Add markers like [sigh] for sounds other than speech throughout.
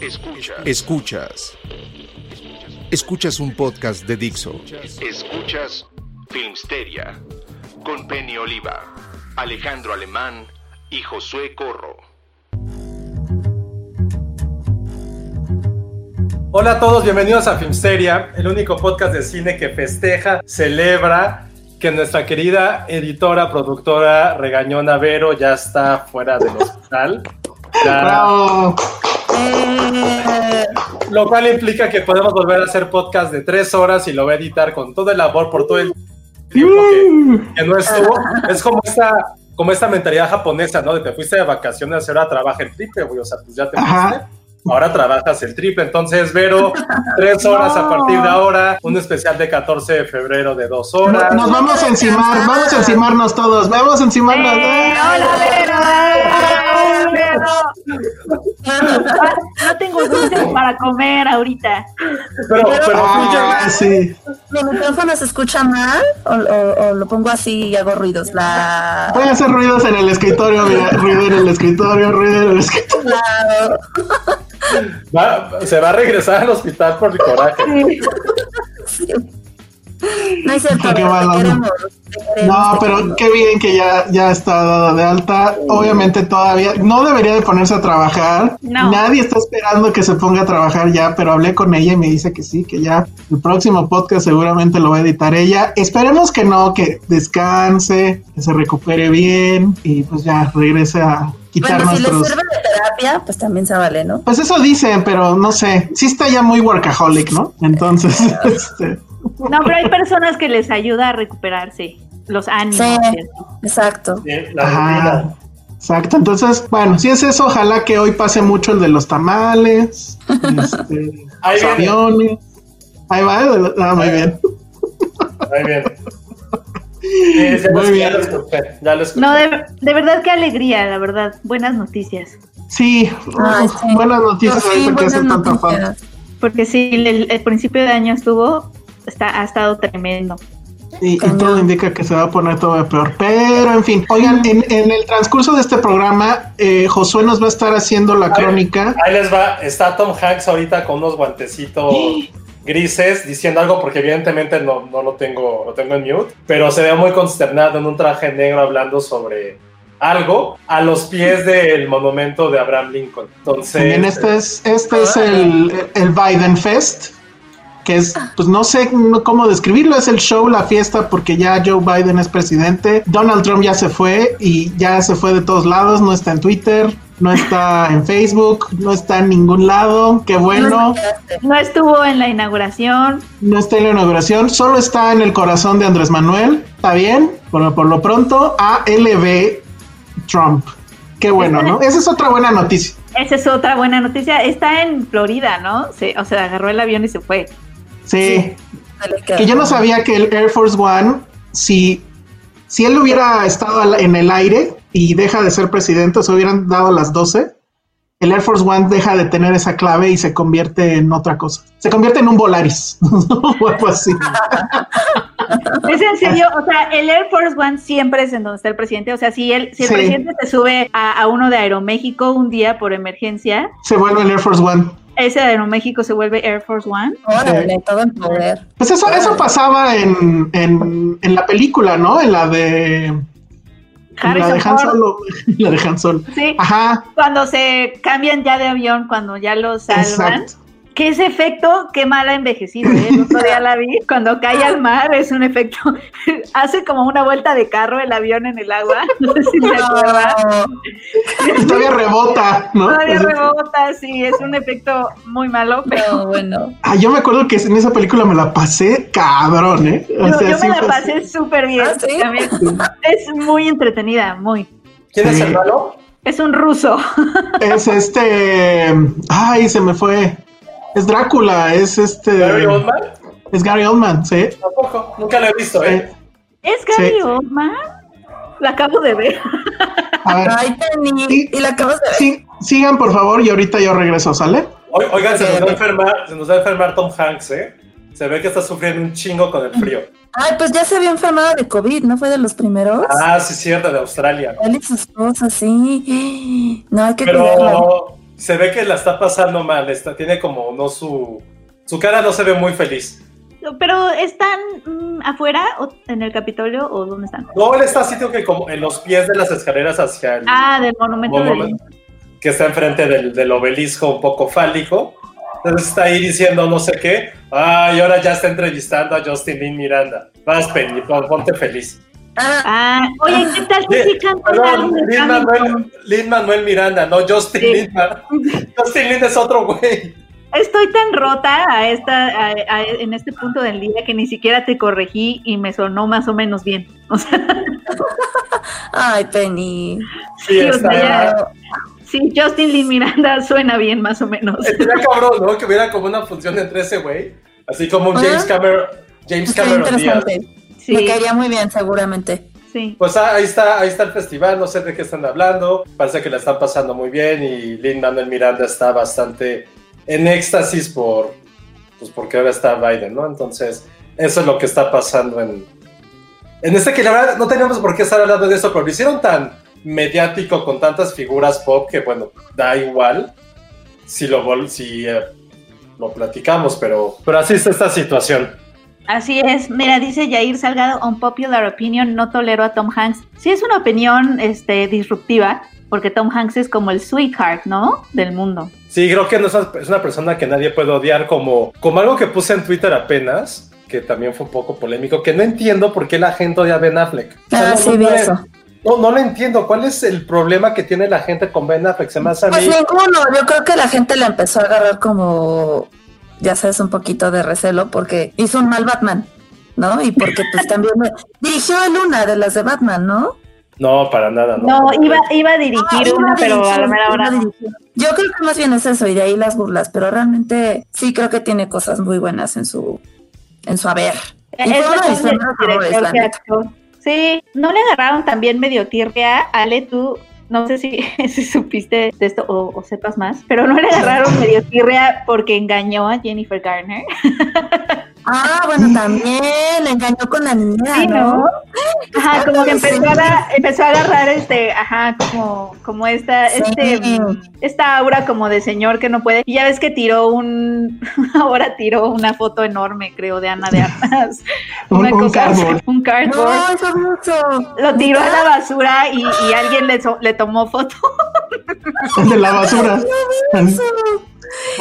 Escuchas. Escuchas. Escuchas un podcast de Dixo. Escuchas Filmsteria con Penny Oliva, Alejandro Alemán y Josué Corro. Hola a todos, bienvenidos a Filmsteria, el único podcast de cine que festeja, celebra que nuestra querida editora, productora Regañona Vero ya está fuera del hospital. Ya- Lo cual implica que podemos volver a hacer podcast de tres horas y lo va a editar con todo el amor por todo el tiempo que, que no estuvo. Es como esta, como esta mentalidad japonesa, ¿no? De te fuiste de vacaciones ahora trabaja el triple, güey. O sea, pues ya te fuiste. Ahora trabajas el triple. Entonces, Vero, [laughs] tres horas a partir de ahora. Un especial de 14 de febrero de dos horas. Nos vamos a encimar, vamos a encimarnos todos, vamos a encimarnos. No tengo dulces para comer ahorita. Pero, pero Ah, sí. ¿Mi micrófono se escucha mal o, o- o lo pongo así y hago ruidos? La... Voy a hacer ruidos en el escritorio, mira, ruido en el escritorio, ruido en el escritorio. la- va- se va a regresar al hospital por el coraje. No es cierto, Qué te mala onda. queremos, te queremos, No, te pero queremos. qué bien que ya, ya está dada de alta. Obviamente todavía no debería de ponerse a trabajar. No. Nadie está esperando que se ponga a trabajar ya, pero hablé con ella y me dice que sí, que ya el próximo podcast seguramente lo va a editar ella. Esperemos que no, que descanse, que se recupere bien y pues ya regrese a quitar Bueno, si le sirve de terapia, pues también se vale, ¿no? Pues eso dicen, pero no sé, sí está ya muy workaholic, ¿no? Entonces, [laughs] este, No, pero hay personas que les ayuda a recuperarse los ánimos. Sí. Exacto. Sí, Ajá. Exacto, entonces, bueno, si es eso, ojalá que hoy pase mucho el de los tamales, este, [laughs] Ahí los viene. aviones. Ahí va, ah, muy bien. [laughs] Muy bien. Sí, ya Muy bien. Ya lo escuché. Ya lo escuché. No, de, de verdad, qué alegría, la verdad. Buenas noticias. Sí, Ay, sí. buenas noticias hace buenas noticias. Porque sí, el, el principio de año estuvo, está, ha estado tremendo. Y, todo indica que se va a poner todo peor. Pero, en fin, oigan, en, en el transcurso de este programa, eh, Josué nos va a estar haciendo la crónica. Ahí les va. Está Tom Hanks ahorita con unos guantecitos grises diciendo algo porque evidentemente no, no lo tengo lo tengo en mute, pero se ve muy consternado en un traje negro hablando sobre algo a los pies del monumento de Abraham Lincoln. Entonces, También este es, este es el, el Biden Fest, que es, pues no sé cómo describirlo, es el show, la fiesta, porque ya Joe Biden es presidente, Donald Trump ya se fue y ya se fue de todos lados, no está en Twitter, no está en Facebook, no está en ningún lado, qué bueno, No estuvo en la inauguración. no está en la inauguración, solo está en el corazón de Andrés Manuel, está bien, pero por lo pronto ALB Trump. Qué bueno, ¿no? Esa es otra buena noticia. Esa es otra buena noticia. Está en Florida, ¿no? Se, o sea, agarró el avión y se fue. Sí, que yo no sabía que el Air Force One, si, si él hubiera estado en el aire y deja de ser presidente, se hubieran dado las 12, el Air Force One deja de tener esa clave y se convierte en otra cosa. Se convierte en un Volaris [laughs] o algo así. [laughs] Es en serio, o sea, el Air Force One siempre es en donde está el presidente. O sea, si, él, si el Sí. presidente se sube a, a uno de Aeroméxico un día por emergencia, Se vuelve el Air Force One. Ese de Aeroméxico se vuelve Air Force One. Órale, todo en poder. Pues eso, eso pasaba en, en, en la película, ¿no? En la de La Harrison de Han. Solo. [laughs] La de Han Solo. Sí. Ajá, Cuando se cambian ya de avión, cuando ya lo salvan. exacto. Que ese efecto, qué mal ha envejecido. ¿eh? El otro día la vi. Cuando cae al mar, es un efecto. [laughs] Hace como una vuelta de carro el avión en el agua. No sé si se acuerdan. [laughs] Todavía rebota, ¿no? Todavía rebota, sí, es un efecto muy malo. Pero no, bueno. Ah, yo me acuerdo que en esa película me la pasé cabrón, ¿eh? O yo, sea, yo sí me la pasé súper bien. ¿Ah, sí? también. Es muy entretenida, muy. ¿Quién es Sí. el malo? Es un ruso. Es este. Ay, se me fue. Es Drácula, es este. ¿Gary Oldman? Es Gary Oldman, sí. Tampoco, nunca lo he visto, ¿eh? ¿Es Gary Sí. Oldman? La acabo de ver. A ver, Ay, Penny. Sí. Y la acabas de ver. sí, sigan por favor y ahorita yo regreso, ¿sale? Oi- Oigan, se nos, va a enfermar, se nos va a enfermar Tom Hanks, ¿eh? Se ve que está sufriendo un chingo con el frío. Ay, pues ya se había enfermado de COVID, ¿no fue de los primeros? Ah, sí, cierto, de Australia. Él y su esposa, sí. [gasps] No, hay que cuidarla. Se ve que la está pasando mal, está, tiene como no su... Su cara no se ve muy feliz. Pero están mm, afuera o en el Capitolio o dónde están? No, él está sitio que como en los pies de las escaleras hacia el... Ah, del monumento que está enfrente del, del obelisco un poco fálico. Entonces está ahí diciendo no sé qué. Ah, y ahora ya está entrevistando a Justin Lin Miranda. Vas, Penny, pon- ponte feliz. Ah, Ah, oye, ¿qué tal que sí cantan algo Lin? Manuel, Lin Manuel Miranda, no Justin Sí. Lin. Justin Lin es otro güey. Estoy tan rota a esta, a- a- en este punto del día que ni siquiera te corregí y me sonó más o menos bien. O sea, ay, Penny. Sí, Sí, o está. sea, ya- sí, Justin Lee Miranda suena bien más o menos. Estaría cabrón, ¿no? Que hubiera como una función entre ese güey. Así como un James Ah. Cameron. James Cameron Díaz. Sí, Me caería muy bien, seguramente. sí. Pues ah, ahí está, ahí está el festival, no sé de qué están hablando, parece que la están pasando muy bien y Lin Manuel Miranda está bastante en éxtasis por, pues porque ahora está Biden, ¿no? Entonces, eso es lo que está pasando en, en este que la verdad no teníamos por qué estar hablando de eso, pero lo hicieron tan mediático con tantas figuras pop que bueno, da igual si lo, si, eh, lo platicamos, pero, pero así está esta situación. Así es. Mira, dice Yair Salgado, unpopular opinion, no tolero a Tom Hanks. Sí es una opinión este, disruptiva, porque Tom Hanks es como el sweetheart, ¿no? Del mundo. Sí, creo que no es una, persona que nadie puede odiar como, como algo que puse en Twitter apenas, que también fue un poco polémico, que no entiendo por qué la gente odia a Ben Affleck. O sea, Ah, no, sí, no, vi no, eso. No, no lo entiendo. ¿Cuál es el problema que tiene la gente con Ben Affleck? Se me hace a Pues mí... ninguno, yo creo que la gente la empezó a agarrar como, ya sabes, un poquito de recelo porque hizo un mal Batman, ¿no? Y porque pues también [laughs] dirigió en una de las de Batman, ¿no? No, para nada. No, No, iba, iba a dirigir Ah, iba una, pero a dirigir, la mera hora a dirigir. Yo creo que más bien es eso y de ahí las burlas, pero realmente sí creo que tiene cosas muy buenas en su en su haber. Y Es actor. Sí, no le agarraron también medio tirria. Ale, tú, no sé [laughs] si, supiste de esto o, o sepas más, pero no le agarraron medio tirria porque engañó a Jennifer Garner. [laughs] Ah, bueno, también le engañó con la niña, Sí, ¿no? ¿no? Ajá, como que Sí. empezó a, empezó a agarrar este, ajá, como, como esta, Sí. este, esta aura como de señor que no puede. Y ya ves que tiró un, [laughs] ahora tiró una foto enorme, creo, de Ana de Armas. [laughs] Un- Una un cosa así, cardboard. un cardboard. No, eso es mucho. Lo tiró a la basura y, y alguien le, so- le tomó foto. [laughs] de la basura.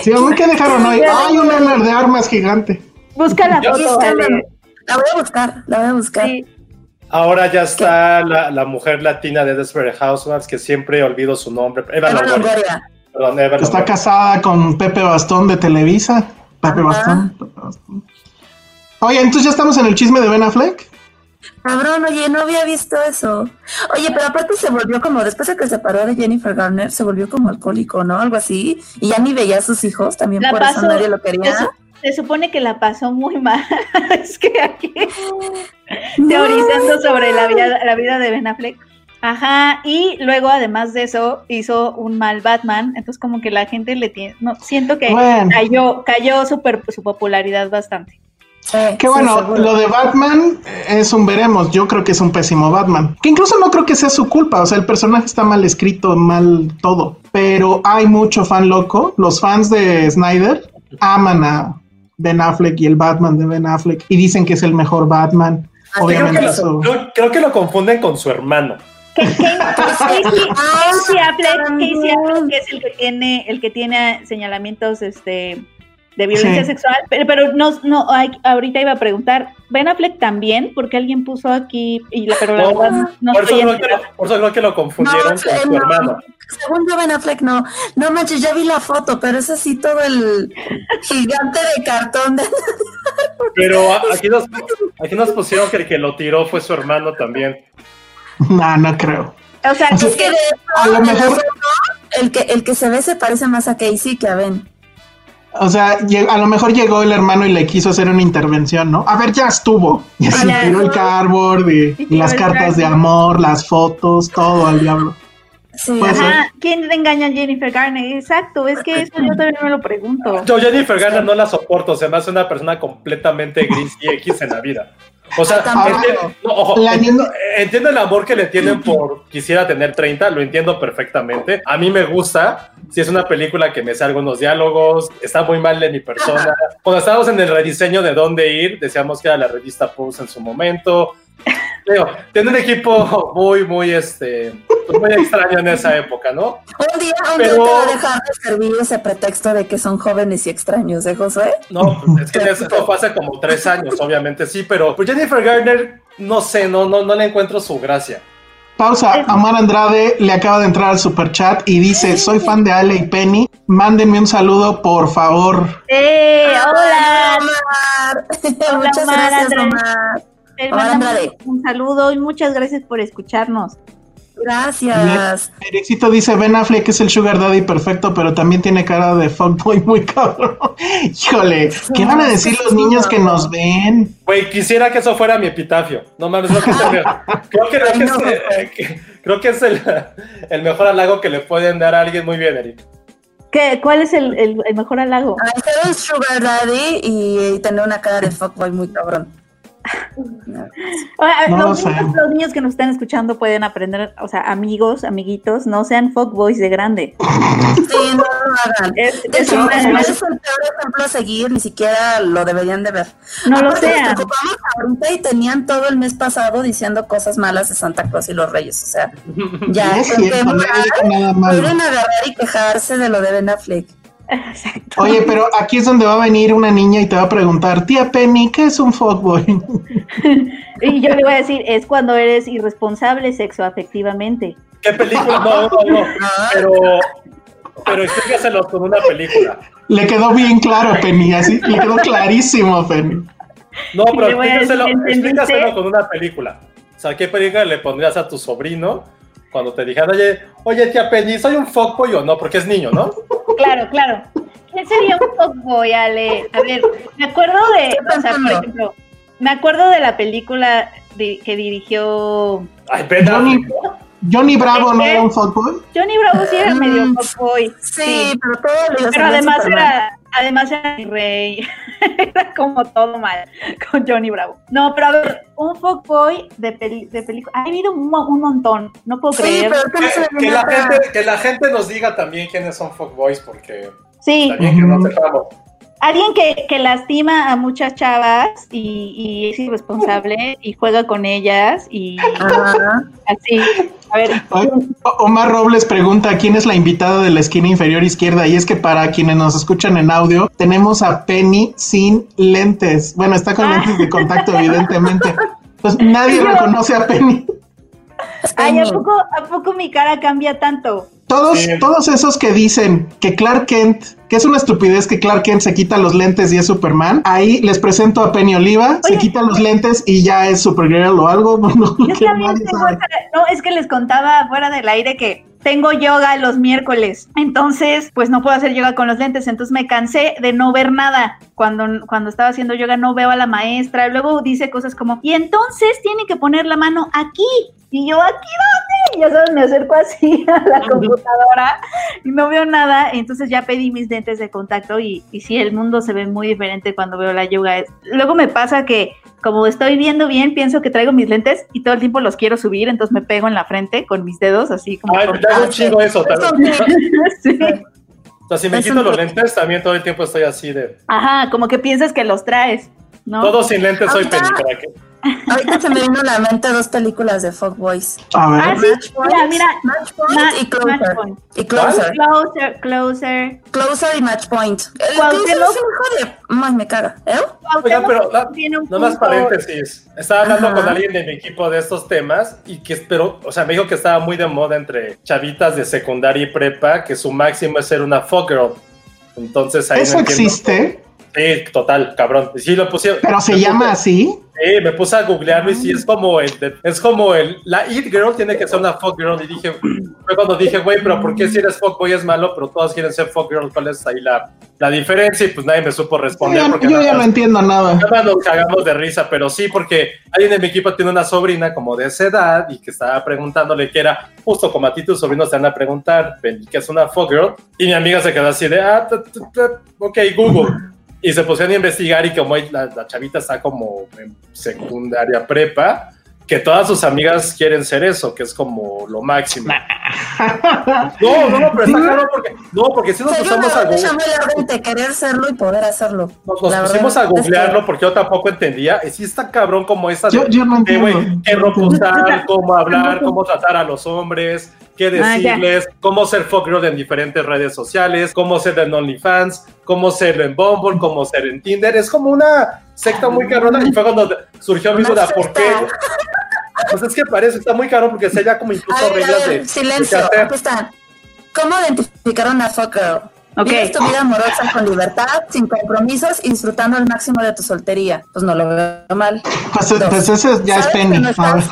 Sí, aún que dejaron hoy. Hay un Elmer de armas gigante. Busca la Yo- foto. La voy a buscar, la voy a buscar. Sí. Ahora ya está la, la mujer latina de Desperate Housewives, que siempre olvido su nombre. Eva Eva Longoria. Longoria. Perdón, Eva Está Longoria. casada con Pepe Bastón de Televisa. Pepe. Bastón. Pepe Bastón. Oye, entonces ya estamos en el chisme de Ben Affleck. Cabrón, oye, no había visto eso. Oye, pero aparte se volvió como, después de que se separó de Jennifer Garner, se volvió como alcohólico, ¿no? Algo así. Y ya ni veía a sus hijos, también La por eso nadie lo quería. Se supone que la pasó muy [laughs] mal. es que aquí teorizando sobre la vida, la vida de Ben Affleck. Ajá, y luego además de eso hizo un mal Batman, entonces como que la gente le tiene, no, siento que Bueno. cayó, cayó super, su popularidad bastante. Sí, Qué sí, bueno, seguro. lo de Batman es un veremos. Yo creo que es un pésimo Batman. Que incluso no creo que sea su culpa. O sea, el personaje está mal escrito, mal todo. Pero hay mucho fan loco. Los fans de Snyder aman a Ben Affleck y el Batman de Ben Affleck y dicen que es el mejor Batman. Ah, Obviamente Creo que, lo, creo- creo que lo confunden con su hermano. Casey, Casey Affleck, Casey. Affleck, que es el que tiene, el que tiene señalamientos este de violencia Sí. sexual, pero, pero no, no, ay, ahorita iba a preguntar, Ben Affleck también, porque alguien puso aquí, y la, pero la No, verdad no por, eso creo que lo, por eso creo que lo confundieron No, con su eh, no. hermano. Según yo, Ben Affleck, no. No manches, ya vi la foto, pero es así todo el gigante de cartón. De... [laughs] Pero aquí nos, aquí nos pusieron que el que lo tiró fue su hermano también. No, no creo. O sea, O sea, Es que de A lo mejor- el que, el que se ve se parece más a Casey que a Ben. O sea, a lo mejor llegó el hermano y le quiso hacer una intervención, ¿no? A ver, ya estuvo. Y así tiró el cardboard y, y las cartas de amor, las fotos, todo al diablo. Sí, ser. Ajá, ¿quién le engaña a Jennifer Garner? Exacto, es que eso yo todavía me lo pregunto. Yo Jennifer Garner no la soporto, se me hace una persona completamente gris y X en la vida. O sea, entiendo, no, ojo, entiendo, entiendo el amor que le tienen [clears throat] por quisiera tener 30, lo entiendo perfectamente. A mí me gusta, si es una película que me hace algunos diálogos, está muy mal de mi persona. Cuando estábamos en el rediseño de dónde ir, decíamos que era la revista Pulse en su momento. Digo, tiene un equipo muy, muy, este, pues muy extraño en esa época, ¿no? Un día, un Pero- día te va a dejar de servir ese pretexto de que son jóvenes y extraños, ¿eh, Josué? No, pues es que eso fue hace como tres años, obviamente sí, pero pues Jennifer Garner, no sé, no, no, no le encuentro su gracia. Pausa. Amar Andrade le acaba de entrar al super chat y dice: Soy fan de Ale y Penny. Mándenme un saludo, por favor. ¡Eh! ¡Hola! Omar! [laughs] Hola, Muchas Omar gracias, Andrade. Omar. Andrade. un saludo y muchas gracias por escucharnos. Gracias. Ericito dice: Ben Affleck es el Sugar Daddy perfecto, pero también tiene cara de fuckboy muy cabrón. [laughs] Híjole, ¿qué van a decir los niños que nos ven? Güey, quisiera que eso fuera mi epitafio. No mames, que es el, creo que, creo que es, eh, que- creo que es el, [laughs] el mejor halago que le pueden dar a alguien. Muy bien, Eric. ¿Qué, ¿Cuál es el, el- el mejor halago? Ser un sugar daddy y tener una cara de fuckboy muy cabrón. Ah, No los, lo los niños que nos están escuchando pueden aprender, o sea, amigos, amiguitos, no sean fuckboys de grande. [laughs] Sí, no lo hagan. Es- De es hecho, una- no es el peor ejemplo a seguir, ni siquiera lo deberían de ver. No lo Aparte, nos sean. preocupamos ahorita y tenían todo el mes pasado diciendo cosas malas de Santa Claus y los Reyes. O sea, [laughs] ya, No es ¿en cierto, qué no nada malo. pueden agarrar y quejarse de lo de Ben Affleck? Exacto. Oye, pero aquí es donde va a venir una niña y te va a preguntar: Tía Penny, ¿qué es un fuckboy? [laughs] Y yo le voy a decir, es cuando eres irresponsable sexoafectivamente. ¿Qué película? No, no, no. Pero, pero explícaselo con una película. Le quedó bien claro, Penny, así, le quedó clarísimo, Penny. No, pero decir, explícaselo, explícaselo con una película. O sea, ¿qué película le pondrías a tu sobrino cuando te dijeran, oye, oye, tía Penny, ¿soy un fuckboy o no? Porque es niño, ¿no? [laughs] Claro, claro. ¿Qué sería un fuckboy, Ale? A ver, me acuerdo de, o sea, por ejemplo, me acuerdo de la película de- que dirigió Ay, Johnny. Johnny Bravo no era un fuckboy. Johnny Bravo, sí era Mm, medio fuckboy. Sí, pero todo lo Pero además era, además era mi rey. [laughs] era como todo mal con Johnny Bravo. No, pero a ver, un fuckboy de, peli de película. Ha habido un, mo- un montón, no puedo Sí, creer. pero que la gente, que la gente nos diga también quiénes son fuckboys, porque Sí, también que no sepamos. Alguien que, que lastima a muchas chavas y, y es irresponsable y juega con ellas y así. A ver, Omar Robles pregunta quién es la invitada de la esquina inferior izquierda y es que para quienes nos escuchan en audio tenemos a Penny sin lentes. Bueno, está con lentes de contacto evidentemente. Pues nadie reconoce a Penny. ay, ¿a poco, ¿a poco mi cara cambia tanto? Todos, Sí. todos esos que dicen que Clark Kent, que es una estupidez que Clark Kent se quita los lentes y es Superman, ahí les presento a Penny Oliva, se quita los lentes y ya es Supergirl o algo. [laughs] Bueno, Yo que también nadie tengo sabe. esa- No, es que les contaba fuera del aire que tengo yoga los miércoles. Entonces, pues no puedo hacer yoga con los lentes. Entonces me cansé de no ver nada. Cuando, cuando estaba haciendo yoga no veo a la maestra. Luego dice cosas como, y entonces tiene que poner la mano aquí. Y yo, ¿aquí dónde? Y ya sabes, me acerco así [laughs] a la computadora y no veo nada. Entonces ya pedí mis lentes de contacto y, y sí, el mundo se ve muy diferente cuando veo la yoga. Luego me pasa que como estoy viendo bien, pienso que traigo mis lentes y todo el tiempo los quiero subir, entonces me pego en la frente con mis dedos, así como... Ay, hago un chingo eso. [laughs] Sí. [laughs] O sea, si me quito los lentes, también todo el tiempo estoy así de. Ajá, como que piensas que los traes. ¿No? Todo sin lentes soy Ahorita- Penny, ¿para qué? Ahorita se me vino a la mente dos películas de Fuckboys. A ver. Ah, sí, Match Point, mira, mira. Match y Closer. Match Point. Y Closer. Closer, closer. Closer y Match Point. El Closer es un hijo de... Ay, me caga. ¿Eh? Pero un nada más paréntesis. Estaba hablando Ajá. con alguien de mi equipo de estos temas y que espero, o sea, me dijo que estaba muy de moda entre chavitas de secundaria y prepa, que su máximo es ser una fuck girl. Entonces ahí ¿Eso no entiendo. existe? Sí, total, cabrón. Sí lo pusieron. ¿Pero se llama puse- así? Sí, me puse a googlearlo y sí, es como el, es como el, la It Girl tiene que ser una fuck girl y dije, fue cuando dije, güey, pero ¿por qué si eres fuck boy es malo, pero todos quieren ser fuck girl? ¿Cuál es ahí la, la diferencia? Y pues nadie me supo responder. Yo, porque yo nada ya no entiendo nada. Nada nos cagamos de risa, pero sí, porque alguien de mi equipo tiene una sobrina como de esa edad y que estaba preguntándole que era justo como a ti tus sobrinos te van a preguntar, que es una fuck girl, y mi amiga se quedó así de, ah, ok, Google. Y se pusieron a investigar y como la, la chavita está como en secundaria prepa, que todas sus amigas quieren ser eso, que es como lo máximo. No, [laughs] no, no, pero está claro porque, no, porque si nos Sería pusimos a una Google. llama la mente querer serlo y poder hacerlo. Nos, nos pusimos verdad a es que- googlearlo porque yo tampoco entendía. Y sí está cabrón como esa. de- Yo- yo no güey, entiendo. qué ropa usar, cómo hablar, cómo tratar a los hombres, qué Ah, decirles, cómo ser fuck girl en diferentes redes sociales, cómo ser en OnlyFans, cómo ser en Bumble, cómo ser en Tinder. Es como una secta muy cabrona. Y fue cuando surgió mi duda, ¿por qué? Pues es que parece, está muy caro porque se ya como A incluso a reglas ver, de, silencio, de aquí están. ¿Cómo identificar a una fuck girl? Ok. Vives tu vida amorosa con libertad, sin compromisos y disfrutando al máximo de tu soltería. Pues no lo veo mal. Pues, pues ese ya es ¿Sabes Penny. no estás-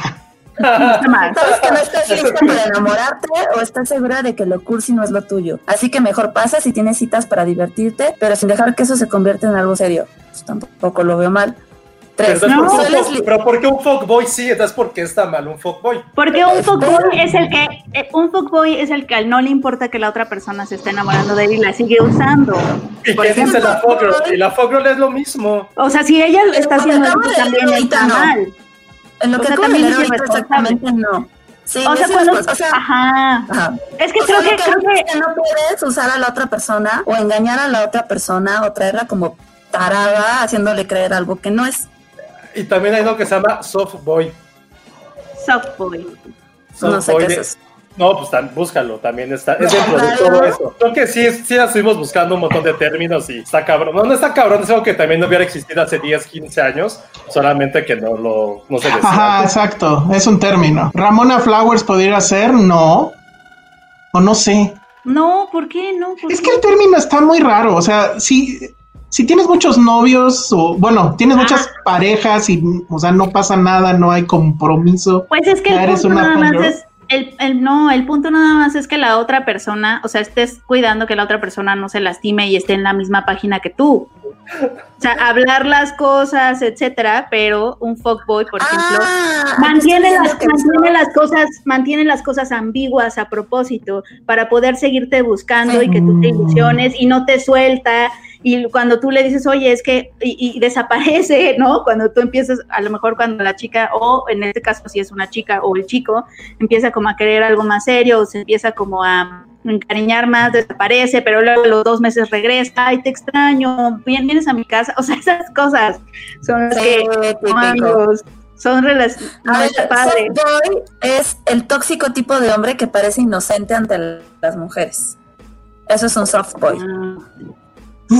Está mal. Sabes que no estás lista para enamorarte o estás segura de que lo cursi no es lo tuyo. Así que mejor pasa si tienes citas para divertirte, pero sin dejar que eso se convierta en algo serio. Pues tampoco lo veo mal. Pero, Tres. entonces, ¿por qué pero ¿por qué un fuckboy sí? Entonces, ¿por qué está mal un fuckboy? Porque un fuckboy es el que eh, un fuckboy es el que no le importa que la otra persona se esté enamorando de él y la sigue usando. ¿Y Por qué dice la fuck girl? Y la fuck girl es lo mismo. O sea, si ella Pero está haciendo eso también está no. En lo O que sea, también es exactamente no. Sí, O sea, es cuando o sea, ajá. ajá. Es que O creo sea, que lo creo que, que que no puedes usar a la otra persona o engañar a la otra persona o traerla como tarada haciéndole creer algo que no es. Y también hay uno que se llama soft boy. softboy. Soft No sé boy qué es eso. No, pues tan, búscalo, también está. Es dentro de todo eso. Creo que sí, sí estuvimos buscando un montón de términos y está cabrón. No, no está cabrón, es algo que también no hubiera existido hace 10, 15 años, solamente que no lo no se decía. Ajá, exacto. Es un término. Ramona Flowers podría ser, no. O no sé. No, ¿por qué no? ¿Por Es qué? que el término está muy raro. O sea, si, si tienes muchos novios o, bueno, tienes muchas parejas y, o sea, no pasa nada, no hay compromiso. Pues es que el eres punto una nada más fangirl. es el, el- no, el punto nada más es que la otra persona, o sea, estés cuidando que la otra persona no se lastime y esté en la misma página que tú. O sea, hablar las cosas, etcétera, pero un fuckboy, por ejemplo, Ah, mantiene las, mantiene cosas, mantiene las cosas ambiguas a propósito para poder seguirte buscando y que tú te ilusiones y no te suelta. Y cuando tú le dices, oye, es que, y, y desaparece, [laughs] ¿no? Cuando tú empiezas, a lo mejor cuando la chica, o en este caso si es una chica o el chico, empieza como a querer algo más serio, o se empieza como a encariñar más, desaparece, pero luego a los dos meses regresa, ay, te extraño, bien, vienes a mi casa, [laughs] o sea, esas cosas son las Sí, que, no, amigos, son relaciones, padre. softboy es el tóxico tipo de hombre que parece inocente ante las mujeres. Eso es un softboy. Softboy, Ajá. Ya.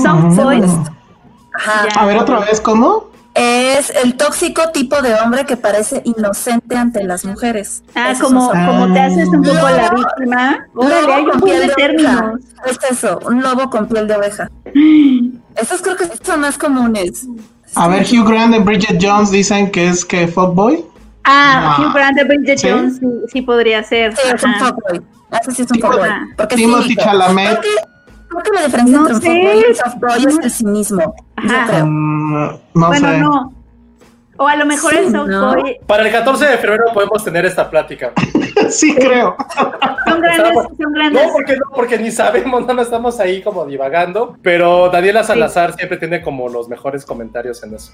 A ver, otra vez, ¿cómo? Es el tóxico tipo de hombre que parece inocente ante las mujeres. ah, Eso como, como te haces un poco Lobo- la víctima, órale, hay Lobo un piel de términos. Es eso, un lobo con piel de oveja. [gasps] Esos creo que son más comunes. A ver, Hugh Grant y Bridget Jones dicen que es que fuckboy. Ah, No. Hugh Grant de Bridget ¿Sí? Jones sí, sí podría ser. Sí, es un fuckboy. Ese sí es un fuckboy. Porque Timothy. Chalamet. Creo que la diferencia No entre un sé. fuckboy y un softboy es el cinismo. Yo Ajá. creo. Mm, no bueno, sé. no. O a lo mejor Sí, el ¿no? Para el 14 de febrero podemos tener esta plática. [laughs] sí, creo. son grandes, son grandes. No, porque no, porque ni sabemos, [laughs] más estamos ahí como divagando. Pero Daniela Salazar siempre tiene como los mejores comentarios en eso.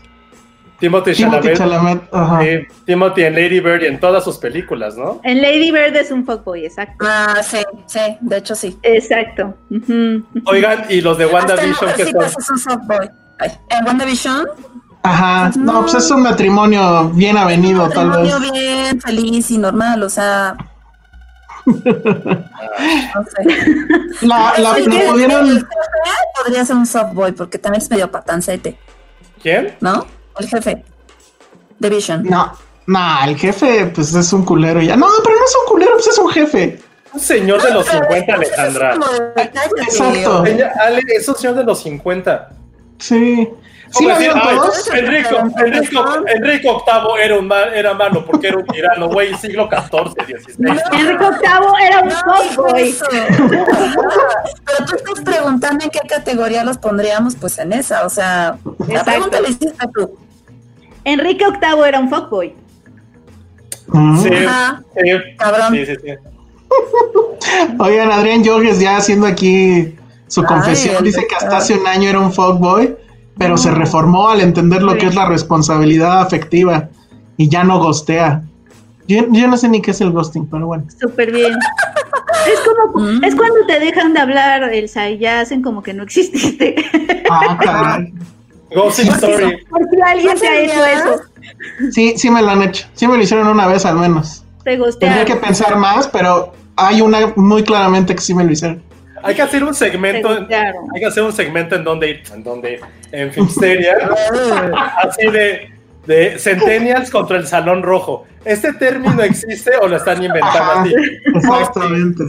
Timothy Timothy Chalamet. Chalamet. Ajá. sí, Timothy en Lady Bird y en todas sus películas, ¿no? En Lady Bird es un fuckboy, exacto. Ah, sí, sí, de hecho sí. Exacto. Oigan, y los de WandaVision que son. es un softboy. Ay, En WandaVision, Ajá, no, pues es un matrimonio bien avenido, tal vez. Matrimonio bien, feliz y normal, o sea. [laughs] no sé. La, la, pudieron- Podría ser un softboy porque también es medio patancete, ¿Quién? ¿no? El jefe de Vision. No, no, el jefe, pues es un culero ya. No, pero no es un culero, pues es un jefe. Un señor de los 50, Alejandra. Exacto. Señor- Ale, es un señor de los 50. Sí. ¿Sí ¿Cómo la decir, vieron "Ay, todos? Enrico, Enrico, Enrico VIII era, un ma- era malo porque era un tirano, güey, siglo XIV, XVI. Enrique VIII era un No, eso. [laughs] Pero tú estás preguntando en qué categoría los pondríamos, pues en esa, o sea, la Exacto. pregunta la hiciste tú. Enrique VIII era un fuckboy. Mm. Sí, Ajá. sí, Cabrón. sí, sí, sí. [laughs] Oigan, Adrián Yogues ya haciendo aquí su confesión, dice que hasta hace un año era un fuckboy, pero se reformó al entender lo que es la responsabilidad afectiva y ya no gostea. Yo, yo no sé ni qué es el ghosting, pero bueno. Súper bien. [laughs] Es como, Mm. es cuando te dejan de hablar, Elsa, y ya hacen como que no exististe. Ah, caray. [laughs] Ghosting Story. Por si alguien te ha hecho eso, Sí, sí me lo han hecho. Sí me lo hicieron una vez al menos. te Tendría que pensar más, pero hay una muy claramente que sí me lo hicieron. Hay que hacer un segmento, hay que hacer un segmento en donde ir, en donde ir, en Filmsteria, [laughs] así de, de Centennials contra el Salón Rojo. ¿Este término existe o lo están inventando Ajá, así? exactamente.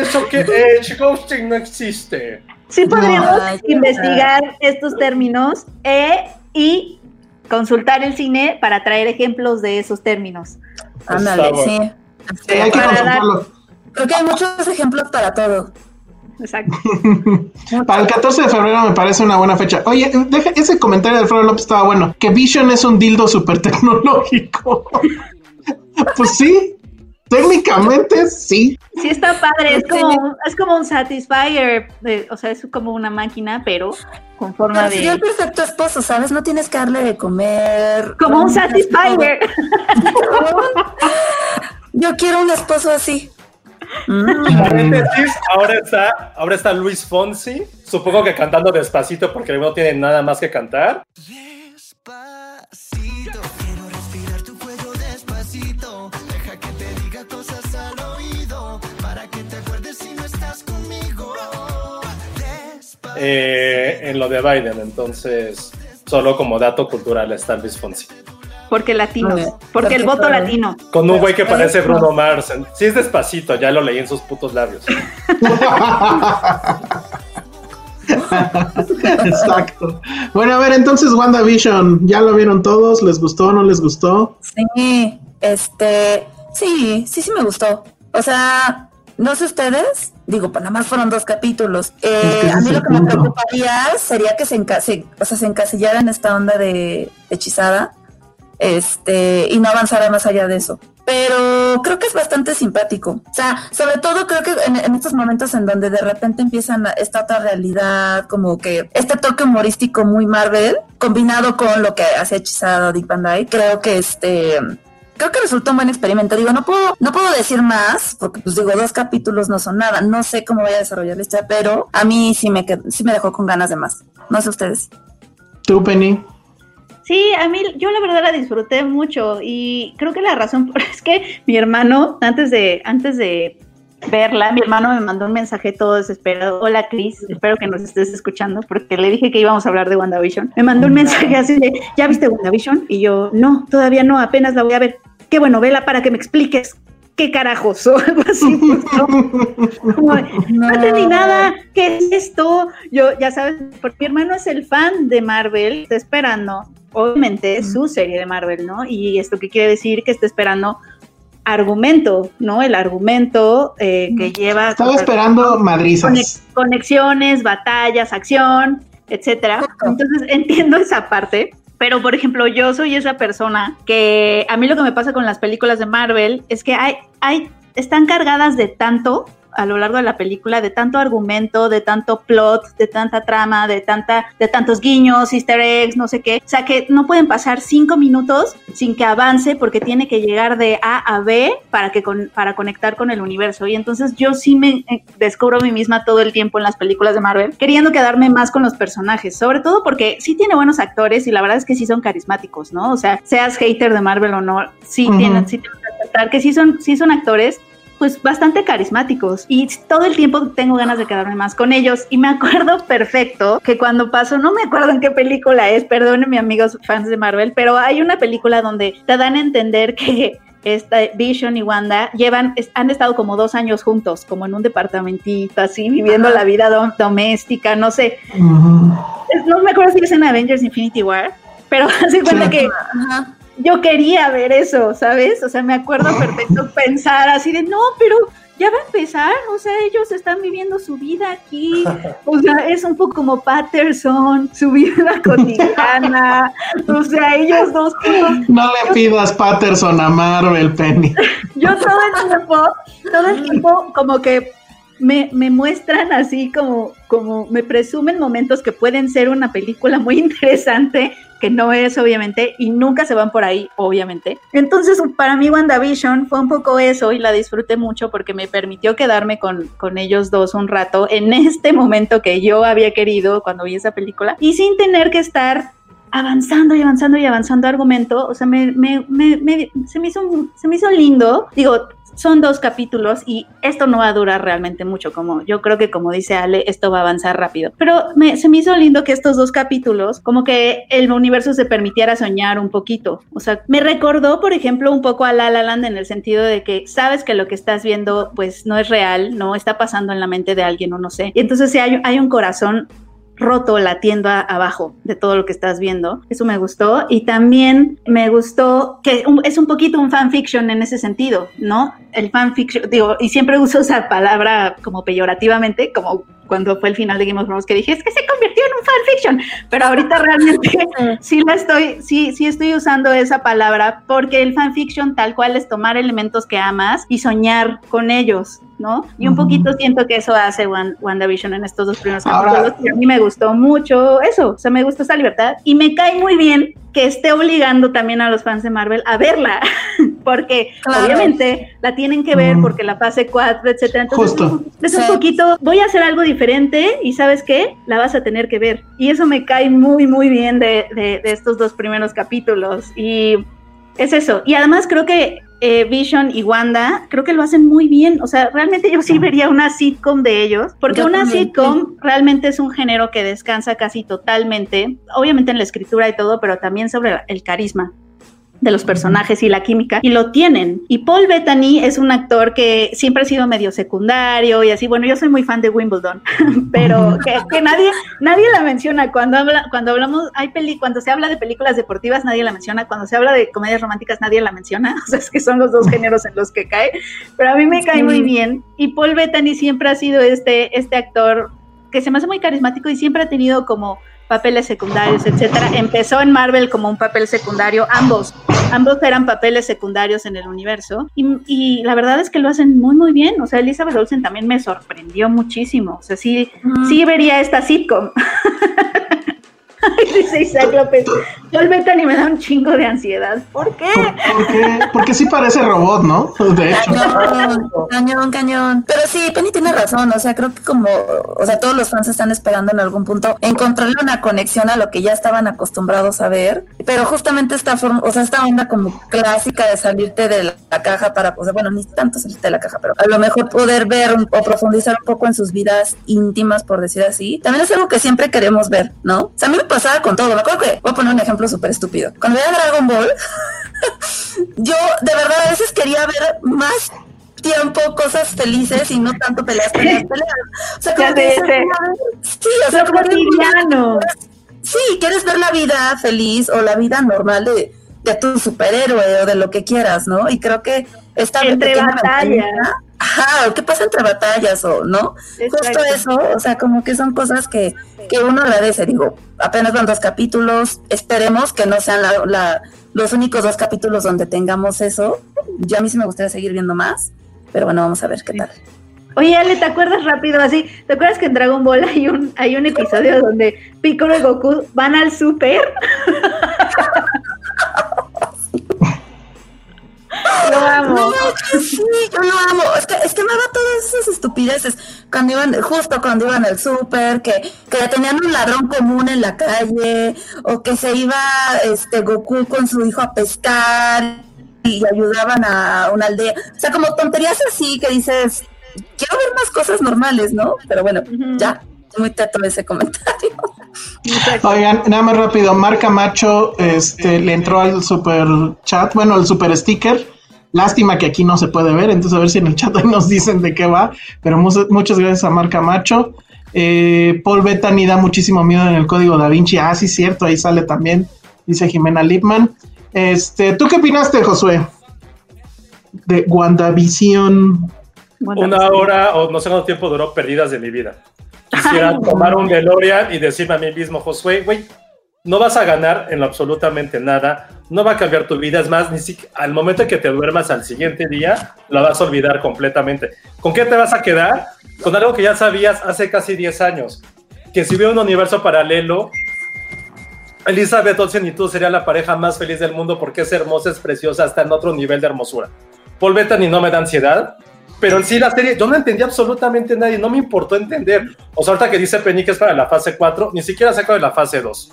Eso que eh, ghosting no existe. Sí podríamos Ay, investigar estos términos e, y consultar el cine para traer ejemplos de esos términos. Ándale, sí. Sí, hay que consultarlo. Creo que hay muchos ejemplos para todo. Exacto. [laughs] Para el 14 de febrero me parece una buena fecha. Oye, deja- ese comentario de Alfredo López estaba bueno. Que Vision es un dildo súper tecnológico. [laughs] pues sí, técnicamente sí. Sí está padre, es Sí. como, un- es como un satisfier, de- o sea, es como una máquina, pero con forma Pero sería el de... perfecto esposo, ¿sabes? No tienes que darle de comer. Como un satisfier. [laughs] Yo quiero un esposo así. Mm. Paréntesis, ahora está, ahora está Luis Fonsi, supongo que cantando despacito porque no tiene nada más que cantar. Eh, en lo de Biden, entonces, solo como dato cultural está Luis Fonsi. Porque latinos, Muy bien. porque el voto latino. Con un güey que parece. Bruno Mars. Sí es despacito, ya lo leí en sus putos labios. [laughs] Exacto. Bueno, a ver, entonces WandaVision, ¿ya lo vieron todos? ¿Les gustó o no les gustó? Sí, este, sí, sí, sí me gustó. O sea, no sé ustedes, digo, pues nada más fueron dos capítulos. Eh, a mí lo que me preocuparía sería que se, enca- se- o sea, se encasillara en esta onda de hechizada, este, y no avanzara más allá de eso. Pero creo que es bastante simpático. O sea, sobre todo creo que en, en estos momentos en donde de repente empiezan esta otra realidad, como que este toque humorístico muy Marvel, combinado con lo que hace hechizado Dick Van Dyke, creo que este creo que resultó un buen experimento. Digo, no puedo, no puedo decir más, porque pues digo, dos capítulos no son nada. No sé cómo vaya a desarrollar la historia, pero a mí sí me qued- sí me dejó con ganas de más. No sé ustedes. ¿Tú, Penny? Sí, a mí, yo la verdad la disfruté mucho y creo que la razón por- [laughs] es que mi hermano, antes de, antes de verla, mi hermano me mandó un mensaje todo desesperado. Hola, Cris, espero que nos estés escuchando porque le dije que íbamos a hablar de WandaVision. Me mandó un mensaje así de, ¿ya viste WandaVision? Y yo, no, todavía no, apenas la voy a ver. Qué bueno, vela para que me expliques qué carajos [laughs] o algo así. [laughs] pues, ¿no? Como no entendí nada, ¿qué es esto? Yo, ya sabes, porque mi hermano es el fan de Marvel, está esperando, obviamente, su serie de Marvel, ¿no? Y esto qué quiere decir que está esperando argumento, ¿no? El argumento eh, que lleva Estaba esperando madrizas. conex- conexiones, batallas, acción, etcétera. Entonces entiendo esa parte, pero por ejemplo, yo soy esa persona que a mí lo que me pasa con las películas de Marvel es que hay, hay, están cargadas de tanto a lo largo de la película de tanto argumento, de tanto plot, de tanta trama, de tanta, de tantos guiños, easter eggs, no sé qué. O sea que no pueden pasar cinco minutos sin que avance porque tiene que llegar de A a B para que con, para conectar con el universo. Y entonces yo sí me eh, descubro a mí misma todo el tiempo en las películas de Marvel, queriendo quedarme más con los personajes, sobre todo porque sí tiene buenos actores y la verdad es que sí son carismáticos, ¿no? O sea, seas hater de Marvel o no, sí tienen, sí tienes que aceptar que sí son, sí son actores pues bastante carismáticos y todo el tiempo tengo ganas de quedarme más con ellos. Y me acuerdo perfecto que cuando pasó, no me acuerdo en qué película es, perdónenme amigos fans de Marvel, pero hay una película donde te dan a entender que esta Vision y Wanda llevan, es- han estado como dos años juntos, como en un departamentito así, viviendo la vida dom- doméstica, no sé, Es- no me acuerdo si es en Avengers Infinity War, pero [laughs] hace cuenta Sí. que yo quería ver eso, ¿sabes? O sea, me acuerdo perfecto pensar así de, no, pero ya va a empezar, o sea, ellos están viviendo su vida aquí, [laughs] o sea, es un poco como Patterson, su vida cotidiana, o sea, ellos dos No le pidas Patterson a Marvel, Penny. [laughs] yo todo el tiempo, todo el tiempo como que me, me muestran así como, como me presumen momentos que pueden ser una película muy interesante, que no es obviamente, y nunca se van por ahí, obviamente. Entonces, para mí WandaVision fue un poco eso y la disfruté mucho porque me permitió quedarme con, con ellos dos un rato en [laughs] este momento que yo había querido cuando vi esa película y sin tener que estar avanzando y avanzando y avanzando argumento, o sea, me, se, me hizo, se me hizo lindo, digo, son dos capítulos y esto no va a durar realmente mucho, como yo creo que como dice Ale, esto va a avanzar rápido, pero me, se me hizo lindo que estos dos capítulos, como que el universo se permitiera soñar un poquito, o sea, me recordó, por ejemplo, un poco a La La Land en el sentido de que sabes que lo que estás viendo pues no es real, no está pasando en la mente de alguien o no sé, y entonces hay, hay un corazón roto latiendo a- abajo de todo lo que estás viendo. Eso me gustó. Y también me gustó que es un poquito un fanfiction en ese sentido, ¿no? El fanfiction, digo, y siempre uso esa palabra como peyorativamente, como cuando fue el final de Game of Thrones que dije, es que se convirtió en un fanfiction, pero ahorita realmente [laughs] sí la estoy, sí, sí estoy usando esa palabra porque el fanfiction tal cual es tomar elementos que amas y soñar con ellos, ¿no? Y un poquito siento que eso hace Wan- WandaVision en estos dos primeros capítulos a mí me gustó mucho eso, o sea, me gusta esa libertad y me cae muy bien que esté obligando también a los fans de Marvel a verla, [laughs] porque Claro. obviamente la tienen que ver porque la fase 4, etcétera. Entonces, Justo. es un Sí. poquito, voy a hacer algo diferente y ¿sabes qué? La vas a tener que ver. Y eso me cae muy, muy bien de, de- de estos dos primeros capítulos. Y es eso. Y además creo que eh, Vision y Wanda, creo que lo hacen muy bien. O sea, realmente yo sí vería una sitcom de ellos, porque una sitcom realmente es un género que descansa casi totalmente, obviamente en la escritura y todo, pero también sobre el carisma de los personajes y la química, y lo tienen. Y Paul Bettany es un actor que siempre ha sido medio secundario y así, bueno, yo soy muy fan de Wimbledon, [laughs] pero que, que nadie, nadie la menciona. Cuando habla, cuando hablamos, hay peli, cuando se habla de películas deportivas, nadie la menciona. Cuando se habla de comedias románticas, nadie la menciona. [laughs] O sea, es que son los dos géneros en los que cae. Pero a mí me cae muy bien. Y Paul Bettany siempre ha sido este, este actor que se me hace muy carismático y siempre ha tenido como papeles secundarios, etcétera. Empezó en Marvel como un papel secundario, ambos, ambos eran papeles secundarios en el universo y, y la verdad es que lo hacen muy muy bien. O sea, Elizabeth Olsen también me sorprendió muchísimo. O sea, sí, sí vería esta sitcom. [laughs] Ay, dice Isaac López, Paul Bettany me da un chingo de ansiedad. ¿Por qué? Porque, porque sí parece robot, ¿no? De hecho. Cañón, cañón, cañón. Pero sí, Penny tiene razón. O sea, creo que como, o sea, todos los fans están esperando en algún punto encontrarle una conexión a lo que ya estaban acostumbrados a ver. Pero justamente esta forma, o sea, esta onda como clásica de salirte de la caja para, o sea, bueno, ni tanto salirte de la caja, pero a lo mejor poder ver un- o profundizar un poco en sus vidas íntimas, por decir así, también es algo que siempre queremos ver, ¿no? O sea, a mí me pasaba con todo. Me acuerdo que, voy a poner un ejemplo súper estúpido. Cuando veía Dragon Ball, [laughs] yo de verdad a veces quería ver más tiempo cosas felices y no tanto peleas, peleas, peleas. O sea, como que dices, sí, o sea, cotidiano. sí, quieres ver la vida feliz o la vida normal de, de tu superhéroe o de lo que quieras, ¿no? Y creo que esta Entre batallas. Ajá, qué pasa entre batallas o no. Justo eso, o sea, como que son cosas que, que uno agradece. Digo, apenas van dos capítulos, esperemos que no sean la- la- los únicos dos capítulos donde tengamos eso. Yo a mí sí me gustaría seguir viendo más, pero bueno, vamos a ver qué tal. Oye, Ale, ¿te acuerdas rápido así? ¿Te acuerdas que en Dragon Ball hay un, hay un episodio donde Piccolo y Goku van al súper? [laughs] Lo amo. No, sí, yo lo amo. Es que, es que me da todas esas estupideces. Cuando iban, justo cuando iban al súper, que, que tenían un ladrón común en la calle, o que se iba este Goku con su hijo a pescar y ayudaban a una aldea. O sea, como tonterías así que dices, quiero ver más cosas normales, ¿no? Pero bueno, ya, muy teto ese comentario. Oigan, nada más rápido, Marca Macho este, le entró al super chat, bueno, al super sticker. Lástima que aquí no se puede ver, entonces a ver si en el chat ahí [laughs] nos dicen de qué va. Pero mu- muchas gracias a Marca Macho. Eh, Paul Bettany da muchísimo miedo en el código Da Vinci. Ah, sí, cierto, ahí sale también, dice Jimena Lipman. Este, ¿tú qué opinaste, Josué? De WandaVision. Una hora o no sé cuánto tiempo duró perdidas de mi vida. Quisiera tomar un DeLorean y decirme a mí mismo, Josué, güey, no vas a ganar en lo absolutamente nada, no va a cambiar tu vida, es más, ni siquiera al momento que te duermas al siguiente día, la vas a olvidar completamente. ¿Con qué te vas a quedar? Con algo que ya sabías hace casi 10 años, que si hubiera un universo paralelo, Elizabeth Olsen y tú sería la pareja más feliz del mundo porque es hermosa, es preciosa, está en otro nivel de hermosura. Paul Bettany no me da ansiedad, pero en sí la serie, yo no entendí absolutamente nada y no me importó entender. O sea, ahorita que dice Penny que es para la fase 4, ni siquiera saco de la fase 2.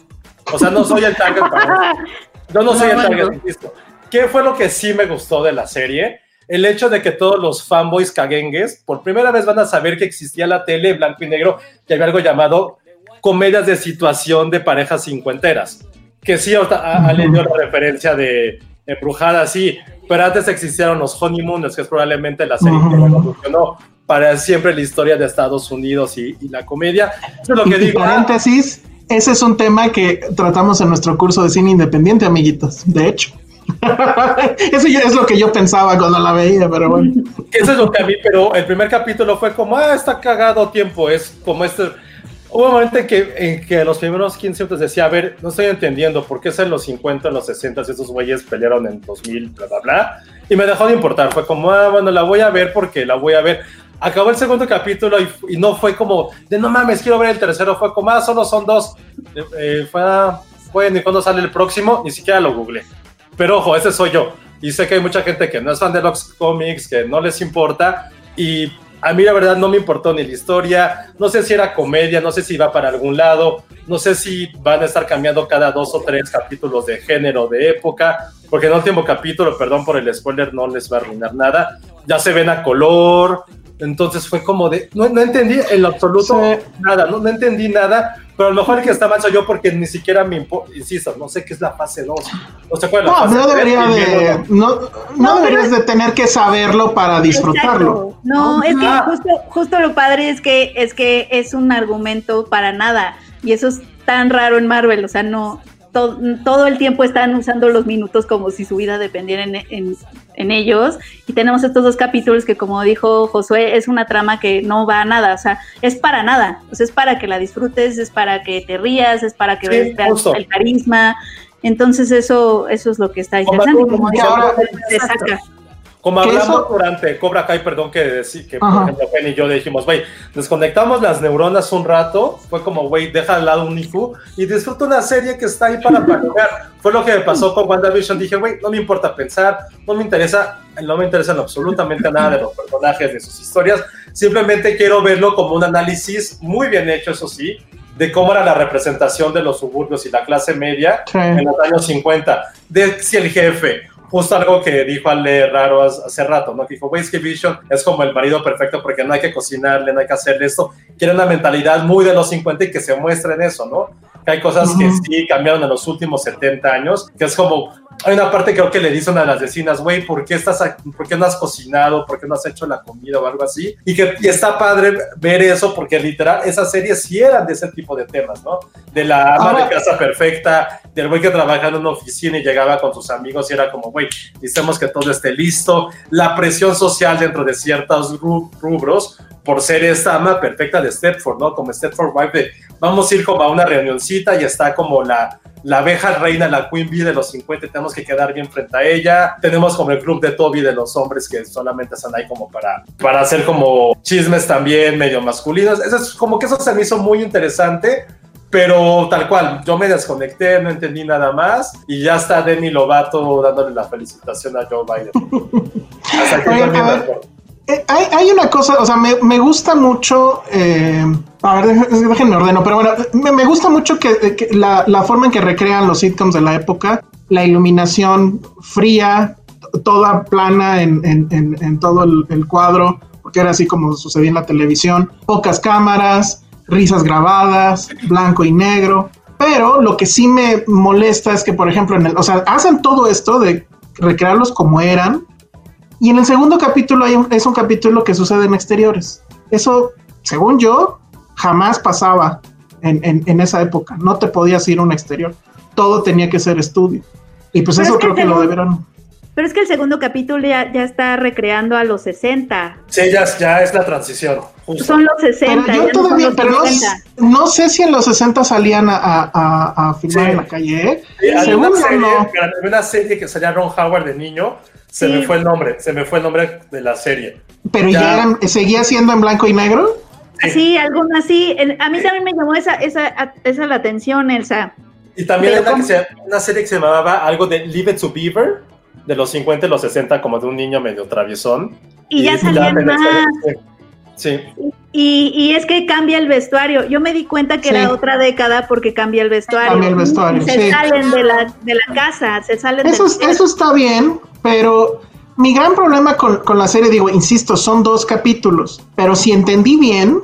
O sea, no soy el target para [laughs] Yo no soy el target, insisto. ¿Qué fue lo que sí me gustó de la serie? El hecho de que todos los fanboys caguengues por primera vez van a saber que existía la tele blanco y negro y había algo llamado comedias de situación de parejas cincuenteras. Que sí, Ale dio la referencia de Embrujada, sí, pero antes existieron los Honeymooners, que es probablemente la serie que revolucionó para siempre la historia de Estados Unidos y, y la comedia. Eso es lo que Y digo. paréntesis, ese es un tema que tratamos en nuestro curso de cine independiente, amiguitos. De hecho. [laughs] Eso es lo que yo pensaba cuando la veía, pero bueno. Eso es lo que a mí, pero el primer capítulo fue como, ah, está cagado tiempo, es como este... Hubo un momento en que, en que los primeros 15 minutos decía, a ver, no estoy entendiendo por qué es en los 50, en los 60 esos güeyes pelearon en 2000, bla, bla, bla. Y me dejó de importar, fue como, ah, bueno, la voy a ver porque la voy a ver. Acabó el segundo capítulo y, y no fue como, de no mames, quiero ver el tercero, fue como, ah, solo son dos. Eh, eh, fue, ah, bueno, ¿y cuándo sale el próximo? Ni siquiera lo googleé. Pero ojo, ese soy yo. Y sé que hay mucha gente que no es fan de los cómics, que no les importa. Y a mí la verdad no me importó ni la historia. No sé si era comedia, no sé si va para algún lado. No sé si van a estar cambiando cada dos o tres capítulos de género, de época. Porque en el último capítulo, perdón por el spoiler, no les va a arruinar nada. Ya se ven a color. Entonces fue como de. No, no entendí en lo absoluto nada. No, no entendí nada. Pero a lo mejor el que está mal soy yo porque ni siquiera me importa. Insisto, no sé qué es la fase 2. No sé cuál es la No, fase no debería de, no, no deberías de tener que saberlo para disfrutarlo. Exacto. No, es que justo, justo lo padre es que es que es un argumento para nada. Y eso es tan raro en Marvel. O sea, no. To- todo el tiempo están usando los minutos como si su vida dependiera en, en- en ellos. Y tenemos estos dos capítulos que, como dijo Josué, es una trama que no va a nada. O sea, es para nada. O sea, es para que la disfrutes, es para que te rías, es para que Sí, veas el carisma. Entonces, eso, eso es lo que está interesante. Como ahora- te saca. Como hablamos eso- durante Cobra Kai, perdón que decir que por Ajá. ejemplo Penny y yo dijimos, güey, desconectamos las neuronas un rato, fue como, güey, deja al lado un IQ y disfruta una serie que está ahí para jugar. Fue lo que me pasó con WandaVision, dije, güey, no me importa pensar, no me interesa, no me interesan absolutamente nada de los personajes, de sus historias, simplemente quiero verlo como un análisis muy bien hecho, eso sí, de cómo era la representación de los suburbios y la clase media Sí. en los años 50, de si el jefe, justo algo que dijo Ale Raro hace rato, ¿no? Que dijo, es que Vision es como el marido perfecto porque no hay que cocinarle, no hay que hacerle esto. Quiere una mentalidad muy de los 50 y que se muestre en eso, ¿no? Que hay cosas que Ujú. sí cambiaron en los últimos 70 años, que es como, hay una parte creo que le dice una de las vecinas, güey, ¿por qué estás, aquí? ¿por qué no has cocinado? ¿Por qué no has hecho la comida o algo así? Y que y está padre ver eso porque literal esas series sí eran de ese tipo de temas, ¿no? De la ama de casa perfecta del güey que trabajaba en una oficina y llegaba con sus amigos y era como, güey, necesitamos que todo esté listo. La presión social dentro de ciertos ru- rubros por ser esta ama perfecta de Stepford, ¿no? Como Stepford Wife de, vamos a ir como a una reunioncita y está como la, la abeja reina, la Queen Bee de los 50, tenemos que quedar bien frente a ella. Tenemos como el club de Toby de los hombres que solamente están ahí como para, para hacer como chismes también medio masculinos. Eso es como que eso se me hizo muy interesante. Pero tal cual, yo me desconecté, no entendí nada más y ya está Demi Lovato dándole la felicitación a Joe Biden. [laughs] Hasta aquí Oigan, Eh, hay, hay una cosa, o sea, me, me gusta mucho. eh, a ver, déjenme ordeno, pero bueno, me, me gusta mucho que, que la, la forma en que recrean los sitcoms de la época, la iluminación fría, toda plana en, en- en- en todo el, el cuadro, porque era así como sucedía en la televisión, pocas cámaras, risas grabadas, blanco y negro. Pero lo que sí me molesta es que, por ejemplo, en el, o sea, hacen todo esto de recrearlos como eran, y en el segundo capítulo hay un- es un capítulo que sucede en exteriores. Eso, según yo, jamás pasaba en, en- en esa época. No te podías ir a un exterior. Todo tenía que ser estudio. Y pues Pero eso es que creo que lo debieron. Pero es que el segundo capítulo ya, ya está recreando a los 60. Sí, ya, ya es la transición. justo. Son los 60. Pero yo no todavía, los pero no, 50. no sé si en los 60 salían a, a- a- a filmar Sí. en la calle. ¿eh? Sí, Según una, serie, no. una serie que salía Ron Howard de niño. Se Sí. me fue el nombre, se me fue el nombre de la serie. Pero Ya. ya eran, seguía siendo en blanco y negro. Sí, alguna así. En- A mí también me llamó esa, esa, esa la atención, Elsa. Y también hay una, que se- una serie que se llamaba algo de Leave It to Beaver, de los 50 y los 60, como de un niño medio traviesón. Y ya salían más. Sí. Y, y es que cambia el vestuario. Yo me di cuenta que Sí. era otra década porque cambia el vestuario. Cambia el vestuario, Se sí. salen de la, de la casa, se salen Eso, eso está bien, pero mi gran problema con, con la serie, digo, insisto, son dos capítulos, pero si entendí bien,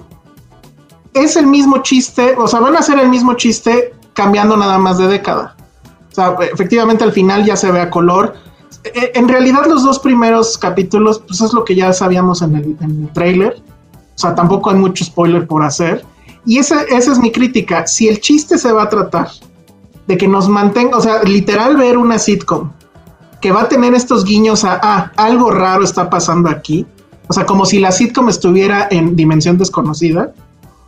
es el mismo chiste, o sea, van a hacer el mismo chiste cambiando nada más de década. O sea, efectivamente al final ya se ve a color. Eh, En realidad los dos primeros capítulos, pues es lo que ya sabíamos en el, en el trailer. O sea, tampoco hay mucho spoiler por hacer. Y esa, esa es mi crítica. Si el chiste se va a tratar de que nos mantenga, o sea, literal ver una sitcom que va a tener estos guiños a, ah, algo raro está pasando aquí. O sea, como si la sitcom estuviera en dimensión desconocida.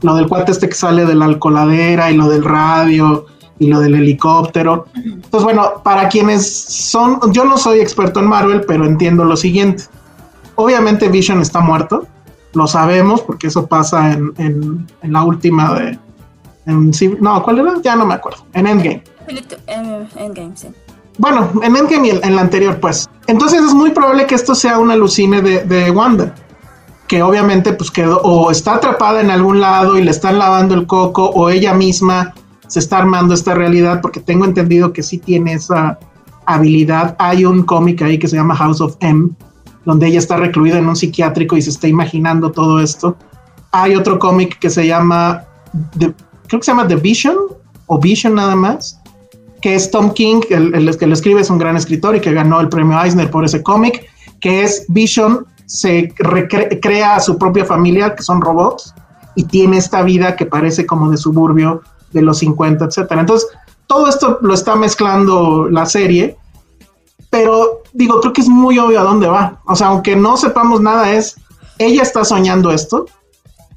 Lo del cuate este que sale de la alcoholadera y lo del radio y lo del helicóptero. Entonces, bueno, para quienes son, yo no soy experto en Marvel, pero entiendo lo siguiente. Obviamente Vision está muerto, lo sabemos porque eso pasa en, en- en la última de... en no, ¿cuál era? Ya no me acuerdo. En Endgame. Endgame, sí. Bueno, en Endgame y en, la anterior, pues. Entonces es muy probable que esto sea una alucine de, de Wanda. Que obviamente, pues quedó, o está atrapada en algún lado y le están lavando el coco, o ella misma se está armando esta realidad, porque tengo entendido que sí tiene esa habilidad. Hay un cómic ahí que se llama House of M, donde ella está recluida en un psiquiátrico y se está imaginando todo esto. Hay otro cómic que se llama, The- creo que se llama The Vision, o Vision nada más, que es Tom King, el, que lo escribe es un gran escritor y que ganó el premio Eisner por ese cómic, que es Vision se crea a su propia familia, que son robots, y tiene esta vida que parece como de suburbio de los 50, etcétera. Entonces, todo esto lo está mezclando la serie, pero digo, creo que es muy obvio a dónde va. O sea, aunque no sepamos nada, es ella está soñando esto,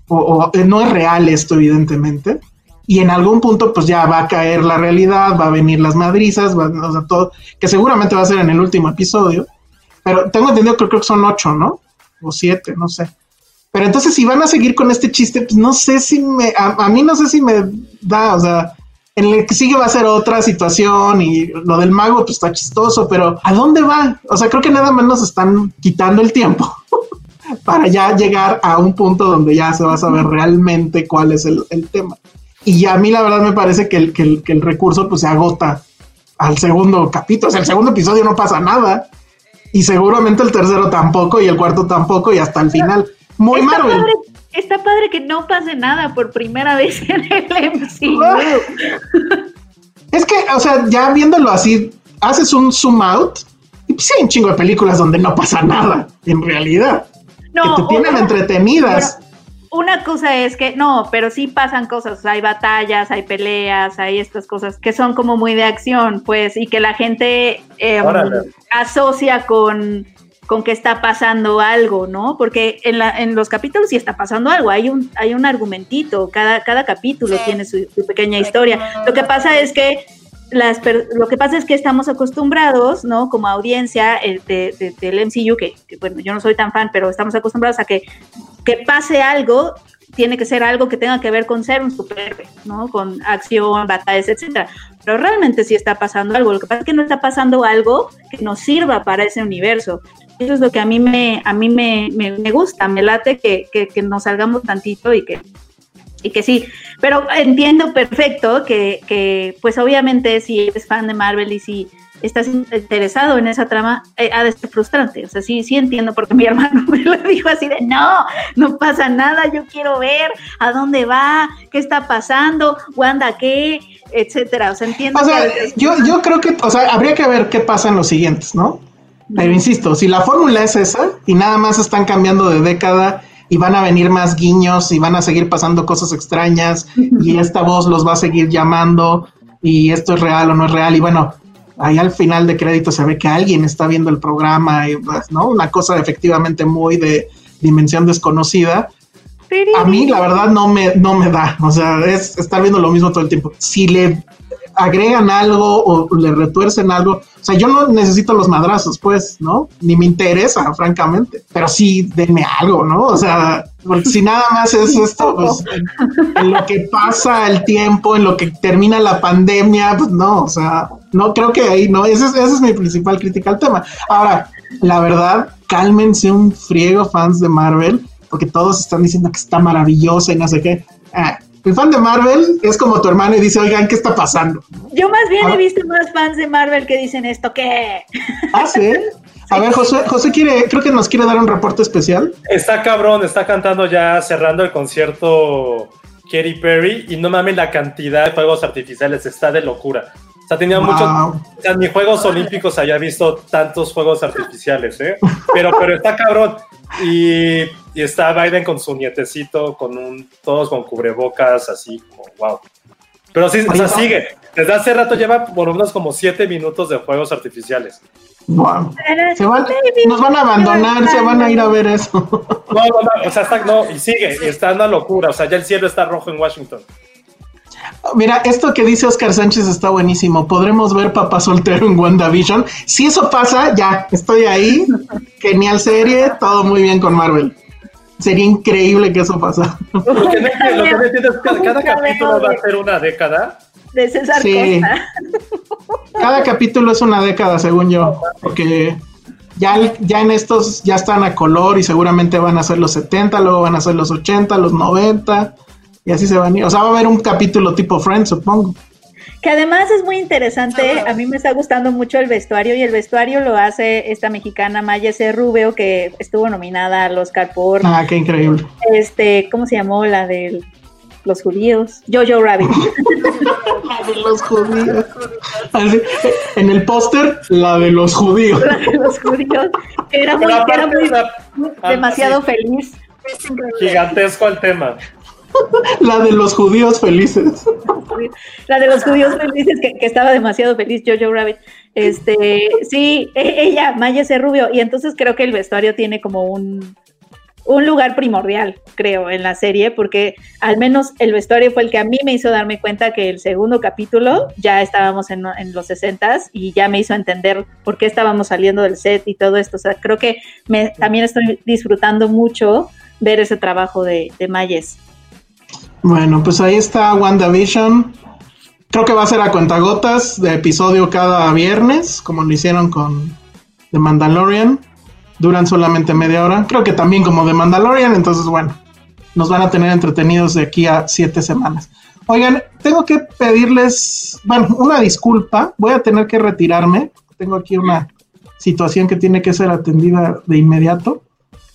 o, eh, no es real esto, evidentemente, y en algún punto, pues ya va a caer la realidad, va a venir las madrizas, va, o sea, todo, que seguramente va a ser en el último episodio, pero tengo entendido que creo que son ocho, ¿no? O siete, no sé. Pero entonces, si van a seguir con este chiste, pues no sé si me, a, a mí no sé si me da, o sea, en el que sigue va a ser otra situación y lo del mago, pues está chistoso, pero ¿a dónde va? O sea, creo que nada más nos están quitando el tiempo [laughs] para ya llegar a un punto donde ya se va a saber realmente cuál es el, el tema. Y a mí la verdad me parece que el, que el, que el recurso pues se agota al segundo capítulo, o sea, el segundo episodio no pasa nada y seguramente el tercero tampoco y el cuarto tampoco y hasta el final. Muy está Marvel. Padre, está padre que no pase nada por primera vez [laughs] en el MCU. Es que, o sea, ya viéndolo así, haces un zoom out y pues sí hay un chingo de películas donde no pasa nada, en realidad. No, que te tienen entretenidas. una cosa es que, no, pero sí pasan cosas, o sea, hay batallas, hay peleas, hay estas cosas que son como muy de acción, pues, y que la gente eh, Órale. asocia con, con que está pasando algo, ¿no? Porque en, la, en los capítulos sí está pasando algo, hay un, hay un argumentito, cada, cada capítulo Sí. tiene su, su pequeña historia. Lo que pasa es que las lo que pasa es que estamos acostumbrados, ¿no? Como audiencia eh, de- de- del MCU, que, que, bueno, yo no soy tan fan, pero estamos acostumbrados a que, que pase algo, tiene que ser algo que tenga que ver con ser un superhéroe, ¿no? Con acción, batallas, etcétera. Pero realmente sí está pasando algo. Lo que pasa es que no está pasando algo que nos sirva para ese universo. Eso es lo que a mí me, a mí me, me, me gusta, me late que, que, que nos salgamos tantito y que, y que sí, pero entiendo perfecto que, que, pues obviamente si eres fan de Marvel y si estás interesado en esa trama, eh, ha de ser frustrante. O sea, sí, sí entiendo porque mi [laughs] hermano me lo dijo así de, no, no pasa nada, yo quiero ver a dónde va, qué está pasando, Wanda qué, etcétera. O sea, entiendo O sea, que... yo, yo creo que, o sea, habría que ver qué pasa en los siguientes, ¿no? Pero insisto, si la fórmula es esa y nada más están cambiando de década y van a venir más guiños y van a seguir pasando cosas extrañas y [laughs] esta voz los va a seguir llamando y esto es real o no es real y bueno, ahí al final de crédito se ve que alguien está viendo el programa y pues, no, una cosa efectivamente muy de dimensión desconocida. A mí la verdad no me, no me da, o sea, es estar viendo lo mismo todo el tiempo. Si le agregan algo o le retuercen algo, o sea, yo no necesito los madrazos, pues, ¿no? Ni me interesa, francamente, pero sí denme algo, ¿no? O sea, porque si nada más es esto, pues, en, en lo que pasa el tiempo, en lo que termina la pandemia, pues no, o sea, no creo que ahí, no, esa es, esa es mi principal crítica al tema. Ahora, la verdad, cálmense un friego fans de Marvel, porque todos están diciendo que está maravillosa y no sé qué. Ah, el fan de Marvel es como tu hermano y dice, oigan, ¿qué está pasando? Yo más bien Ah. he visto más fans de Marvel que dicen esto que... Ah, sí. A ver, José, José quiere, creo que nos quiere dar un reporte especial. Está cabrón, está cantando ya cerrando el concierto Katy Perry y no mames la cantidad de fuegos artificiales, está de locura. O sea, tenía Wow. mucho, o sea, ni Juegos Olímpicos había visto tantos fuegos artificiales, ¿eh? Pero, pero está cabrón. Y, y está Biden con su nietecito, con un, todos con cubrebocas, así como, wow. Pero sí, o sea, sigue. Desde hace rato lleva por lo menos como siete minutos de fuegos artificiales. Wow. Se van, nos van a abandonar, se van a ir a ver eso. No, no, no, o sea, está, no, y sigue, y está una locura. O sea, ya el cielo está rojo en Washington. Mira, esto que dice Oscar Sánchez está buenísimo. Podremos ver Papá Soltero en WandaVision. Si eso pasa, ya, estoy ahí. Genial serie, todo muy bien con Marvel. Sería increíble que eso pasa. Lo que no, lo que no entiendo es que cada capítulo va a ser una década. De César Sí. Costa. Cada capítulo es una década, según yo, porque ya, ya en estos ya están a color y seguramente van a ser los 70, luego van a ser los 80, los 90 y así se van a ir. O sea, va a haber un capítulo tipo Friends, supongo. Que además es muy interesante, a mí me está gustando mucho el vestuario y el vestuario lo hace esta mexicana Maya C. Rubio que estuvo nominada al Oscar por Ah, qué increíble. este, ¿cómo se llamó? La de los judíos, Jojo Rabbit. [laughs] La de los judíos. Así, en el póster, la de los judíos. La de los judíos, era muy, era muy- ah, demasiado sí, feliz. Gigantesco el tema. La de los judíos felices. La de los judíos felices, que, estaba demasiado feliz, Jojo Rabbit. Este, sí, e- ella, Maya C. Rubio, y entonces creo que el vestuario tiene como un, un lugar primordial, creo, en la serie, porque al menos el vestuario fue el que a mí me hizo darme cuenta que el segundo capítulo ya estábamos en, en los 60 y ya me hizo entender por qué estábamos saliendo del set y todo esto. O sea, creo que me, también estoy disfrutando mucho ver ese trabajo de, de Mayes. Bueno, pues ahí está WandaVision. Creo que va a ser a cuentagotas de episodio cada viernes, como lo hicieron con The Mandalorian. Duran solamente media hora. Creo que también como The Mandalorian, entonces bueno, nos van a tener entretenidos de aquí a siete semanas. Oigan, tengo que pedirles, bueno, una disculpa. Voy a tener que retirarme. Tengo aquí una situación que tiene que ser atendida de inmediato.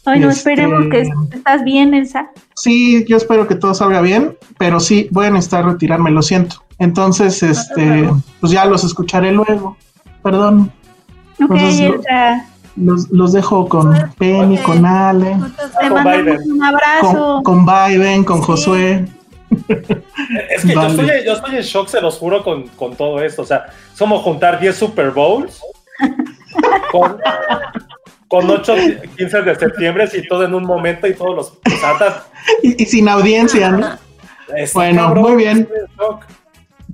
Ay, no, Este- esperemos que estás bien, Elsa. Sí, yo espero que todo salga bien, pero sí, voy a necesitar retirarme, lo siento. Entonces, este, pues ya los escucharé luego. Perdón. Ok, Entonces, Elsa. Los, los dejo con Penny, con Ale, Te Con mandamos Biden. un abrazo. con, con Biden, con Josué. Es que Vale. yo, estoy, yo estoy en shock, se los juro, con, con todo esto. O sea, es como juntar 10 Super Bowls [laughs] con, con 8, 15 de septiembre y todo en un momento y todos los. ta- Y, y sin audiencia, ¿no? Bueno, cabrón, muy bien.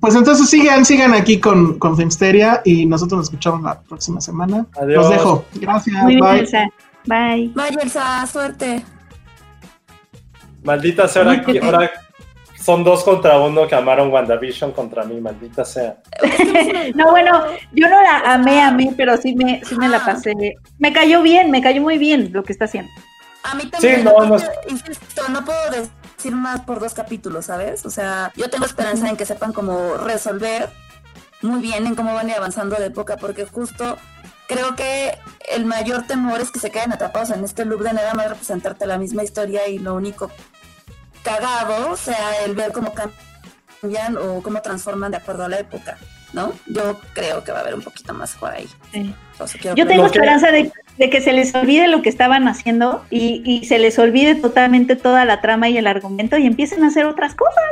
Pues entonces sigan, sigan aquí con, con Filmsteria y nosotros nos escuchamos la próxima semana. Adiós. Los dejo. Gracias. Muy bien, Bye. Elsa. Bye. Vaya, Elsa, suerte. Maldita sea, ahora son dos contra uno que amaron WandaVision contra mí, maldita sea. [laughs] No, bueno, yo no la amé, amé, pero sí me, sí me la pasé. Me cayó bien, me cayó muy bien lo que está haciendo. A mí también, Sí, no, no es- insisto, no puedo decir más por dos capítulos, ¿sabes? O sea, yo tengo esperanza en que sepan cómo resolver muy bien en cómo van a ir avanzando de época, porque justo creo que el mayor temor es que se queden atrapados en este loop de nada más representarte la misma historia y lo único cagado sea el ver cómo cambian o cómo transforman de acuerdo a la época, ¿no? Yo creo que va a haber un poquito más por ahí. Sí. Entonces, quiero Yo tengo esperanza de, de que se les olvide lo que estaban haciendo y, y se les olvide totalmente toda la trama y el argumento y empiecen a hacer otras cosas.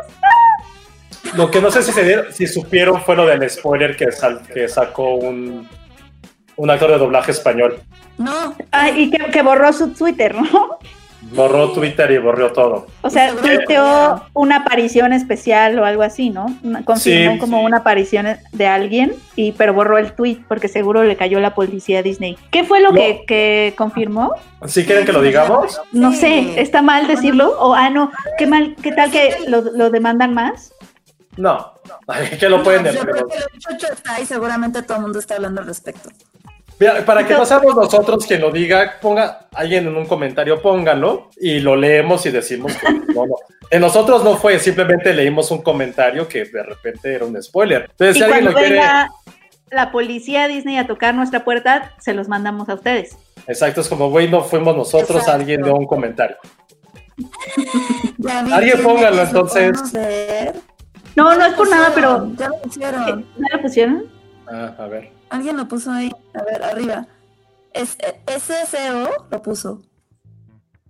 Lo que no sé si, se dieron- si supieron fue lo del spoiler que, sal- que sacó un, un actor de doblaje español. No, Ah, y que, que borró su Twitter, ¿no? Borró Twitter y borró todo. O sea, tuiteó una aparición especial o algo así, ¿no? Confirmó Sí, como sí. una aparición de alguien, y pero borró el tweet porque seguro le cayó la policía a Disney. ¿Qué fue lo No. que, que confirmó? ¿Sí quieren que lo digamos? No Sí. sé, ¿está mal decirlo? O, ah, no, ¿qué mal, qué tal que lo, lo demandan más? No. [laughs] que lo pueden No, yo decir. creo que el muchacho está y seguramente todo el mundo está hablando al respecto. Mira, para que no seamos nosotros quien lo diga, ponga alguien en un comentario, pónganlo y lo leemos y decimos que [laughs] no, no. En nosotros no fue, simplemente leímos un comentario que de repente era un spoiler. Entonces, Y si alguien cuando lo quiere. venga la policía Disney a tocar nuestra puerta, se los mandamos a ustedes. Exacto, es como, güey, no fuimos nosotros, Exacto. alguien dio un comentario. [laughs] Ya Alguien póngalo, lo entonces. No, no es por nada, pero Ya lo pusieron. ¿no lo pusieron? Ah, a ver. Alguien lo puso ahí. A ver, arriba. Es, eh, SSO lo puso.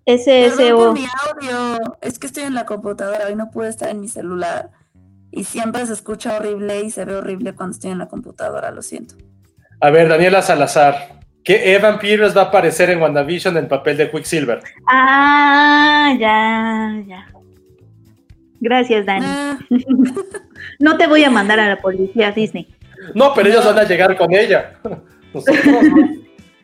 SSO. por mi audio. Es que estoy en la computadora. Hoy no pude estar en mi celular. Y siempre se escucha horrible y se ve horrible cuando estoy en la computadora. Lo siento. A ver, Daniela Salazar. Que Evan Peters va a aparecer en WandaVision en el papel de Quicksilver. Ah, ya, ya. Gracias, Dani. Ah, [laughs] No te voy a mandar a la policía Disney. No, pero ellos van a llegar con ella. [laughs] Nosotros no.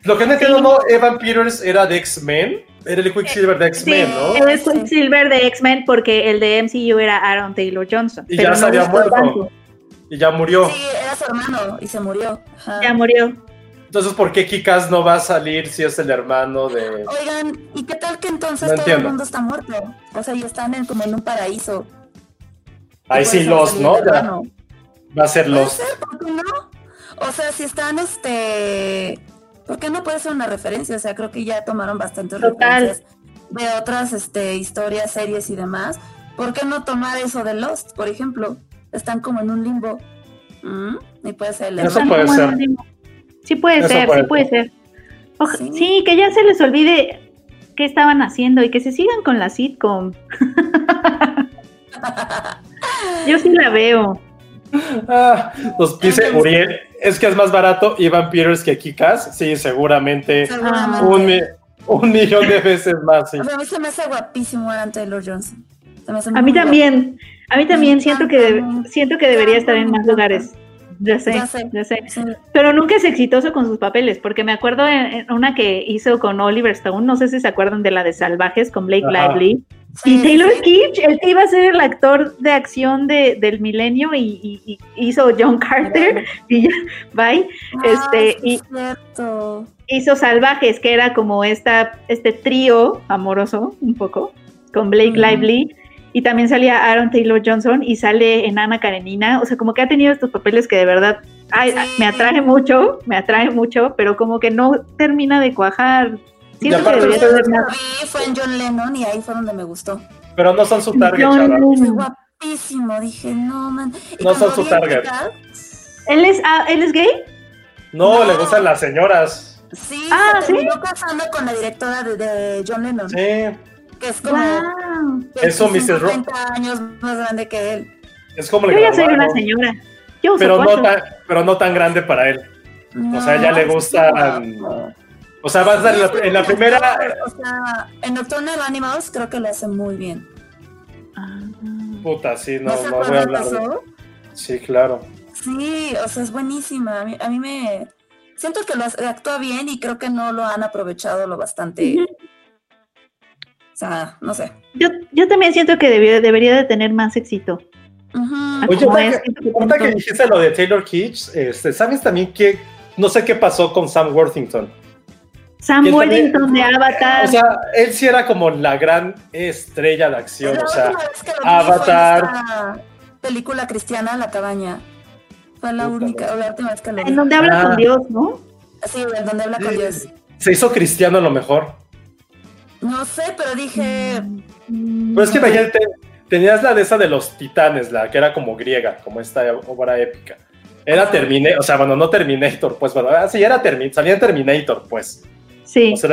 Lo que no entiendo, no, Evan Peters era de X-Men. Era el Quicksilver de X-Men, ¿no? Él es Quicksilver de X-Men porque el de MCU era Aaron Taylor Johnson. Y pero ya se había muerto. tanto. Y ya murió. sí, era su hermano y se murió. Ajá. Ya murió. Entonces, ¿por qué Kikas no va a salir si es el hermano de. Oigan, ¿y qué tal que entonces No todo entiendo. el mundo está muerto? O sea, y están en, como en un paraíso. Ahí sí, los, ¿no? el Ya hermano. Va a ser Puede los. ser, ¿por qué no? O sea, si están, este... ¿Por qué no puede ser una referencia? O sea, creo que ya tomaron bastantes Total. referencias de otras este, historias, series y demás. ¿Por qué no tomar eso de Lost, por ejemplo? Están como en un limbo. ¿Mm? Y puede ser el Eso Están puede como en ser. un limbo. Sí puede Eso ser, puede sí puede ser. Oja- Sí. sí. que ya se les olvide qué estaban haciendo y que se sigan con la sitcom. [laughs] Yo sí la veo. Ah, nos dice Uriel. Es que es más barato Evan Peters que Kikas. Sí, seguramente. Seguramente. Un, mi- un millón de veces más. sí. O sea, a mí se me hace guapísimo Aaron Taylor Johnson. A mí guapo. también. A mí también siento que siento que debería estar en más lugares. Ya sé, Ya sé. ya sé. Sí. Pero nunca es exitoso con sus papeles, porque me acuerdo en, en una que hizo con Oliver Stone, no sé si se acuerdan de la de Salvajes con Blake Ajá. Lively. Sí, Y Taylor sí. Kitsch, el que iba a ser el actor de acción de, del milenio y, y- y hizo John Carter [laughs] y ya, bye. Este, Ah, sí, y cierto. hizo Salvajes, que era como esta, este trío amoroso, un poco, con Blake. Lively. Y también salía Aaron Taylor Johnson y sale en Ana Karenina. O sea, como que ha tenido estos papeles que de verdad ay, Sí. me atrae mucho, me atrae mucho, pero como que no termina de cuajar. Siento que aparte debería ser más. vi, fue en John Lennon y ahí fue donde me gustó. Pero no son su target, John guapísimo, dije, no, man. Y No son su target. ¿Él es, ah, ¿Él es gay? No, No. le gustan las señoras. Sí, Ah, se ¿sí? terminó casando con la directora de, de John Lennon. Sí. Que es como Wow. Eso, 25, Mr. Ro- 30 años más grande que él. Es como le Yo ya soy una señora. Yo uso pero no, tan, pero no tan grande para él. O sea, ya le No, gustan- no. O sea, va a estar en la, en la primera. O sea, en Nocturnal Animals creo que lo hace muy bien. Ah. Puta, sí, ¿No, no, voy a hablar de eso? Sí, claro. Sí, o sea, es buenísima. A mí, a mí me... Siento que lo actúa bien y creo que no lo han aprovechado lo bastante. O sea, no sé. Yo, yo también siento que debió- debería de tener más éxito. Ujú. Oye, ahorita es, que, que que dijiste lo de Taylor Kitsch, este, ¿sabes también que no sé qué pasó con Sam Worthington? Sam Worthington de Avatar. O sea, él sí era como la gran estrella de acción, La o sea, Avatar. película cristiana, La Cabaña. Fue la Puta única, madre. la última vez que lo vi. en donde habla Ah. con Dios, ¿no? Sí, en donde habla con Dios. se hizo cristiano a lo mejor. No sé, pero dije, Pero es que imagínate, tenías la de esa de los titanes, la que era como griega, como esta obra épica. Era Terminator, o sea, bueno, no Terminator, pues, bueno, ah, sí, era Terminator, salía en Terminator, pues. Sí. O sea,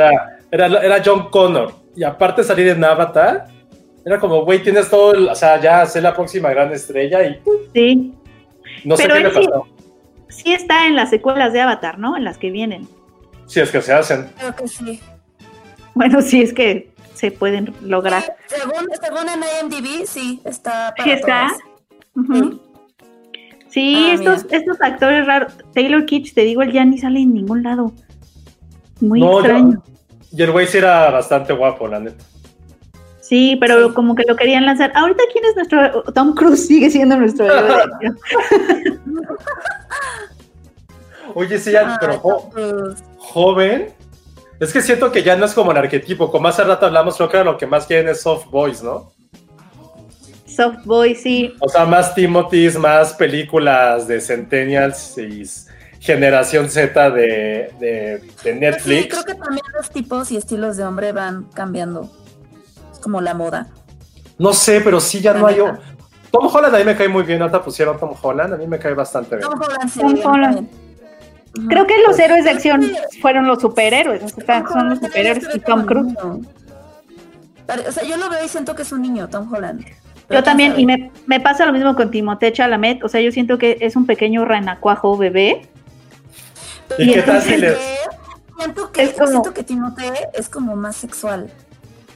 era, era, era John Connor. Y aparte de salir en Avatar, era como, güey, tienes todo, el- o sea, ya sé la próxima gran estrella y. Sí. no sé Pero qué le él sí- pasó. Sí está en las secuelas de Avatar, ¿no? En las que vienen. Si es que se hacen. creo que sí. [laughs] Bueno, sí es que se pueden lograr. Según, según en IMDb, sí, está para Sí está. Sí, Ah, estos, estos actores raros. Taylor Kitsch, te digo, él ya ni sale en ningún lado. Muy No, extraño. Y el güey sí era bastante guapo, la neta. Sí, pero Sí. como que lo querían lanzar. Ahorita, ¿quién es nuestro? Tom Cruise sigue siendo nuestro héroe. [laughs] [laughs] Oye, sí, ya, Ah, pero jo- joven. Es que siento que ya no es como el arquetipo. Como hace rato hablamos, creo que lo que más quieren es soft boys, ¿no? Soft Boy, sí. O sea, más Timothy's, más películas de Centennials y generación Z de, de, de pues sí, Netflix. creo que también los tipos y estilos de hombre van cambiando. Es como la moda. No sé, pero sí ya La no hay. Tom Holland a mí me cae muy bien. Ahorita pusieron Tom Holland, a mí me cae bastante bien. Tom Holland, sí, Tom Holland. Creo que los héroes de acción fueron los superhéroes. o sea, son los superhéroes y Tom Cruise. O sea, yo lo veo y siento que es un niño, Tom Holland. Yo también, sabe. y me, me pasa lo mismo con Timothée Chalamet. O sea, yo siento que es un pequeño renacuajo bebé. ¿Y Y qué tal entonces- si? Siento que, Es como- siento que Timothée es como más sexual.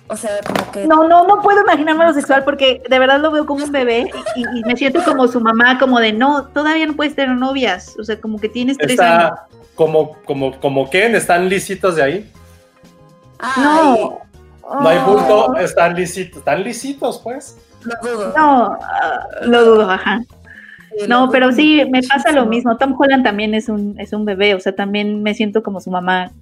O sea, como que... No, no, no puedo imaginarme lo sexual porque de verdad lo veo como un bebé y, y me siento como su mamá, como de no, todavía no puedes tener novias. O sea, como que tienes tres años. Está como, como, como Ken, están lisitos de ahí. Ay, No. No hay bulto, Oh, están lisitos, están lisitos, pues. Lo dudo. No, ah, lo dudo, ajá. No, pero sí, me pasa lo mismo. Tom Holland también es un, es un bebé, o sea, también me siento como su mamá,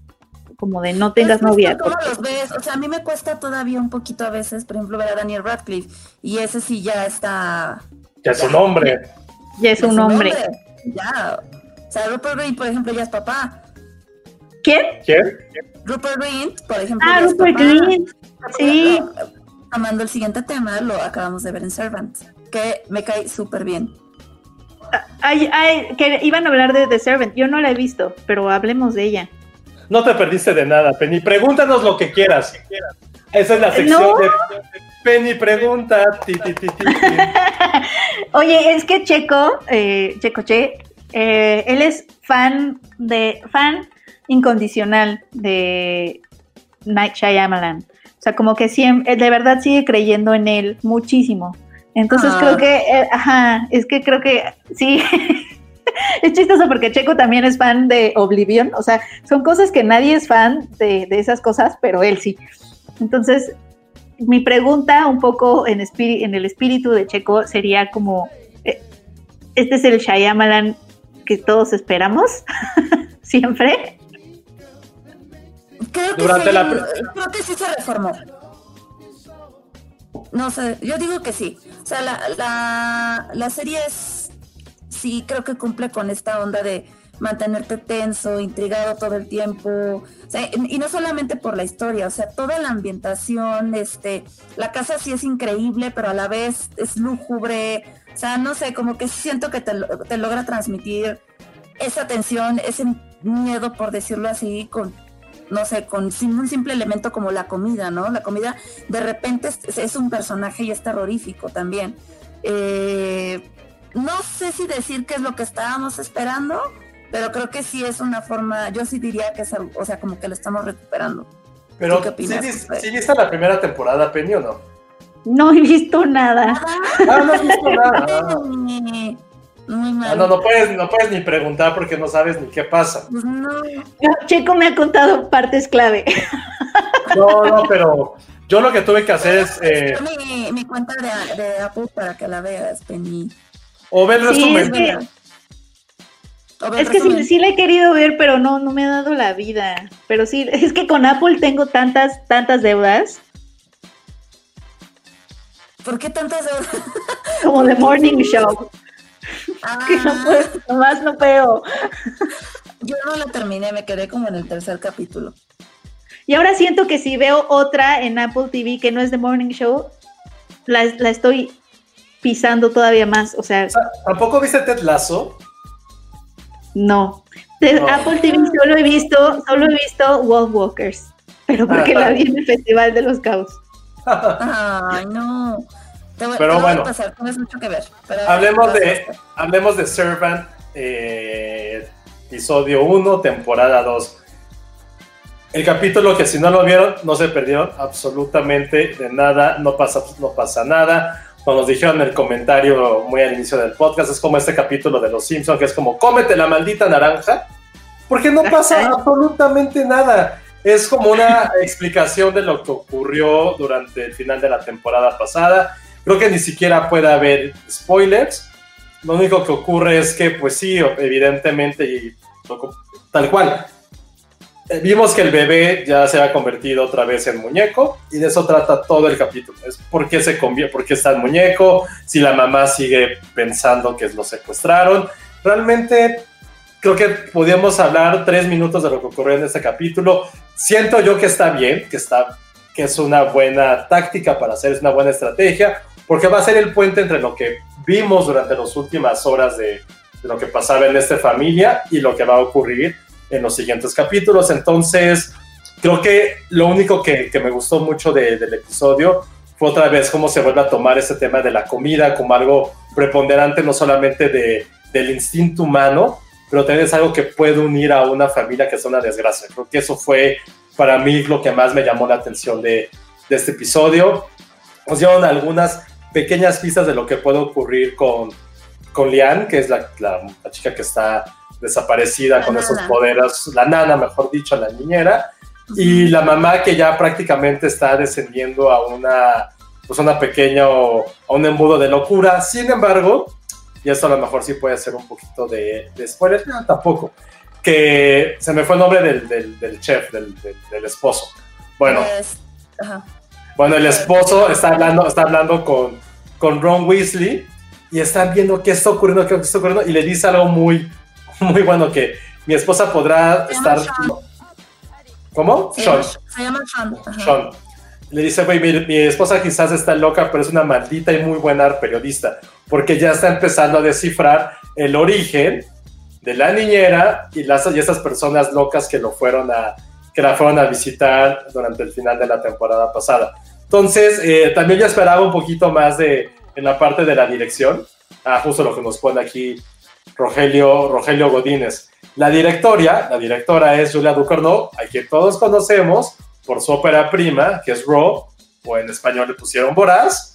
como de no tengas es novia. ¿Cómo los ves? O sea, a mí me cuesta todavía un poquito a veces, por ejemplo, ver a Daniel Radcliffe. Y ese sí ya está... Ya es un hombre. Ya es un hombre. Ya. O sea, Rupert Grint, por ejemplo, ya es papá. ¿Quién? ¿Quién? Rupert Grint, por ejemplo, Ah, ya es Rupert papá. Grint. Sí. Amando el siguiente tema, lo acabamos de ver en Servant, que me cae súper bien. Ay, ay, que iban a hablar de The Servant. Yo no la he visto, pero hablemos de ella. No te perdiste de nada, Penny. Pregúntanos lo que quieras. Esa es la sección No. de Penny Pregunta. Ti, ti, ti, ti, ti. [laughs] Oye, es que Checo, eh, Checo Che, eh, él es fan de fan incondicional de Night Shyamalan. O sea, como que siempre, de verdad sigue creyendo en él muchísimo. Entonces Ah. creo que, eh, ajá, es que creo que sí. [laughs] [laughs] es chistoso porque Checo también es fan de Oblivion. O sea, son cosas que nadie es fan de, de esas cosas, pero él sí. Entonces, mi pregunta un poco en, el espíritu de Checo sería como, eh, ¿este es el Shyamalan que todos esperamos? [laughs] ¿Siempre? Creo que, Durante sí, la- creo que sí se reformó. No sé, yo digo que sí. O sea, la, la, la serie es, sí, creo que cumple con esta onda de mantenerte tenso, intrigado todo el tiempo. Y no solamente por la historia, o sea, toda la ambientación, este, la casa sí es increíble, pero a la vez es lúgubre. O sea, no sé, como que siento que te, te logra transmitir esa tensión, ese miedo, por decirlo así, con, no sé, con sim- un simple elemento como la comida, ¿no? La comida de repente es, es un personaje y es terrorífico también. Eh, no sé si decir qué es lo que estábamos esperando, pero creo que sí es una forma, yo sí diría que es algo, o sea, como que lo estamos recuperando. Pero, ¿Tú qué opinas, ¿sí, Josué? sí viste la primera temporada, Penny, o no? No he visto nada. Ah, no has visto nada. [laughs] Muy, mal. Ah, no, no puedes, no puedes ni preguntar porque no sabes ni qué pasa. Pues no. Checo me ha contado partes clave. No, no, pero yo lo que tuve que hacer es eh, mi, mi cuenta de, de Apple para que la veas, Penny. O ver el Sí, es que- ver Es que sí, sí la he querido ver, pero no, no me ha dado la vida. Pero sí, es que con Apple tengo tantas, tantas deudas, ¿Por qué tantas deudas? como The Morning Show, Ah, que no puedo, nomás no puedo. yo no la terminé, me quedé como en el tercer capítulo. Y ahora siento que si veo otra en Apple TV que no es The Morning Show, la, la estoy pisando todavía más. O sea, ¿Tampoco viste Ted Lasso? no. De No. Apple TV solo he visto, solo he visto Wolf Walkers, pero porque Ah. la vi en el Festival de los Caos. Ay, no. Te voy, Pero te voy bueno. a pasar, tienes mucho que ver. Pero- Hablemos de, hablemos de Servant, eh, episodio 1, temporada 2. El capítulo que si no lo vieron, no se perdieron absolutamente de nada, no pasa, no pasa nada. Como nos dijeron en el comentario muy al inicio del podcast, es como este capítulo de Los Simpsons, que es como, cómete la maldita naranja, porque no pasa absolutamente nada. Es como una [laughs] explicación de lo que ocurrió durante el final de la temporada pasada. Creo que ni siquiera puede haber spoilers. Lo único que ocurre es que, pues sí, evidentemente, y tal cual. Eh, Vimos que el bebé ya se ha convertido otra vez en muñeco y de eso trata todo el capítulo. Es por qué se convierte, por qué está en muñeco, si la mamá sigue pensando que lo secuestraron. Realmente creo que podíamos hablar tres minutos de lo que ocurrió en este capítulo. Siento yo que está bien, que está que es una buena táctica para hacer, es una buena estrategia, porque va a ser el puente entre lo que vimos durante las últimas horas de, de lo que pasaba en esta familia y lo que va a ocurrir en los siguientes capítulos. Entonces, creo que lo único que, que me gustó mucho de- del episodio fue otra vez cómo se vuelve a tomar ese tema de la comida como algo preponderante, no solamente de, del instinto humano, pero también es algo que puede unir a una familia que es una desgracia. Creo que eso fue para mí lo que más me llamó la atención de, de este episodio. Nos dieron algunas pequeñas pistas de lo que puede ocurrir con, con Lian, que es la, la- la chica que está desaparecida La con esos nana. poderes, la nana, mejor dicho, la niñera, y la mamá que ya prácticamente está descendiendo a una, pues una pequeña o a un embudo de locura. Sin embargo, y esto a lo mejor sí puede ser un poquito de, de spoiler, no, tampoco, que se me fue el nombre del, del- del chef, del, del- del esposo. Bueno, Es- ajá. bueno, el esposo está hablando, está hablando con, con Ron Weasley y están viendo qué está ocurriendo, qué está ocurriendo, y le dice algo muy, [laughs] muy bueno que mi esposa podrá Se estar... Sean. ¿Cómo? Se Sean. se llama Sean. ajá. Sean. Le dice, güey, mi, mi esposa quizás está loca, pero es una maldita y muy buena periodista, porque ya está empezando a descifrar el origen de la niñera y, las, y esas personas locas que lo fueron a que la fueron a visitar durante el final de la temporada pasada. Entonces, eh, también yo esperaba un poquito más de en la parte de la dirección, ah, justo lo que nos pone aquí Rogelio, Rogelio Godínez. La directoria, la directora es Julia Ducournau, a quien todos conocemos por su ópera prima, que es Raw, o en español le pusieron Voraz.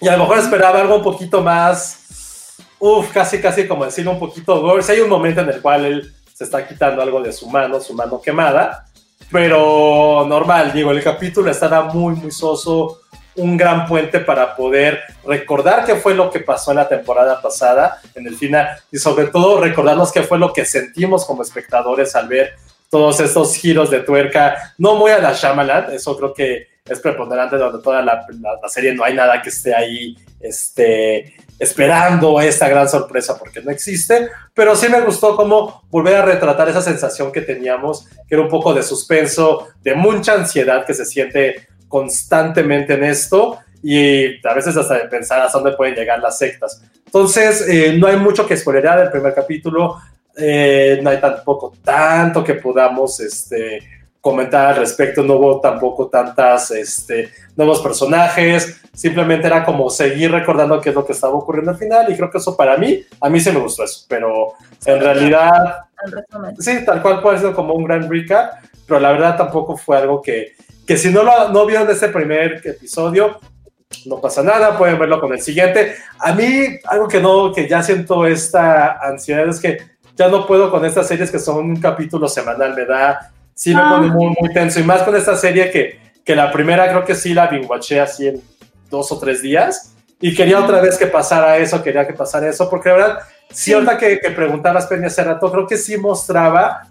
Y a lo mejor esperaba algo un poquito más, uff, casi, casi como decirlo un poquito gore. Si hay un momento en el cual él se está quitando algo de su mano, su mano quemada, pero normal, digo, el capítulo estará muy, muy soso, un gran puente para poder recordar qué fue lo que pasó en la temporada pasada, en el final, y sobre todo recordarnos qué fue lo que sentimos como espectadores al ver todos estos giros de tuerca, no muy a la Shyamalan, eso creo que es preponderante donde toda la, serie no hay nada que esté ahí este, esperando esta gran sorpresa porque no existe, pero sí me gustó como volver a retratar esa sensación que teníamos, que era un poco de suspenso, de mucha ansiedad que se siente constantemente en esto y a veces hasta de pensar hasta dónde pueden llegar las sectas. Entonces, eh, no hay mucho que spoilerar del primer capítulo. eh, no hay tampoco tanto que podamos este, comentar al respecto, no hubo tampoco tantas este, nuevos personajes, simplemente era como seguir recordando qué es lo que estaba ocurriendo al final y creo que eso para mí, a mí se me gustó eso, pero en realidad, sí, tal cual puede ser como un gran recap, pero la verdad tampoco fue algo que, que si no lo no vieron este primer episodio, no pasa nada, pueden verlo con el siguiente. A mí, algo que no, que ya siento esta ansiedad es que ya no puedo con estas series que son un capítulo semanal, me da, sí me Ah. pone muy, muy tenso, y más con esta serie que, que la primera creo que sí la binguaché así en dos o tres días, y quería otra vez que pasara eso, quería que pasara eso, porque la verdad, sí, ahorita que, que preguntabas, Penny, hace rato, creo que sí mostraba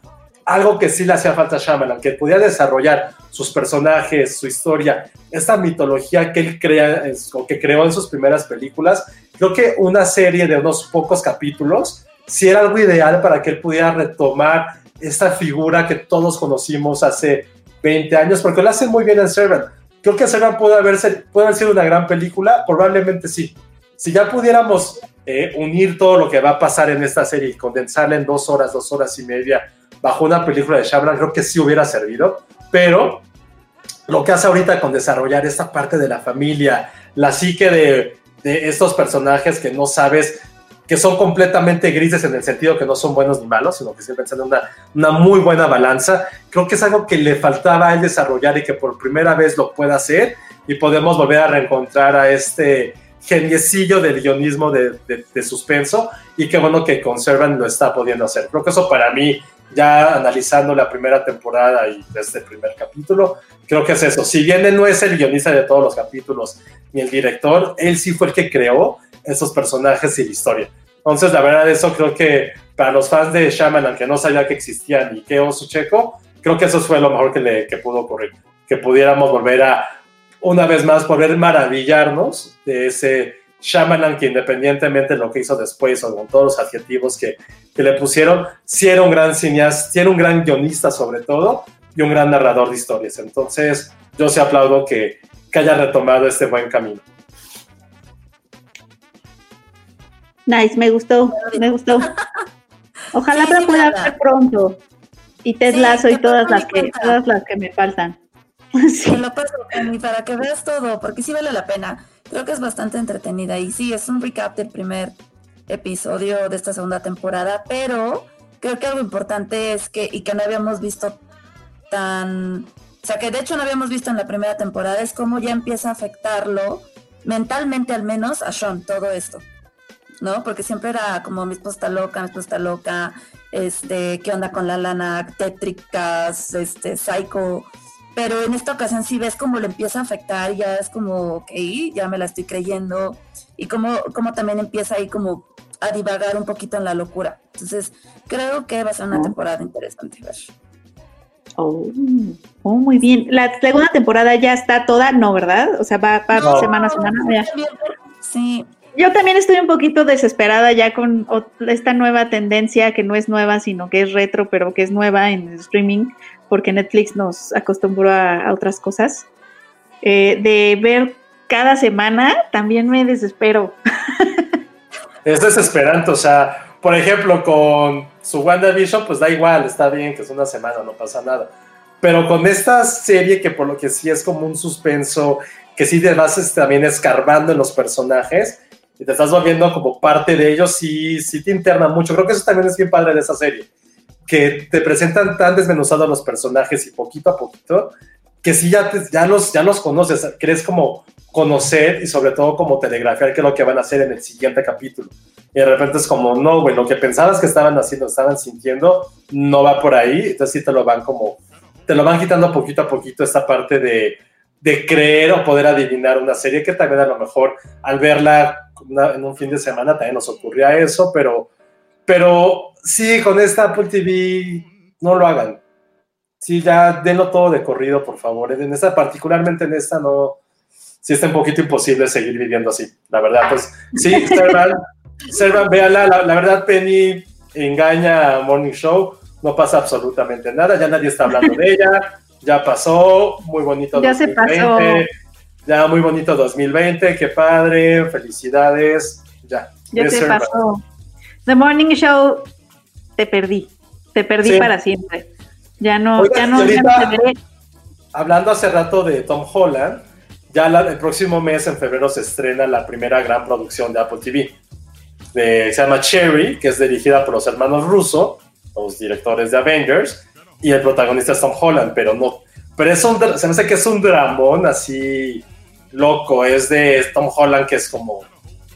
algo que sí le hacía falta a Shyamalan, que podía desarrollar sus personajes, su historia, esta mitología que él crea, o que creó en sus primeras películas. Creo que una serie de unos pocos capítulos sí era algo ideal para que él pudiera retomar esta figura que todos conocimos hace 20 años, porque lo hacen muy bien en Servant. Creo que Servant puede, haberse, haber sido una gran película, probablemente sí. Si ya pudiéramos eh, unir todo lo que va a pasar en esta serie y condensarla en dos horas, dos horas y media, bajo una película de Shyamalan, creo que sí hubiera servido, pero lo que hace ahorita con desarrollar esta parte de la familia, la psique de, de estos personajes que no sabes, que son completamente grises en el sentido que no son buenos ni malos, sino que siempre están en una, una muy buena balanza, creo que es algo que le faltaba a él desarrollar y que por primera vez lo puede hacer y podemos volver a reencontrar a este geniecillo del guionismo de, de, de suspenso y qué bueno que Conservan lo está pudiendo hacer. Creo que eso para mí, ya analizando la primera temporada y este primer capítulo, creo que es eso. Si bien él no es el guionista de todos los capítulos ni el director, él sí fue el que creó esos personajes y la historia. Entonces, la verdad, eso creo que para los fans de Shyamalan que no sabía que existía ni que Osu Checo, creo que eso fue lo mejor que, le, que pudo ocurrir. Que pudiéramos volver a, una vez más, poder maravillarnos de ese Shyamalan que independientemente de lo que hizo después o con todos los adjetivos que, que le pusieron, sí era un gran cineasta, era un gran guionista sobre todo y un gran narrador de historias. Entonces, yo sí aplaudo que, que haya retomado este buen camino. Nice, me gustó, me gustó. [laughs] Ojalá Sí, la pueda ver pronto. Y Ted Sí, y todas las que, todas las que me faltan. Te [laughs] Sí. lo paso, para que veas todo, porque sí vale la pena. Creo que es bastante entretenida y sí, es un recap del primer episodio de esta segunda temporada, pero creo que algo importante es que, y que no habíamos visto tan, o sea, que de hecho no habíamos visto en la primera temporada, es cómo ya empieza a afectarlo, mentalmente al menos, a Sean, todo esto. ¿no? Porque siempre era como mi esposa está loca, mi esposa está loca, este, qué onda con la lana, tétricas, este, psycho. Pero en esta ocasión sí ves cómo le empieza a afectar, ya es como, ok, ya me la estoy creyendo. Y como, como también empieza ahí como a divagar un poquito en la locura. Entonces, creo que va a ser una temporada interesante. ver. Oh, oh, muy bien. La segunda temporada ya está toda, no, ¿verdad? O sea, va, va No. semana a semana. ya. Sí, Yo también estoy un poquito desesperada ya con esta nueva tendencia que no es nueva, sino que es retro, pero que es nueva en el streaming, porque Netflix nos acostumbró a, a otras cosas. Eh, de ver cada semana, también me desespero. [laughs] Es desesperante, o sea, por ejemplo, con su WandaVision, pues da igual, está bien que es una semana, no pasa nada. Pero con esta serie que por lo que sí es como un suspenso, que sí te vas este, también escarbando en los personajes y te estás volviendo como parte de ellos, sí, sí te interna mucho. Creo que eso también es bien padre de esa serie, que te presentan tan desmenuzados los personajes y poquito a poquito, que sí ya, ya, los, ya los conoces, crees como conocer y sobre todo como telegrafiar qué es lo que van a hacer en el siguiente capítulo. Y de repente es como, no, güey, lo que pensabas que estaban haciendo, estaban sintiendo, no va por ahí. Entonces sí te lo van como, te lo van quitando poquito a poquito esta parte de, de creer o poder adivinar una serie que también a lo mejor al verla en un fin de semana también nos ocurría eso, pero, pero sí, con esta Apple TV no lo hagan. Sí, ya denlo todo de corrido, por favor. En esta, particularmente en esta, no, sí está un poquito imposible seguir viviendo así, la verdad. Pues sí, Servan, [laughs] Servan, véala, la, la verdad, Penny engaña a Morning Show, no pasa absolutamente nada, ya nadie está hablando de ella, ya pasó, muy bonito Ya se pasó. ya muy bonito 2020, qué padre, felicidades, ya. Ya Servan. pasó. The Morning Show te perdí. Te perdí Sí. para siempre. Ya no, ya no, ya. Hablando hace rato de Tom Holland, ya la- el próximo mes, en febrero, se estrena la primera gran producción de Apple TV. De- se llama Cherry, que es dirigida por los hermanos Russo, los directores de Avengers, y el protagonista es Tom Holland, pero no. Pero es un, se me hace que es un dramón así loco. Es de Tom Holland, que es como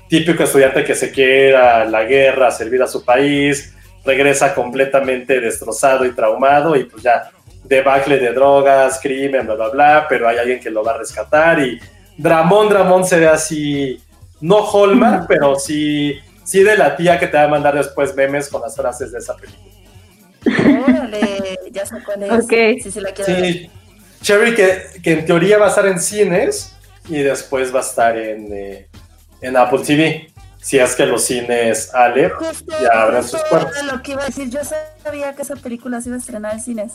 típico estudiante que se quiere ir a la guerra, a servir a su país, regresa completamente destrozado y traumado, y pues ya debacle de drogas, crimen, bla, bla, bla, pero hay alguien que lo va a rescatar y Dramón, Dramón se ve así, no Hallmark, pero sí, sí de la tía que te va a mandar después memes con las frases de esa película. Órale, ya sé cuál es. Ok. Sí, sí, la quiero ver. Sí, Cherry que, que en teoría va a estar en cines y después va a estar en, eh, en Apple TV, si es que los cines Ale Justo, ya abren sus puertas. lo que iba a decir. Yo sabía que esa película se iba a estrenar en cines.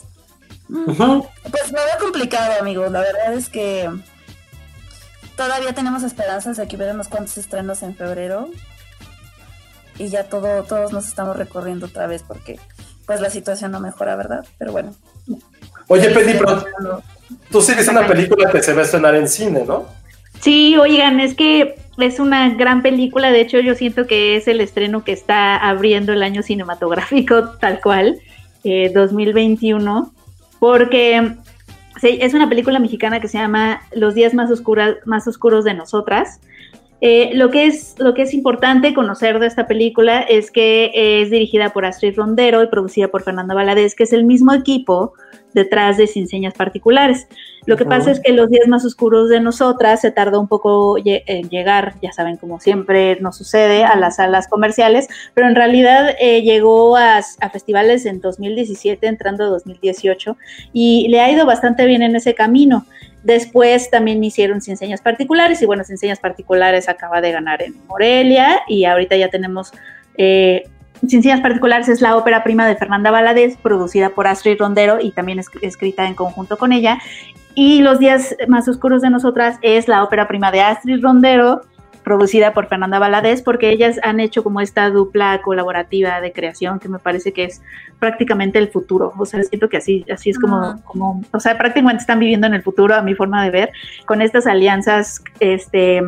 Pues me veo complicado, amigos. La verdad es que todavía tenemos esperanzas de que hubiera unos cuantos estrenos en febrero. Y ya todo, todos nos estamos recorriendo otra vez porque pues la situación no mejora, ¿verdad? Pero bueno. Oye, Penny, pero tú sí viste una película que se va a estrenar en cine, ¿no? Sí, oigan, es que es una gran película. De hecho, yo siento que es el estreno que está abriendo el año cinematográfico tal cual, eh, 2021, porque sí, es una película mexicana que se llama Los días más, más oscuros de nosotras. Eh, lo, que es, lo que es importante conocer de esta película es que es dirigida por Astrid Rondero y producida por Fernanda Valadez, que es el mismo equipo detrás de Sin Señas Particulares. Lo que pasa es que Los días más oscuros de nosotras se tardó un poco en llegar, ya saben, como siempre nos sucede, a las salas comerciales, pero en realidad eh, llegó a, a festivales en 2017, entrando a 2018, y le ha ido bastante bien en ese camino. Después también hicieron Sin Señas Particulares y bueno, Sin Señas Particulares acaba de ganar en Morelia y ahorita ya tenemos eh, Señas Particulares es la ópera prima de Fernanda Valadez, producida por Astrid Rondero y también es- escrita en conjunto con ella. Y Los días más oscuros de nosotras es la ópera prima de Astrid Rondero, producida por Fernanda Valadez, porque ellas han hecho como esta dupla colaborativa de creación que me parece que es prácticamente el futuro. O sea, siento que así, así es como, como, o sea, prácticamente están viviendo en el futuro, a mi forma de ver, con estas alianzas, este,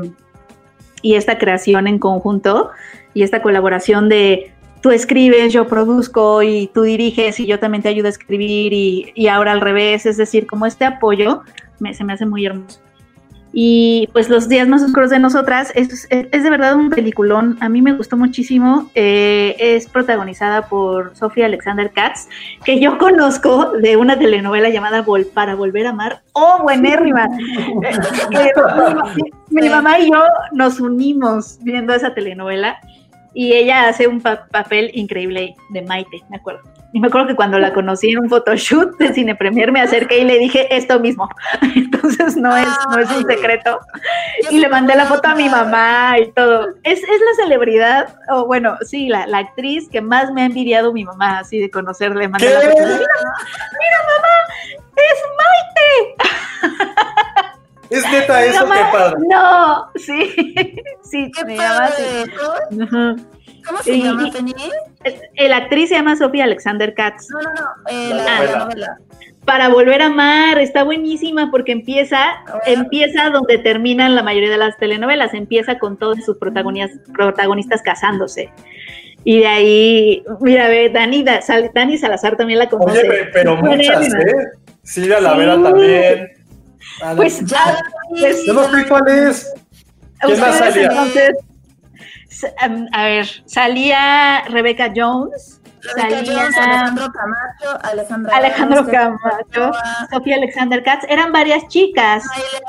y esta creación en conjunto y esta colaboración de tú escribes, yo produzco y tú diriges y yo también te ayudo a escribir y, y ahora al revés, es decir, como este apoyo me- se me hace muy hermoso. Y pues los días más oscuros de nosotras es, es- es de verdad un peliculón. A mí me gustó muchísimo. Eh, es protagonizada por Sofía Alexander Katz, que yo [laughs] conozco de una telenovela llamada Vol para volver a amar. ¡Oh, buenérrima! Eh, eh, mi, mi mamá y yo nos unimos viendo esa telenovela y ella hace un pa- papel increíble de Maite, me acuerdo. Y me acuerdo que cuando la conocí en un photoshoot de Cine Premier me acerqué y le dije esto mismo. [laughs] Entonces no es, no es un secreto. Y le mandé la foto a mi mamá y todo. Es, es la celebridad, o bueno, sí, la, la actriz que más me ha envidiado mi mamá, así de conocerle. Mandé la ¿Qué? foto. Mira, mira, mamá, es Maite. [laughs] Es neta eso, mamá- qué padre. No, sí, [laughs] sí, me llama así. Ujú. ¿Cómo se Y- llama, Penny? el- La actriz se llama Sofía Alexander Katz. No, no, no. eh, La la, la novela. novela. Para volver a amar, está buenísima porque empieza, empieza donde terminan la mayoría de las telenovelas, empieza con todos sus protagonistas, protagonistas casándose. Y de ahí, mira, ve, Dani, Dani Salazar también la conoce. Oye, pe- pero muchas, ¿eh? Silvia Lavera Sí. también. Pues ya, pues, Yo no sé cuál es. ¿Quién más salía? entonces, um, a ver, salía Rebecca Jones, salía Jones, Alejandro Camacho, Alejandra Alejandro Ramos, Camacho, Sofía Alexander Katz, eran varias chicas.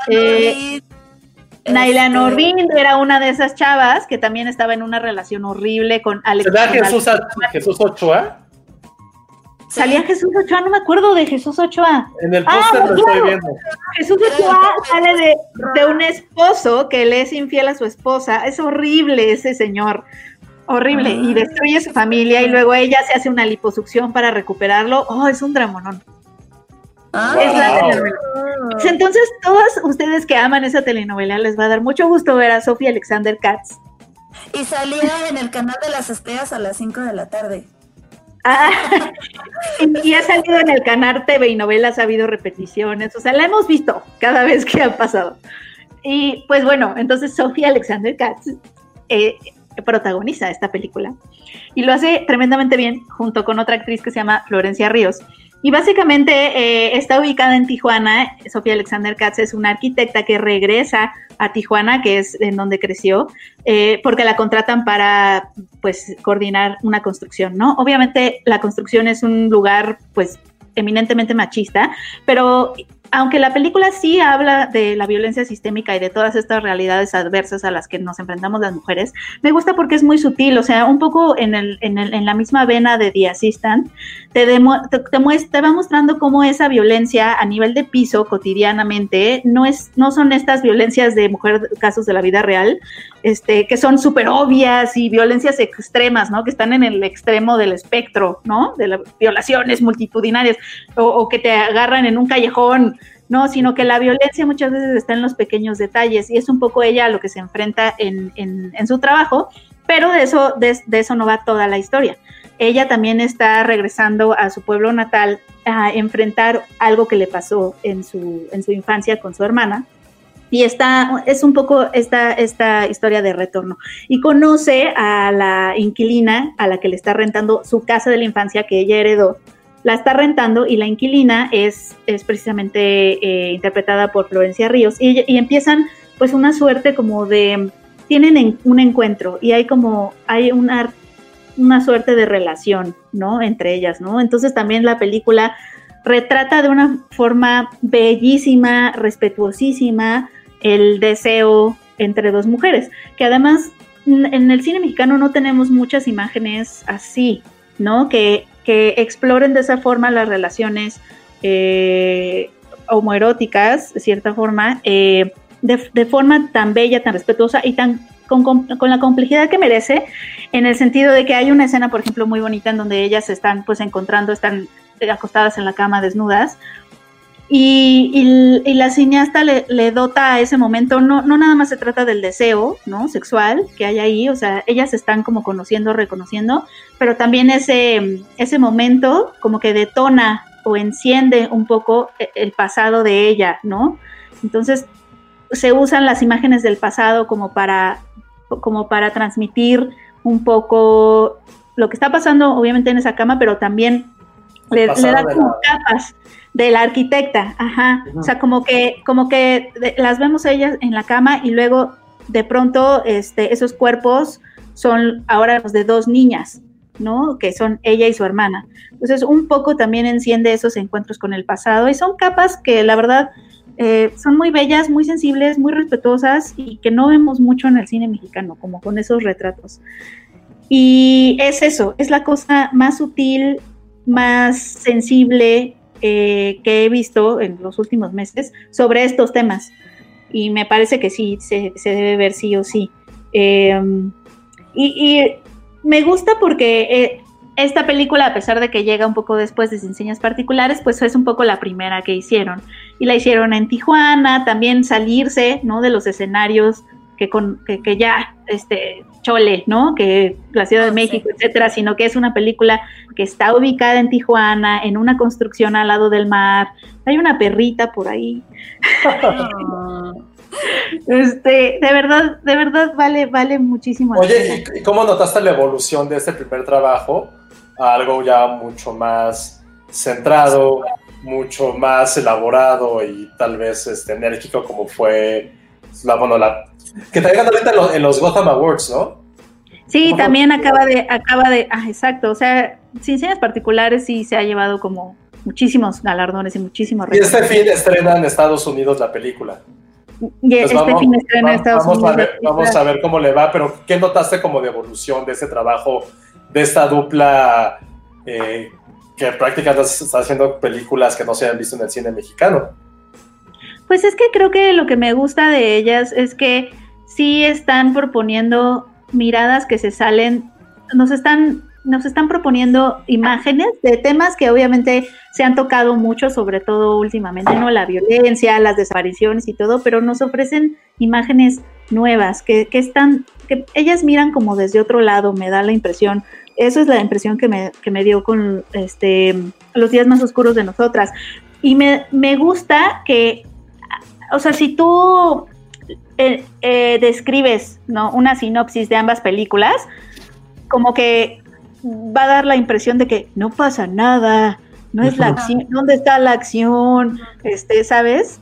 Eh, Naila este, Norvind era una de esas chavas que también estaba en una relación horrible con Alex. ¿Será Jesús, Jesús Ochoa? Salía Jesús Ochoa, no me acuerdo de Jesús Ochoa. En el Ah, póster lo estoy viendo. Jesús Ochoa sale de, de un esposo que le es infiel a su esposa. Es horrible ese señor. Horrible. Y destruye su familia y luego ella se hace una liposucción para recuperarlo. Oh, es un dramonón. Es la telenovela. Pues Entonces, todas ustedes que aman esa telenovela, les va a dar mucho gusto ver a Sofía Alexander Katz. Y salía en el canal de las estrellas a las 5 de la tarde. Ah, [laughs] y, ha salido en el canal TV y novelas, ha habido repeticiones, o sea, la hemos visto cada vez que ha pasado. Y pues bueno, entonces Sofía Alexander Katz eh, protagoniza esta película y lo hace tremendamente bien junto con otra actriz que se llama Florencia Ríos. Y básicamente eh, está ubicada en Tijuana. Sofía Alexander Katz es una arquitecta que regresa a Tijuana, que es en donde creció, eh, porque la contratan para pues coordinar una construcción, ¿no? Obviamente la construcción es un lugar pues eminentemente machista, pero aunque la película sí habla de la violencia sistémica y de todas estas realidades adversas a las que nos enfrentamos las mujeres, me gusta porque es muy sutil, o sea, un poco en, el, la misma vena de The Assistant, te, demo, te, va mostrando cómo esa violencia a nivel de piso cotidianamente no, es, no son estas violencias de mujer, casos de la vida real, este, que son súper obvias y violencias extremas, ¿no? Que están en el extremo del espectro, ¿no? De las violaciones multitudinarias o que te agarran en un callejón no, sino que la violencia muchas veces está en los pequeños detalles y es un poco ella lo que se enfrenta en, en, su trabajo, pero de eso, de, eso no va toda la historia. Ella también está regresando a su pueblo natal a enfrentar algo que le pasó en su, en su infancia con su hermana. Y está, es un poco esta, esta historia de retorno. Y conoce a la inquilina a la que le está rentando su casa de la infancia que ella heredó la está rentando y la inquilina es, es precisamente eh, interpretada por Florencia Ríos y, y, empiezan pues una suerte como de, tienen en, un encuentro y hay como, hay una, una suerte de relación, ¿no? Entre ellas, ¿no? Entonces también la película retrata de una forma bellísima, respetuosísima, el deseo entre dos mujeres, que además en el cine mexicano no tenemos muchas imágenes así, ¿no? Que que exploren de esa forma las relaciones eh, homoeróticas, de cierta forma, eh, de, de, forma tan bella, tan respetuosa y tan con, con, con, la complejidad que merece, en el sentido de que hay una escena, por ejemplo, muy bonita en donde ellas están pues encontrando, están acostadas en la cama desnudas, y, y, y, la cineasta le, le, dota a ese momento, no, no nada más se trata del deseo, ¿no? Sexual que hay ahí, o sea, ellas están como conociendo, reconociendo, pero también ese, ese momento como que detona o enciende un poco e, el pasado de ella, ¿no? Entonces se usan las imágenes del pasado como para, como para transmitir un poco lo que está pasando, obviamente, en esa cama, pero también le, le da como capas de la arquitecta, ajá. O sea, como que, como que las vemos ellas en la cama y luego de pronto este, esos cuerpos son ahora los de dos niñas, ¿no? Que son ella y su hermana. Entonces, un poco también enciende esos encuentros con el pasado y son capas que la verdad eh, son muy bellas, muy sensibles, muy respetuosas y que no vemos mucho en el cine mexicano, como con esos retratos. Y es eso, es la cosa más sutil, más sensible, eh, que he visto en los últimos meses sobre estos temas. Y me parece que sí, se, se debe ver sí o sí. Eh, y, me gusta porque eh, esta película, a pesar de que llega un poco después de Enseñas Particulares, pues es un poco la primera que hicieron. Y la hicieron en Tijuana, también salirse ¿no? de los escenarios que, con, que ya este, chole, ¿no? Que la Ciudad de México, etcétera, sino que es una película que está ubicada en Tijuana, en una construcción al lado del mar. Hay una perrita por ahí. [laughs] este, de verdad, de verdad vale, vale muchísimo. Oye, ¿y cómo notaste la evolución de este primer trabajo a algo ya mucho más centrado, mucho más elaborado y tal vez este, enérgico como fue la, bueno, la, que te ganado ahorita en los, en los, Gotham Awards, ¿no? Sí, también acaba de, acaba de, ah, exacto, o sea, sin señas particulares sí se ha llevado como muchísimos galardones y muchísimos Y este fin estrena en Estados Unidos la película. Y este vamos, fin estrena en Estados vamos Unidos. A ver, vamos a ver cómo le va, pero ¿qué notaste como de evolución de ese trabajo, de esta dupla eh, que prácticamente está haciendo películas que no se han visto en el cine mexicano? Pues es que creo que lo que me gusta de ellas es que sí están proponiendo miradas que se salen, nos están, nos están proponiendo imágenes de temas que obviamente se han tocado mucho, sobre todo últimamente, ¿no? La violencia, las desapariciones y todo, pero nos ofrecen imágenes nuevas, que, que están, que ellas miran como desde otro lado, me da la impresión. Eso es la impresión que me, que me dio con este, los días más oscuros de nosotras. Y me, me gusta que, o sea, si tú eh, eh, describes ¿no? una sinopsis de ambas películas, como que va a dar la impresión de que no pasa nada, no es la acción, ¿dónde está la acción? Este, ¿sabes?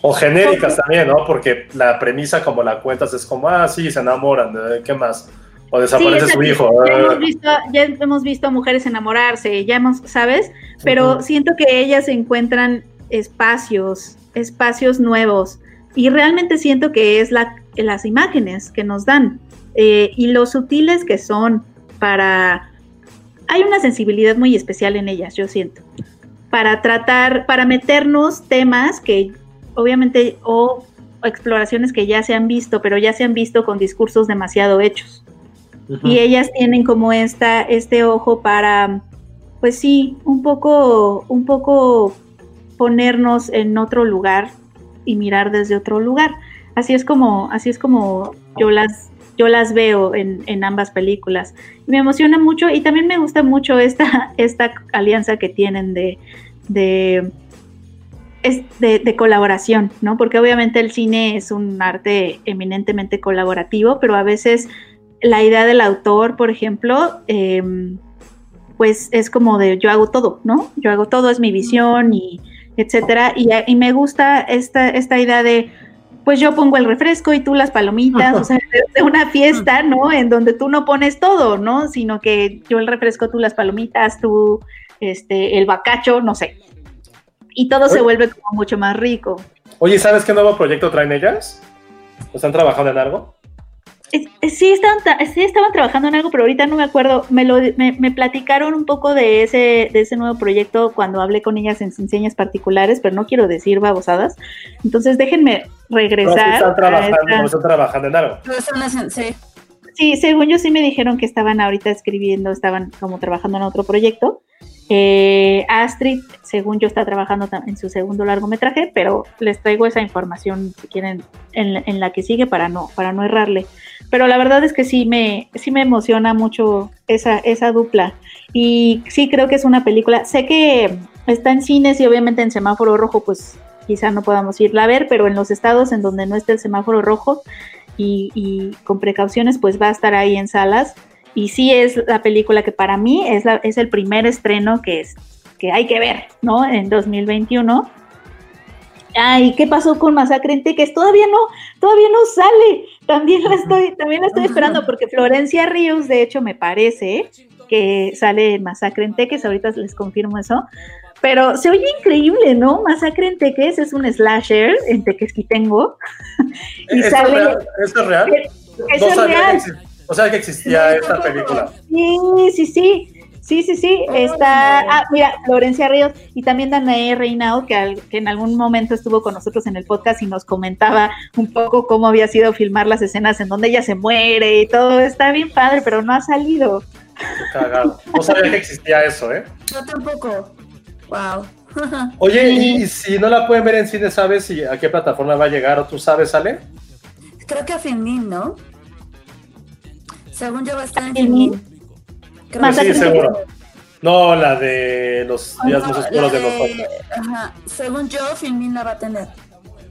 O genéricas también, ¿no? Porque la premisa como la cuentas es como, ah, sí, se enamoran, ¿de ¿qué más? O desaparece Sí, su hijo. Ya ah. hemos, visto, ya hemos visto mujeres enamorarse, ya hemos, ¿sabes? Pero siento que ellas encuentran espacios, espacios nuevos. Y realmente siento que es la, las imágenes que nos dan eh, y lo sutiles que son para... Hay una sensibilidad muy especial en ellas, yo siento, para tratar, para meternos temas que obviamente, o exploraciones que ya se han visto, pero ya se han visto con discursos demasiado hechos. Y ellas tienen como esta este ojo para pues sí un poco un poco ponernos en otro lugar y mirar desde otro lugar así es como así es como yo las yo las veo en, en ambas películas me emociona mucho y también me gusta mucho esta esta alianza que tienen de de de, de colaboración, ¿no? Porque obviamente el cine es un arte eminentemente colaborativo, pero a veces la idea del autor, por ejemplo, eh, pues es como de yo hago todo, ¿no? Yo hago todo, es mi visión y etcétera. Y, y me gusta esta, esta idea de pues yo pongo el refresco y tú las palomitas, o sea, [laughs] de, una fiesta, ¿no? En donde tú no pones todo, ¿no? Sino que yo el refresco, tú las palomitas, tú este, el bacacho, no sé. Y todo se vuelve como mucho más rico. Oye, ¿sabes qué nuevo proyecto traen ellas? ¿Están trabajando en algo? Sí estaban, tra- sí estaban trabajando en algo, pero ahorita no me acuerdo. Me, lo, me, me platicaron un poco de ese, de ese nuevo proyecto cuando hablé con ellas en enseñas particulares, pero no quiero decir babosadas. Entonces déjenme No, regresar. están a trabajando, esta- están trabajando en algo. Sí. Sí, según yo sí me dijeron que estaban ahorita escribiendo, estaban como trabajando en otro proyecto. Eh, Astrid, según yo, está trabajando en su segundo largometraje, pero les traigo esa información si quieren en, la- en la que sigue para no, para no errarle. Pero la verdad es que sí me, sí me emociona mucho esa, esa dupla. Y sí creo que es una película. Sé que está en cines y obviamente en semáforo rojo, pues quizá no podamos irla a ver, pero en los estados en donde no esté el semáforo rojo y, con precauciones, pues va a estar ahí en salas. Y sí es la película que para mí es, la, es el primer estreno que, es, que hay que ver, ¿no? En 2021. Ay, ¿qué pasó con Masacre en Teques? Todavía no, todavía no sale. También la estoy, también la estoy esperando porque Florencia Ríos, de hecho, me parece que sale Masacre en Teques. Ahorita les confirmo eso. Pero se oye increíble, ¿no? Masacre en Teques es un slasher en Tequesquitengo. y ¿Esto sale. es real? ¿Esto es real? Eso es real. no sabía que existía esta película. Sí, sí, sí. Sí, sí, sí. Está. Ah, mira, Florencia Ríos y también Danae Reinao, que, al- que en algún momento estuvo con nosotros en el podcast y nos comentaba un poco cómo había sido filmar las escenas en donde ella se muere y todo. Está bien padre, pero no ha salido. Qué cagado. No sabía que existía eso, ¿eh? Yo tampoco. Wow. [laughs] Oye, y, y si no la pueden ver en cine, ¿sabes si a qué plataforma va a llegar o tú sabes, Ale? Creo que a Filmin, ¿no? Según yo va a estar en Filmin. Creo Sí, seguro. No, la de los días No, más oscuros de de- nosotros. Ajá. Según yo, Filmin la va a tener.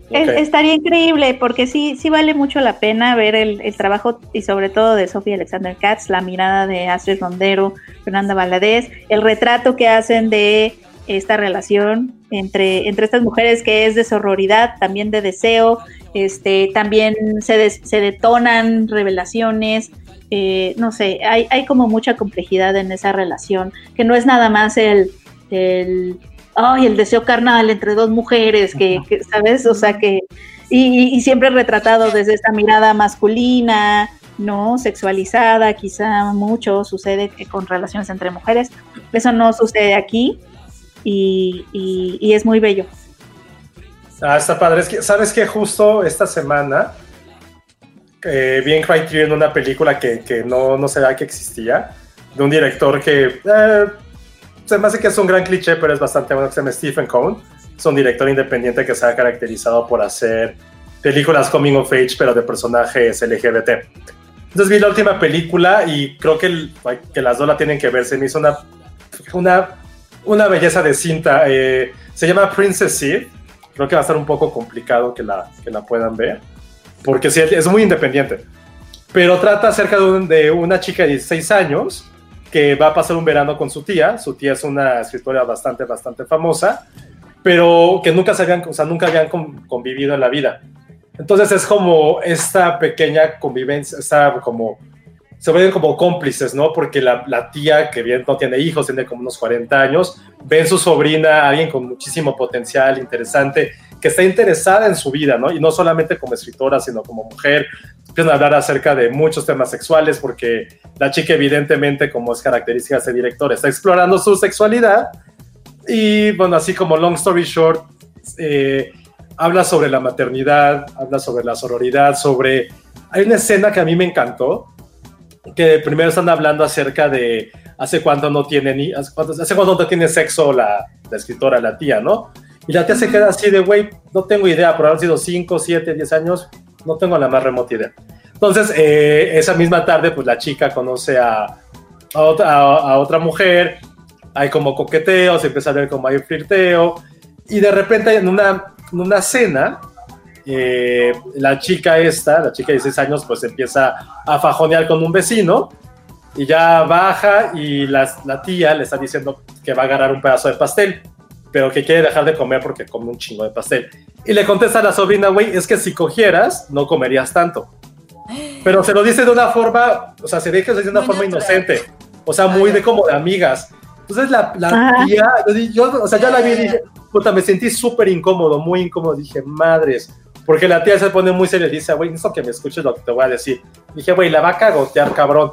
Es- estaría increíble porque sí, sí vale mucho la pena ver el, el trabajo y sobre todo de Sofía Alexander Katz, la mirada de Astrid Rondero, Fernanda Valadez, el retrato que hacen de esta relación entre, entre estas mujeres que es de sororidad, también de deseo, este, también se, des- se detonan revelaciones, eh, no sé, hay, hay como mucha complejidad en esa relación, que no es nada más el, el ay, el deseo carnal entre dos mujeres, que, que, ¿sabes? O sea, que, y, y- y siempre retratado desde esta mirada masculina, ¿no? Sexualizada, quizá mucho sucede que con relaciones entre mujeres. Eso no sucede aquí y, y- y es muy bello. Ah, está padre. Es que, ¿sabes qué? Justo esta semana eh, vi en Criterion una película que, que no, no sabía que existía, de un director que eh, se me hace que es un gran cliché, pero es bastante bueno, que se llama Stephen Cohn. Es un director independiente que se ha caracterizado por hacer películas coming of age, pero de personajes LGBT. Entonces vi la última película y creo que, el- que las dos la tienen que ver. Se me hizo una, una, una belleza de cinta. Eh, se llama Princess Eve. Creo que va a estar un poco complicado que la, que la puedan ver. Porque sí, es muy independiente. Pero trata acerca de, un- de una chica de 16 años que va a pasar un verano con su tía. Su tía es una escritora bastante, bastante famosa, pero que nunca, se habían, o sea, nunca habían con- convivido en la vida. Entonces es como esta pequeña convivencia, esta como, se vuelven como cómplices, ¿no? Porque la, la tía, que bien no tiene hijos, tiene como unos 40 años, ve en su sobrina alguien con muchísimo potencial, interesante, que está interesada en su vida, ¿no? Y no solamente como escritora, sino como mujer. Empiezan a hablar acerca de muchos temas sexuales, porque la chica evidentemente, como es característica de este director, está explorando su sexualidad. Y bueno, así como long story short, eh, habla sobre la maternidad, habla sobre la sororidad, sobre... Hay una escena que a mí me encantó, que primero están hablando acerca de hace cuánto no tiene ni hace cuánto, hace cuánto no tiene sexo la, la escritora, la tía, ¿no? Y la tía se queda así de, güey, no tengo idea, por haber sido 5, 7, 10 años, no tengo la más remota idea. Entonces, eh, esa misma tarde, pues la chica conoce a, a, otra, a, a otra mujer, hay como coqueteo, se empieza a ver como hay flirteo, y de repente en una, en una cena, eh, la chica esta, la chica de 16 años, pues empieza a fajonear con un vecino y ya baja y la, la tía le está diciendo que va a agarrar un pedazo de pastel, pero que quiere dejar de comer porque come un chingo de pastel. Y le contesta a la sobrina, güey, es que si cogieras, no comerías tanto. Pero se lo dice de una forma, o sea, se deja de una forma inocente, o sea, muy de como de amigas. Entonces la, la tía, yo, o sea, ya la vi y dije, puta, me sentí súper incómodo, muy incómodo. Dije, madres, porque la tía se pone muy seria y dice, güey, necesito que me escuches lo que te voy a decir. Dije, güey, la va a cagotear, cabrón.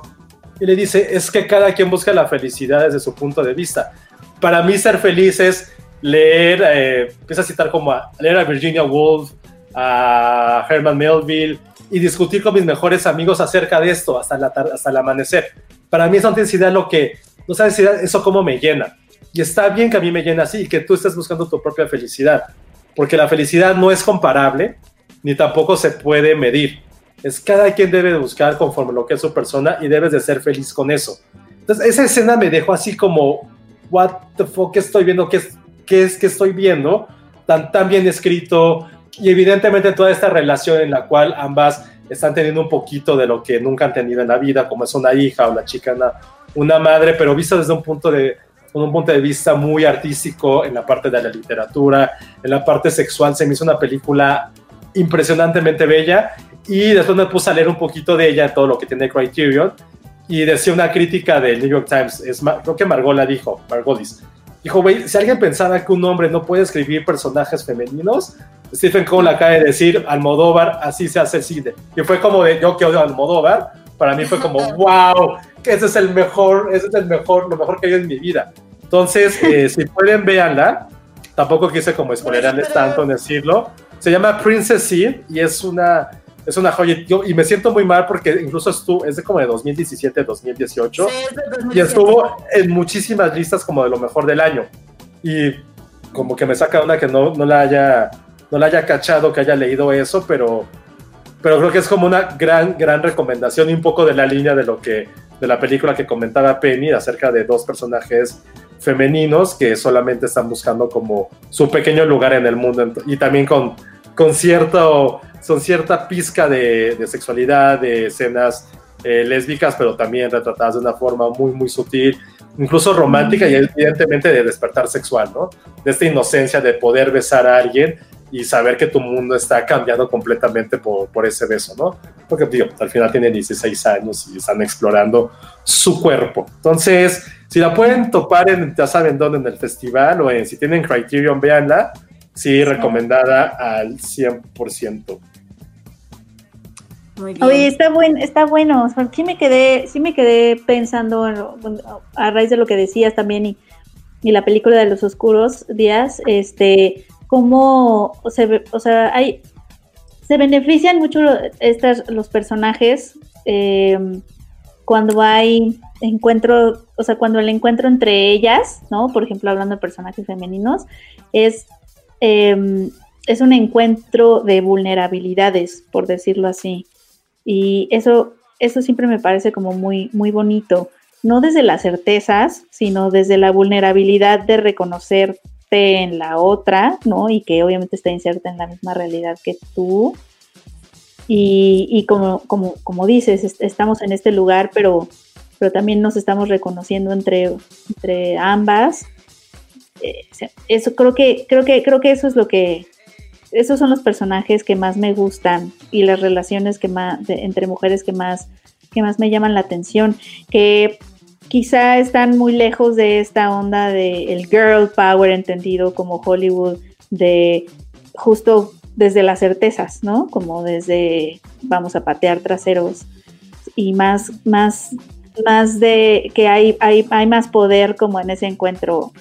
Y le dice, es que cada quien busca la felicidad desde su punto de vista. Para mí ser feliz es leer, eh, empieza a citar como a leer a Virginia Woolf, a Herman Melville y discutir con mis mejores amigos acerca de esto hasta, la hasta el amanecer. Para mí esa intensidad lo que, no sabes eso cómo me llena. Y está bien que a mí me llena así y que tú estés buscando tu propia felicidad, porque la felicidad no es comparable ni tampoco se puede medir. Es cada quien debe de buscar conforme lo que es su persona y debes de ser feliz con eso. Entonces, esa escena me dejó así como, what the fuck, ¿qué estoy viendo? ¿Qué es, qué es que estoy viendo? Tan, tan bien escrito y evidentemente toda esta relación en la cual ambas están teniendo un poquito de lo que nunca han tenido en la vida, como es una hija o la chica, una, una madre, pero visto desde un punto de, con un punto de vista muy artístico en la parte de la literatura, en la parte sexual, se me hizo una película impresionantemente bella y después me puse a leer un poquito de ella, todo lo que tiene Criterion, y decía una crítica del New York Times, es, creo que Margot la dijo, Margolis, dijo, güey, si alguien pensaba que un hombre no puede escribir personajes femeninos, Stephen Cole acaba de decir, Almodóvar, así se hace el cine. Y fue como de, yo que odio a Almodóvar, para mí fue como, [laughs] wow, ese es el mejor, ese es el mejor, lo mejor que hay en mi vida. Entonces, [laughs] eh, si pueden, véanla. Tampoco quise como spoilerarles tanto en decirlo. Se llama Princess Eve y es una, es una joya. Yo- y me siento muy mal porque incluso estuvo, es de como de 2017, 2018. Y estuvo en muchísimas listas como de lo mejor del año. Y como que me saca una que no, no la haya no la haya cachado, que haya leído eso, pero, pero creo que es como una gran, gran recomendación y un poco de la línea de lo que, de la película que comentaba Penny acerca de dos personajes femeninos que solamente están buscando como su pequeño lugar en el mundo y también con, con cierto, son cierta pizca de, de sexualidad, de escenas eh, lésbicas, pero también retratadas de una forma muy, muy sutil, incluso romántica y evidentemente de despertar sexual, ¿no? De esta inocencia de poder besar a alguien y saber que tu mundo está cambiando completamente por, por ese beso, ¿no? Porque, digo, al final tienen 16 años y están explorando su cuerpo. Entonces, si la pueden topar en, ya saben dónde, en el festival o en, si tienen Criterion, véanla. Sí, recomendada al 100%. Muy bien. Oye, está buen, está bueno. O sea, sí me quedé, sí me quedé pensando en lo- a raíz de lo que decías también y, y la película de los oscuros días, este, cómo se o sea, hay se benefician mucho estas los personajes eh, cuando hay encuentro, o sea, cuando el encuentro entre ellas, ¿no? Por ejemplo, hablando de personajes femeninos, es eh, es un encuentro de vulnerabilidades, por decirlo así. Y eso, eso siempre me parece como muy, muy bonito. No desde las certezas, sino desde la vulnerabilidad de reconocerte en la otra, ¿no? Y que obviamente está inserta en la misma realidad que tú. Y, como, como, como dices, estamos en este lugar, pero, pero también nos estamos reconociendo entre, entre ambas. Eh, eso creo que, creo que, creo que eso es lo que, esos son los personajes que más me gustan y las relaciones que más entre mujeres que más que más me llaman la atención que quizá están muy lejos de esta onda de el girl power entendido como Hollywood de justo desde las certezas, ¿no? Como desde vamos a patear traseros y más más más de que hay, hay, hay más poder como en ese encuentro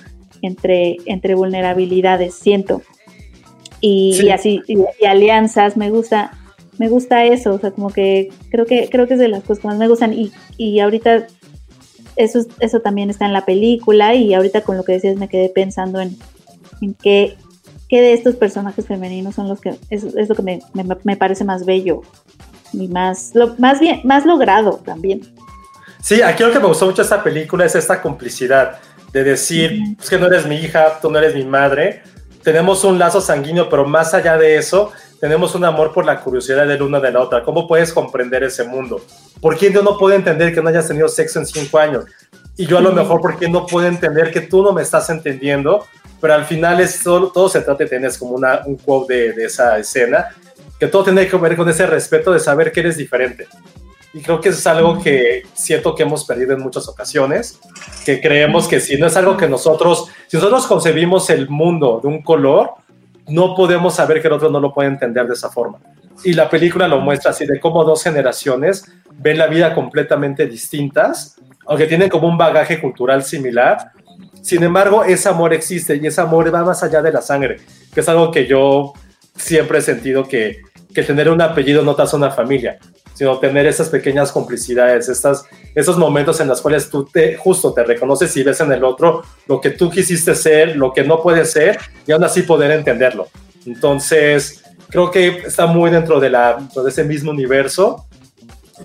entre, entre vulnerabilidades, siento y, así y, alianzas me gusta me gusta eso o sea como que creo que creo que es de las cosas que más me gustan y, y ahorita eso eso también está en la película y ahorita con lo que decías me quedé pensando en, en qué, qué de estos personajes femeninos son los que es, es lo que me, me, parece más bello y más lo, más bien más logrado también. Sí aquí lo que me gustó mucho de esta película es esta complicidad de decir es que no eres mi hija tú no eres mi madre tenemos un lazo sanguíneo, pero más allá de eso, tenemos un amor por la curiosidad del uno de la otra. ¿Cómo puedes comprender ese mundo? ¿Por qué yo no puedo entender que no hayas tenido sexo en cinco años? Y yo a lo mejor, ¿por qué no puedo entender que tú no me estás entendiendo? Pero al final es todo, todo se trata de tener como una, un quote de, de esa escena, que todo tiene que ver con ese respeto de saber que eres diferente. Y creo que eso es algo que siento que hemos perdido en muchas ocasiones, que creemos que si no es algo que nosotros, si nosotros concebimos el mundo de un color, no podemos saber que el otro no lo puede entender de esa forma. Y la película lo muestra así, de cómo dos generaciones ven la vida completamente distintas, aunque tienen como un bagaje cultural similar. Sin embargo, ese amor existe y ese amor va más allá de la sangre, que es algo que yo siempre he sentido que, que tener un apellido no te hace una familia sino tener esas pequeñas complicidades, estas, esos momentos en los cuales tú te, justo te reconoces y ves en el otro lo que tú quisiste ser, lo que no puede ser, y aún así poder entenderlo. Entonces, creo que está muy dentro de, la, de ese mismo universo.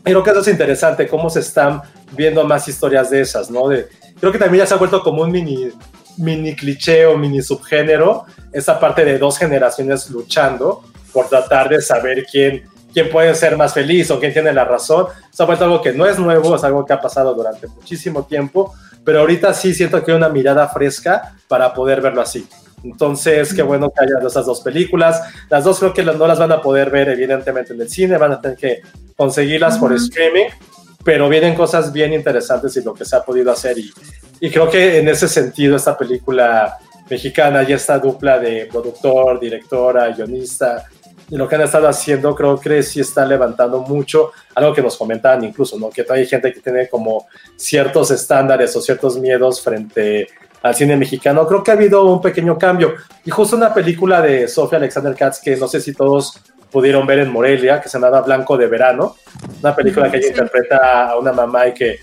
Creo que eso es interesante, cómo se están viendo más historias de esas, ¿no? De, creo que también ya se ha vuelto como un mini, mini cliché o mini subgénero, esa parte de dos generaciones luchando por tratar de saber quién quién puede ser más feliz o quién tiene la razón. Se ha vuelto algo que no es nuevo, es algo que ha pasado durante muchísimo tiempo, pero ahorita sí siento que hay una mirada fresca para poder verlo así. Entonces, qué bueno que haya esas dos películas. Las dos creo que no las van a poder ver evidentemente en el cine, van a tener que conseguirlas por streaming, pero vienen cosas bien interesantes y lo que se ha podido hacer. Y, y creo que en ese sentido esta película mexicana y esta dupla de productor, directora, guionista, lo que han estado haciendo creo que sí está levantando mucho, algo que nos comentaban incluso, ¿no? Que hay gente que tiene como ciertos estándares o ciertos miedos frente al cine mexicano. Creo que ha habido un pequeño cambio. Y justo una película de Sofía Alexander Katz que no sé si todos pudieron ver en Morelia, que se llama Blanco de Verano, una película que ella interpreta a una mamá y que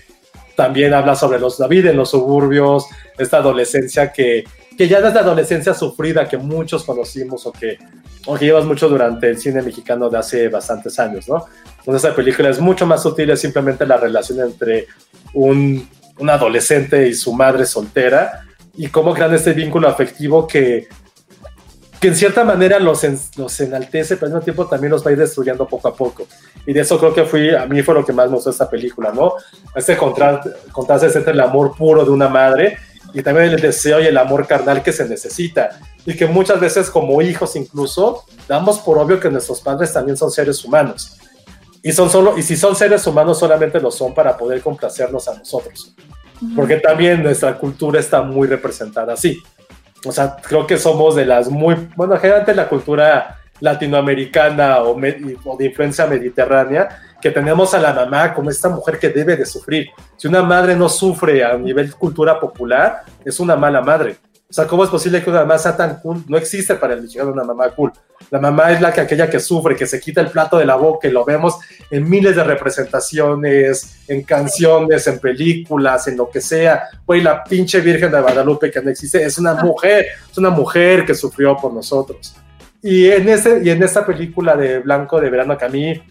también habla sobre los, la vida en los suburbios, esta adolescencia que que ya desde adolescencia sufrida que muchos conocimos o que, o que llevas mucho durante el cine mexicano de hace bastantes años, ¿no? Entonces esa película es mucho más sutil, es simplemente la relación entre un, un adolescente y su madre soltera y cómo crean este vínculo afectivo que, que en cierta manera los, los enaltece, pero al mismo tiempo también los va a ir destruyendo poco a poco. Y de eso creo que fui, a mí fue lo que más me gustó esta película, ¿no? Este contraste, contraste entre el amor puro de una madre y también el deseo y el amor carnal que se necesita. Y que muchas veces como hijos incluso damos por obvio que nuestros padres también son seres humanos. Y, son solo, y si son seres humanos solamente lo son para poder complacernos a nosotros. Porque también nuestra cultura está muy representada así. O sea, creo que somos de las muy, bueno, generalmente la cultura latinoamericana o, o de influencia mediterránea, que tenemos a la mamá como esta mujer que debe de sufrir. Si una madre no sufre a nivel cultura popular, es una mala madre. O sea, ¿cómo es posible que una mamá sea tan cool? No existe para el mexicano una mamá cool. La mamá es la que aquella que sufre, que se quita el plato de la boca y lo vemos en miles de representaciones, en canciones, en películas, en lo que sea. Güey, la pinche Virgen de Guadalupe que no existe, es una mujer, es una mujer que sufrió por nosotros. Y en, ese, y en esta película de Blanco de Verano, que a mí,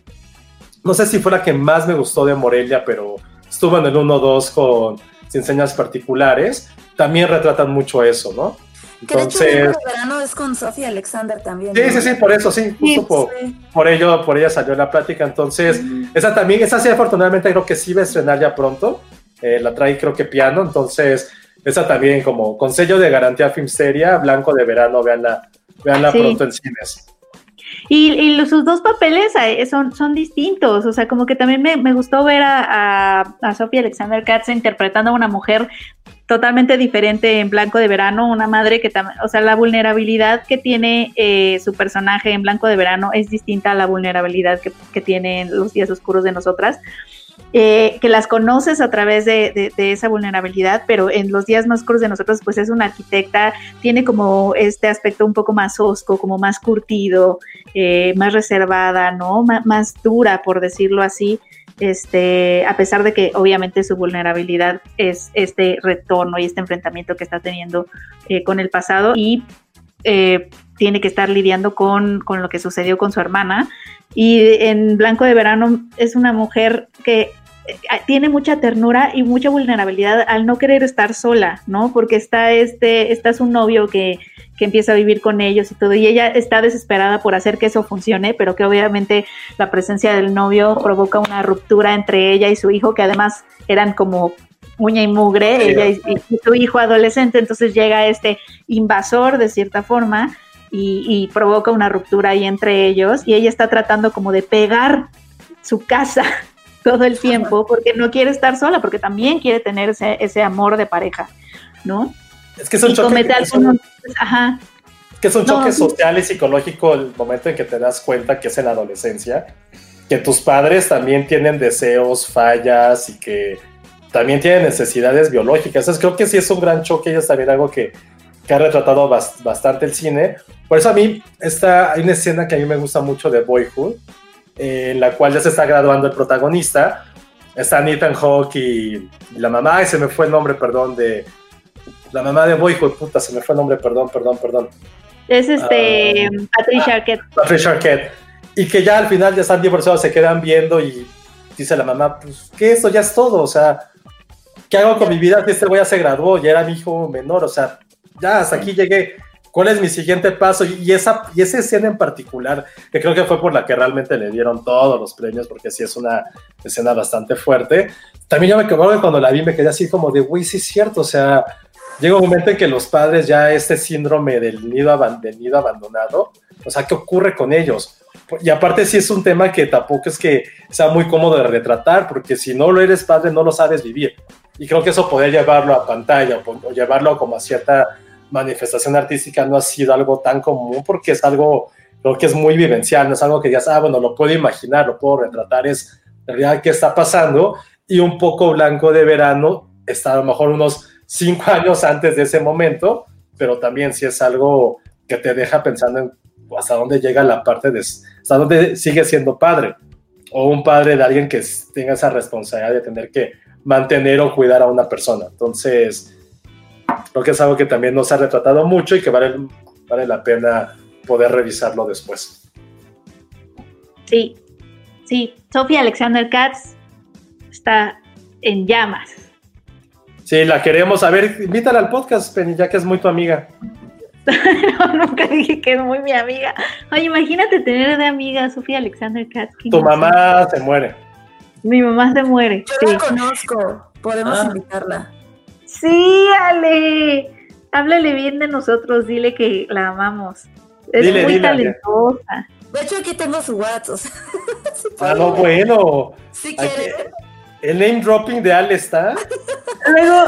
no sé si fue la que más me gustó de Morelia, pero estuvo en el 1-2 con Sin Señas Particulares, también retratan mucho eso, ¿no? Que de hecho el verano es con Sofía Alexander también. Sí, ¿no? sí, sí, por eso, sí, justo por, sí. por ello, por ella salió la plática. Entonces, esa también, esa sí, afortunadamente creo que sí va a estrenar ya pronto. Eh, la trae, creo que piano. Entonces, esa también, como con sello de garantía Filmsteria, Blanco de Verano, veanla, veanla Sí. pronto en cines. Y, y los- sus dos papeles son, son distintos, o sea, como que también me, gustó ver a, a, Sophie Alexander Katz interpretando a una mujer totalmente diferente en Blanco de Verano, una madre que también, o sea, la vulnerabilidad que tiene eh, su personaje en Blanco de Verano es distinta a la vulnerabilidad que, que tiene en los días oscuros de nosotras. Eh, que las conoces a través de, de- de esa vulnerabilidad, pero en los días más oscuros de nosotros, pues es una arquitecta, tiene como este aspecto un poco más osco, como más curtido, eh, más reservada, ¿no? M- más dura, por decirlo así. Este, a pesar de que obviamente su vulnerabilidad es este retorno y este enfrentamiento que está teniendo eh, con el pasado y eh, tiene que estar lidiando con, con lo que sucedió con su hermana. Y en Blanco de Verano es una mujer que tiene mucha ternura y mucha vulnerabilidad al no querer estar sola, ¿no? Porque está este, está su novio que, que empieza a vivir con ellos y todo, y ella está desesperada por hacer que eso funcione, pero que obviamente la presencia del novio provoca una ruptura entre ella y su hijo, que además eran como uña y mugre, Sí. ella y, y su hijo adolescente, entonces llega este invasor de cierta forma y, y provoca una ruptura ahí entre ellos, y ella está tratando como de pegar su casa todo el tiempo porque no quiere estar sola, porque también quiere tener ese, ese amor de pareja, ¿no? Es que es un y choque, comete es un- algunos- ajá, que es un No, choque sí. social y psicológico el momento en que te das cuenta que es en la adolescencia, que tus padres también tienen deseos, fallas y que también tienen necesidades biológicas. Entonces creo que sí es un gran choque y es también algo que, que ha retratado bas- bastante el cine. Por eso a mí está, hay una escena que a mí me gusta mucho de Boyhood, eh, en la cual ya se está graduando el protagonista. Está Ethan Hawke y, la mamá, y se me fue el nombre, perdón, de... La mamá de Boyhood, puta, se me fue el nombre, perdón, perdón, perdón. es este Patricia Arquette. Patricia Arquette. Y que ya al final ya están divorciados, se quedan viendo y dice la mamá, pues, ¿qué? Esto ya es todo, o sea, ¿qué hago con mi vida este güey ya se graduó? Ya era mi hijo menor, o sea, ya hasta aquí llegué. ¿Cuál es mi siguiente paso? Y, esa, y esa escena en particular, que creo que fue por la que realmente le dieron todos los premios, porque sí es una escena bastante fuerte. También yo me acuerdo que cuando la vi me quedé así como de, güey, sí es cierto, o sea, llega un momento en que los padres ya este síndrome del nido, del nido abandonado, o sea, ¿qué ocurre con ellos? Y aparte sí es un tema que tampoco es que sea muy cómodo de retratar, porque si no lo eres padre no lo sabes vivir. Y creo que eso poder llevarlo a pantalla o, o llevarlo como a cierta manifestación artística no ha sido algo tan común porque es algo, creo que es muy vivencial, no es algo que digas, ah, bueno, lo puedo imaginar, lo puedo retratar, es en realidad qué está pasando. Y un poco blanco de verano está a lo mejor unos cinco [laughs] años antes de ese momento, pero también sí es algo que te deja pensando en hasta dónde llega la parte de, hasta dónde sigue siendo padre, o un padre de alguien que tenga esa responsabilidad de tener que mantener o cuidar a una persona. Entonces, creo que es algo que también nos ha retratado mucho y que vale, vale la pena poder revisarlo después. Sí, sí, Sofía Alexander Katz está en llamas. Sí, la queremos. A ver, invítala al podcast, Penny, ya que es muy tu amiga. [laughs] No, nunca dije que es muy mi amiga. Oye, imagínate tener de amiga a Sofía Alexander Katz. Tu mamá se muere. Mi mamá se muere. Yo Sí. la conozco, podemos Ah. invitarla. Sí, Ale. Háblale bien de nosotros, dile que la amamos. Es Dile, muy dile, talentosa. De hecho, aquí tengo su WhatsApp. sí [laughs] Ah, no, bueno. Si que- El name dropping de Ale está. [laughs] Luego,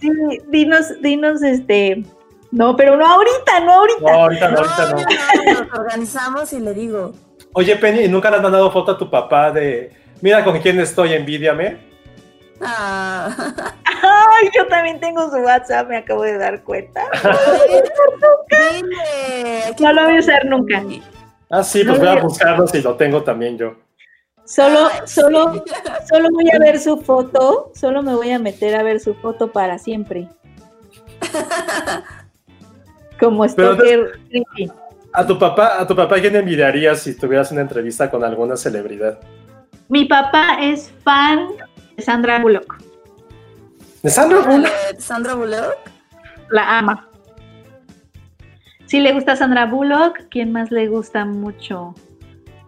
sí, dinos, dinos, este. No, pero no ahorita, no ahorita. No, ahorita no, No, ahorita no. no, no, nos organizamos y le digo. Oye, Penny, ¿y nunca le has mandado foto a tu papá de. Mira con quién estoy, envidiame? Ah. [laughs] Ay, yo también tengo su WhatsApp, me acabo de dar cuenta. No lo voy a usar nunca. Ah, sí, pues No, voy a buscarlo si lo tengo también yo. Solo, Ay, solo, [laughs] solo voy a ver su foto, solo me voy a meter a ver su foto para siempre. Como stalker creepy. A tu papá, a tu papá, ¿quién envidiarías si tuvieras una entrevista con alguna celebridad? Mi papá es fan de Sandra Bullock. ¿De Sandra Bullock? Sandra Bullock. La ama. Sí le gusta Sandra Bullock. ¿Quién más le gusta mucho?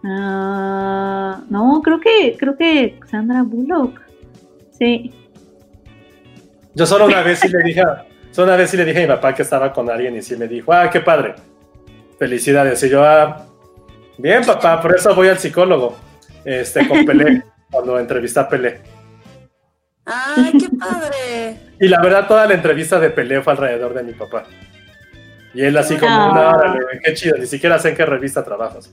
Ah, no, creo que, creo que Sandra Bullock. Sí. Yo solo una [laughs] vez sí le dije, a- solo una vez sí le dije a mi papá que estaba con alguien y sí me dijo, ah, qué padre. Felicidades. Y yo, ah, bien, papá, por eso voy al psicólogo. Este, con Pelé, [laughs] cuando entrevisté a Pelé. ¡Ay, qué padre! [laughs] Y la verdad, toda la entrevista de Pelé fue alrededor de mi papá. Y él así como, Ah. una hora, qué chido, ni siquiera sé en qué revista trabajas.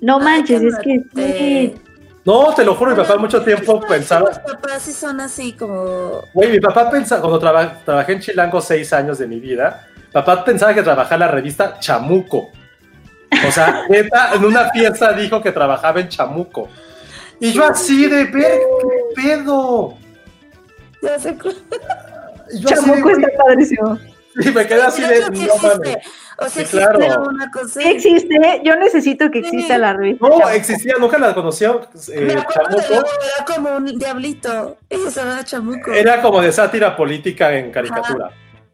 No manches, qué es que sí. No, te lo juro, mi papá mucho tiempo Los pensaba, papás sí son así como. güey, mi papá pensaba, cuando traba- trabajé en Chilango seis años de mi vida, papá pensaba que trabajaba en la revista Chamuco. O sea, neta, en una fiesta dijo que trabajaba en Chamuco. Y yo así de ver, qué pedo. Ya Y yo así de, Chamuco güey, está padrísimo. y me quedé así de, que no mames. O sea, Sí, existe claro. una cosa. Sí existe, yo necesito que exista Sí. la revista. No, Chamuco. existía, nunca la conoció. eh, Me de era como un diablito. Se llama Chamuco. Era como de sátira política en caricatura.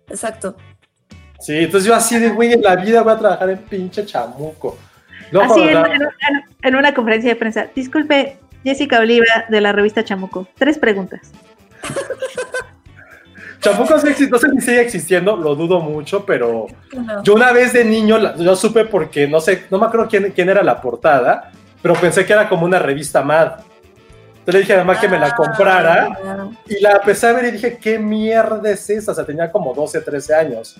Exacto. Sí, entonces yo así de, güey, en la vida voy a trabajar en pinche chamuco. Así en, cuando tra- en- en- en una conferencia de prensa. Disculpe, Jessica Oliva de la revista Chamuco. Tres preguntas. [laughs] Chamuco no sé si sigue existiendo, lo dudo mucho, pero no. yo una vez de niño, yo supe porque, no sé, no me acuerdo quién, quién era la portada, pero pensé que era como una revista Mad. Entonces le dije a mamá que me la comprara Ah, y la empecé a ver y dije, ¿qué mierda es esa? O sea, tenía como 12, 13 años.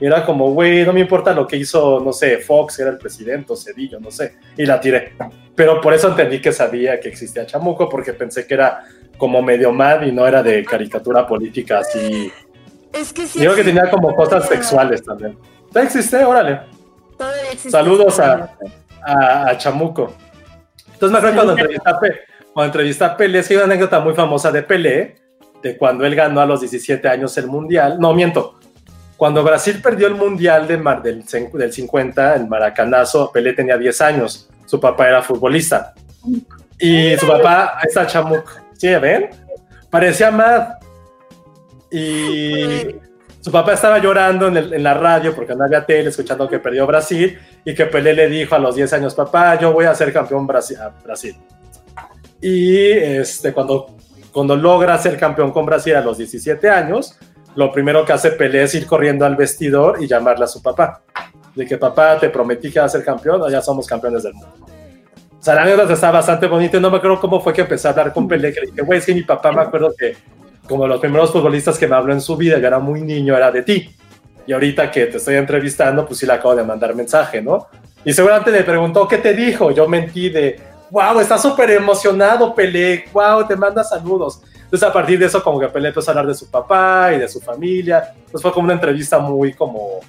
Era como, güey, no me importa lo que hizo, no sé, Fox, era el presidente, o Cedillo, no sé. Y la tiré. Pero por eso entendí que sabía que existía Chamuco, porque pensé que era como medio mad y no era de caricatura política así. Es que sí. Digo que tenía como cosas sexuales también. ¿Ya existe? Órale. Todavía existe. Saludos a- A, a Chamuco. Entonces me acuerdo cuando entrevisté a, Pe- cuando entrevisté a Pelé, es que hay una anécdota muy famosa de Pelé, de cuando él ganó a los 17 años el Mundial. No, miento. Cuando Brasil perdió el Mundial de Mar- del, del 50, el Maracanazo, Pelé tenía 10 años. Su papá era futbolista. Y su papá, ahí está Chamuco. ¿Sí, ven? Parecía Mad. Y su papá estaba llorando en, el- en la radio porque no había tele, escuchando que perdió Brasil y que Pelé le dijo a los 10 años, papá, yo voy a ser campeón Brasil. a Brasil. Y este, cuando, cuando logra ser campeón con Brasil a los 17 años, lo primero que hace Pelé es ir corriendo al vestidor y llamarle a su papá. De que papá, te prometí que vas a ser campeón, ya somos campeones del mundo. O sea, la anécdota está bastante bonita no me acuerdo cómo fue que empecé a hablar con Pelé, que dije, güey, es que mi papá me acuerdo que como los primeros futbolistas que me habló en su vida, yo era muy niño, era de ti. Y ahorita que te estoy entrevistando, pues sí le acabo de mandar mensaje, ¿no? Y seguramente le preguntó, ¿qué te dijo? Yo mentí de, wow, está súper emocionado, Pelé, wow, te manda saludos. Entonces a partir de eso como que Pelé empezó a hablar de su papá y de su familia. Entonces fue como una entrevista muy como,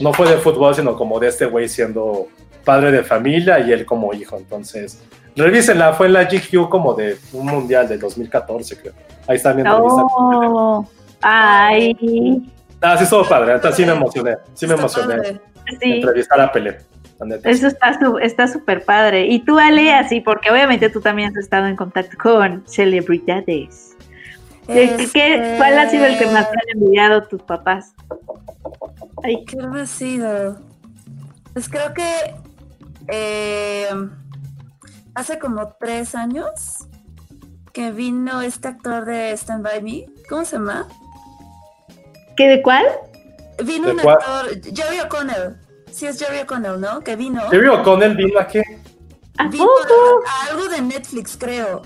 no fue de fútbol, sino como de este güey siendo padre de familia y él como hijo. Entonces, revísenla, fue en la GQ como de un mundial del 2014, creo. Ahí está mi entrevista. Oh, ay, Ah, sí, estuvo padre, entonces sí me emocioné, sí me Está emocioné sí. entrevistar a Pelé. Eso está su- está súper padre. Y tú, Ale, así, porque obviamente tú también has estado en contacto con celebridades. ¿Qué- qué- Este, ¿Cuál ha sido el que más te han enviado tus papás? Ay, ¿Qué habrá sido? Pues creo que eh, hace como tres años que vino este actor de Stand By Me. ¿Cómo se llama? ¿qué de cuál? Vino ¿De un cuál? actor, Jerry O'Connell. Sí, es Jerry O'Connell, ¿no? Que vino. Jerry O'Connell vino. ¿A Vino poco? a, a algo de Netflix, creo.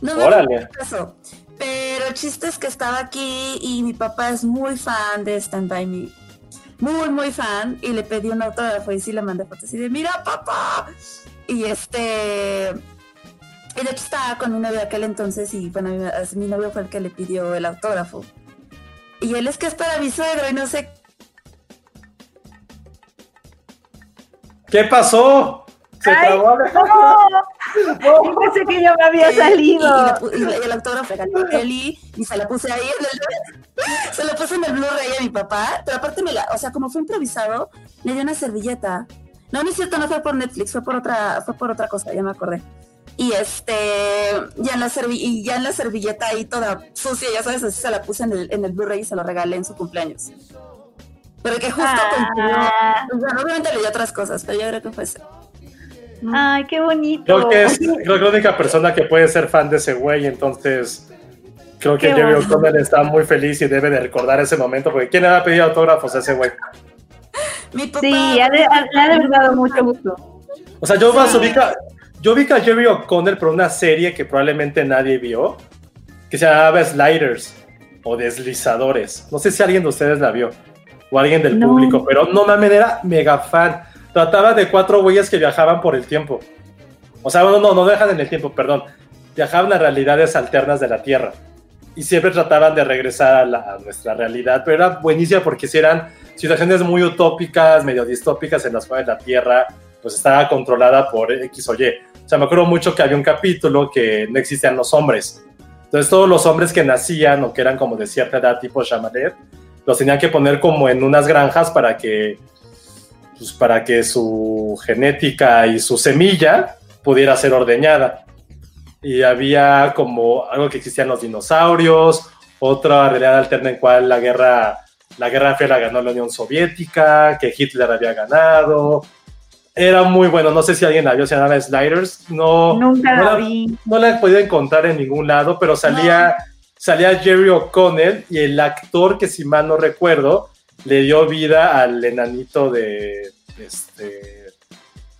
No me Órale. acuerdo caso. Pero el chiste es que estaba aquí y mi papá es muy fan de Stand By Me. Muy, muy fan. Y le pedí un autógrafo y sí le mandé fotos y de, mira, papá. Y este... Y de hecho estaba con mi novio de aquel entonces y bueno, mi, mi novio fue el que le pidió el autógrafo. Y él es que es para mi suegro y no sé ¿Qué pasó? Se Ay, trabó no. [laughs] Yo pensé que ya me había Y- salido. Y, y pu- y le- y el autógrafo regaló a Eli y se la puse ahí en el [laughs] se la puse en el Blu-ray a mi papá, pero aparte me la, o sea, como fue improvisado, le dio una servilleta. No, no es cierto, no fue por Netflix, fue por otra, fue por otra cosa, ya me acordé. Y este, ya en la servi y ya en la servilleta ahí toda sucia, ya sabes, así se la puse en el, en el Blu-ray y se lo regalé en su cumpleaños. Pero que justo Ah. bueno, obviamente le dio otras cosas, pero yo creo que fue eso. Ay, qué bonito. Creo que es creo que la única persona que puede ser fan de ese güey, entonces creo que Jerry. O'Connell está muy feliz y debe de recordar ese momento, porque ¿quién le ha pedido autógrafos a ese güey? Mi papá, Sí, ha de, ha- le ha de haber dado mucho gusto. O sea, yo más ubica, yo ubico a Jerry O'Connell por una serie que probablemente nadie vio, que se llamaba Sliders o Deslizadores. No sé si alguien de ustedes la vio o alguien del No. público, pero no mames, era mega fan. Trataba de cuatro güeyes que viajaban por el tiempo. O sea, no, no, no viajan en el tiempo, perdón. Viajaban a realidades alternas de la Tierra. Y siempre trataban de regresar a, la- a nuestra realidad, pero era buenísima porque si eran situaciones muy utópicas, medio distópicas en las cuales la Tierra pues estaba controlada por X o Y. O sea, me acuerdo mucho que había un capítulo que no existían los hombres. Entonces todos los hombres que nacían o que eran como de cierta edad, tipo Shamalet, los tenían que poner como en unas granjas para que, pues, para que su genética y su semilla pudiera ser ordeñada. Y había como algo que existían los dinosaurios, otra realidad alterna en cual la guerra, la guerra fría la ganó la Unión Soviética, que Hitler había ganado. Era muy bueno, no sé si alguien la vio, se llamaba Sliders. No, Nunca no la vi. no la he podido encontrar en ningún lado, pero salía, salía Jerry O'Connell y el actor que si mal no recuerdo le dio vida al enanito de este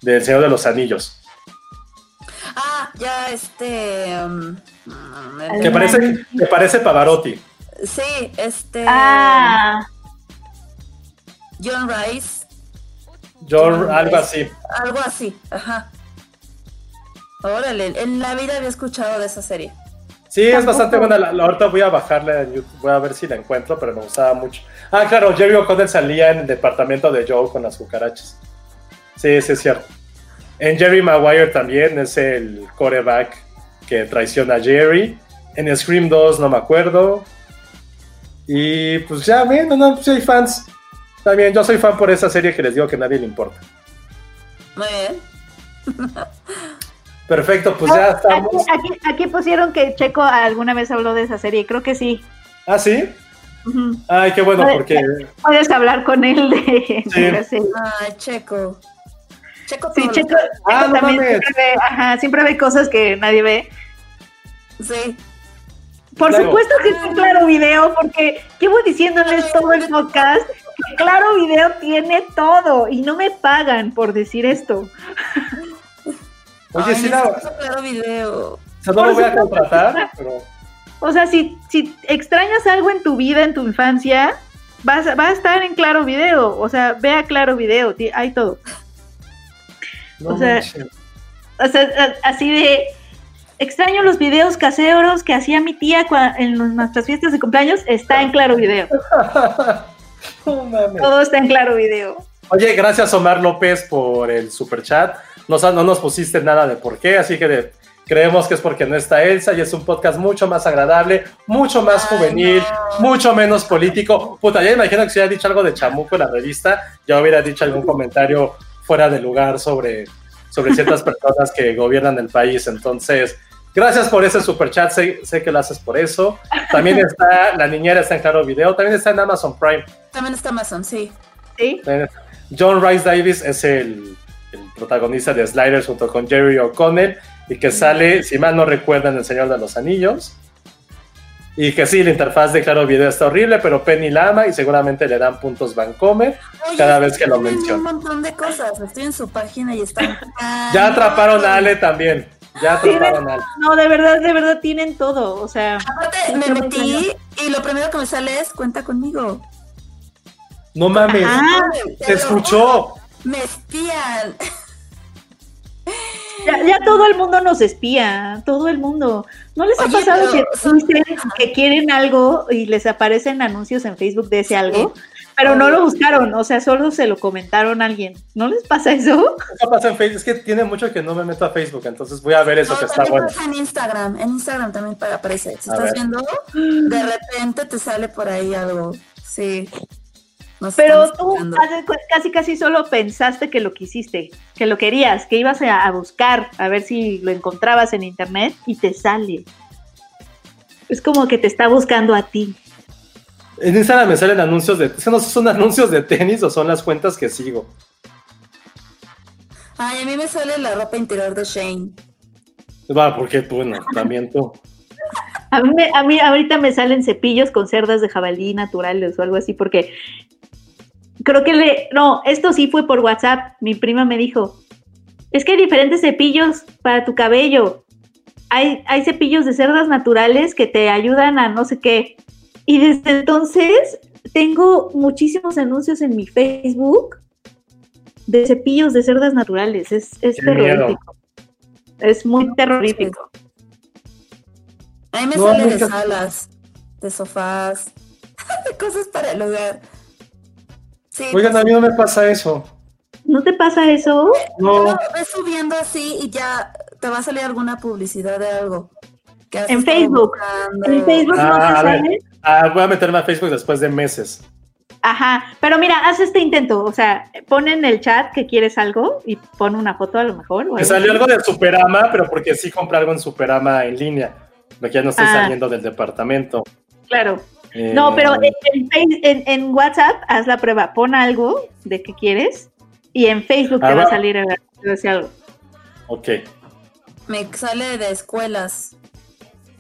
del Señor de los Anillos, Ah, ya este. um, mm, que parece que parece Pavarotti. Sí, este. Ah, John Rice, John, algo así. algo así, ajá. Órale, en la vida había escuchado de esa serie. Sí, es bastante buena. La, la- ahorita voy a bajarla en YouTube, voy a ver si la encuentro, pero me gustaba mucho. Ah, claro, Jerry O'Connell salía en el departamento de Joe con las cucarachas. Sí, sí, es cierto. En Jerry Maguire también es el coreback que traiciona a Jerry. En Scream 2 no me acuerdo. Y pues ya ven, no, no, pues hay fans. También yo soy fan por esa serie que les digo que a nadie le importa. Muy bien. [laughs] Perfecto, pues ya aquí, estamos. aquí, aquí pusieron que Checo alguna vez habló de esa serie. Creo que sí. Ah, sí. Ay, qué bueno, porque Puedes hablar con él de, Sí. de la serie. Ay, Checo. Checo, Sí, Checo, Ah, no también siempre ve, ajá, siempre ve cosas que nadie ve. Sí. Por Claro. supuesto que es un claro video, porque llevo diciéndoles todo el podcast que Claro Video tiene todo y no me pagan por decir esto. Oye, sí la. claro video. O sea, no lo voy a contratar, pero. O sea, si, si extrañas algo en tu vida, en tu infancia, vas, va a estar en Claro Video. O sea, ve a Claro Video, hay todo. No O sea. O sea, así de extraño los videos caseros que hacía mi tía en nuestras fiestas de cumpleaños, está en Claro Video. [laughs] Todo está en Claro Video. Oye, gracias Omar López por el super chat. Nos, no nos pusiste nada de por qué, así que de- creemos que es porque no está Elsa y es un podcast mucho más agradable, mucho más Ay, juvenil, no. mucho menos político. Puta, ya imagino que si hubiera dicho algo de chamuco en la revista, ya hubiera dicho algún comentario fuera de lugar sobre, sobre ciertas [laughs] personas que gobiernan el país. Entonces, gracias por ese super chat, sé, sé que lo haces por eso. También [laughs] está, la niñera está en Claro Video, también está en Amazon Prime. También está Amazon, sí. ¿Sí? John Rice Davis es el, el protagonista de Sliders junto con Jerry O'Connell y que sale, si mal no recuerdan, El Señor de los Anillos. Y que sí, la interfaz de Claro Video está horrible, pero Penny la ama y seguramente le dan puntos Vancomer Oye, cada vez que lo menciona. Un montón de cosas. Estoy en su página y están. [laughs] Ya atraparon a Ale también. Ya atraparon a Ale. No, de verdad, de verdad tienen todo. O sea, Aparte, me metí y lo primero que me sale es cuenta conmigo. No mames, Ah, Te se lo escuchó. Me espían. ya, ya todo el mundo nos espía, todo el mundo. ¿No les ha Oye, pasado que son- dicen que quieren algo y les aparecen anuncios en Facebook de ese algo? Pero no lo buscaron, o sea, solo se lo comentaron a alguien. ¿No les pasa eso? Eso pasa en Facebook, es que tiene mucho que no me meto a Facebook, entonces voy a ver eso No, que está también bueno. pasa en Instagram. En Instagram también pa- aparece. Si A estás ver. viendo, de repente te sale por ahí algo. Sí. Nos Pero tú casi casi solo pensaste que lo quisiste, que lo querías, que ibas a, buscar a ver si lo encontrabas en internet y te sale. Es como que te está buscando a ti. En Instagram me salen anuncios de. No son anuncios de tenis o son las cuentas que sigo. Ay, a mí me sale la ropa interior de Shane. Va, porque, bueno, también tú. A mí, a mí ahorita me salen cepillos con cerdas de jabalí naturales o algo así porque creo que le... No, esto sí fue por WhatsApp. Mi prima me dijo, es que hay diferentes cepillos para tu cabello. Hay, hay cepillos de cerdas naturales que te ayudan a no sé qué. Y desde entonces tengo muchísimos anuncios en mi Facebook de cepillos de cerdas naturales. Es, es miedo. terrorífico. Es muy terrorífico. A mí me No, sale de salas, de sofás, [laughs] de cosas para el hogar. Sí, Oigan, pues, a mí no me pasa eso. ¿No te pasa eso? No. no, ves subiendo así y ya te va a salir alguna publicidad de algo. En Facebook. buscando. En Facebook no Ah, te a ver. sale. Ah, voy a meterme a Facebook después de meses. Ajá, pero mira, haz este intento, o sea, pon en el chat que quieres algo y pon una foto a lo mejor. Me salió algo de Superama, pero porque sí compré algo en Superama en línea. Porque ya no estoy Ah. saliendo del departamento. Claro. Eh, No, pero en, en WhatsApp haz la prueba, pon algo de que quieres y en Facebook te va a salir a decir algo. Ok. Me sale de escuelas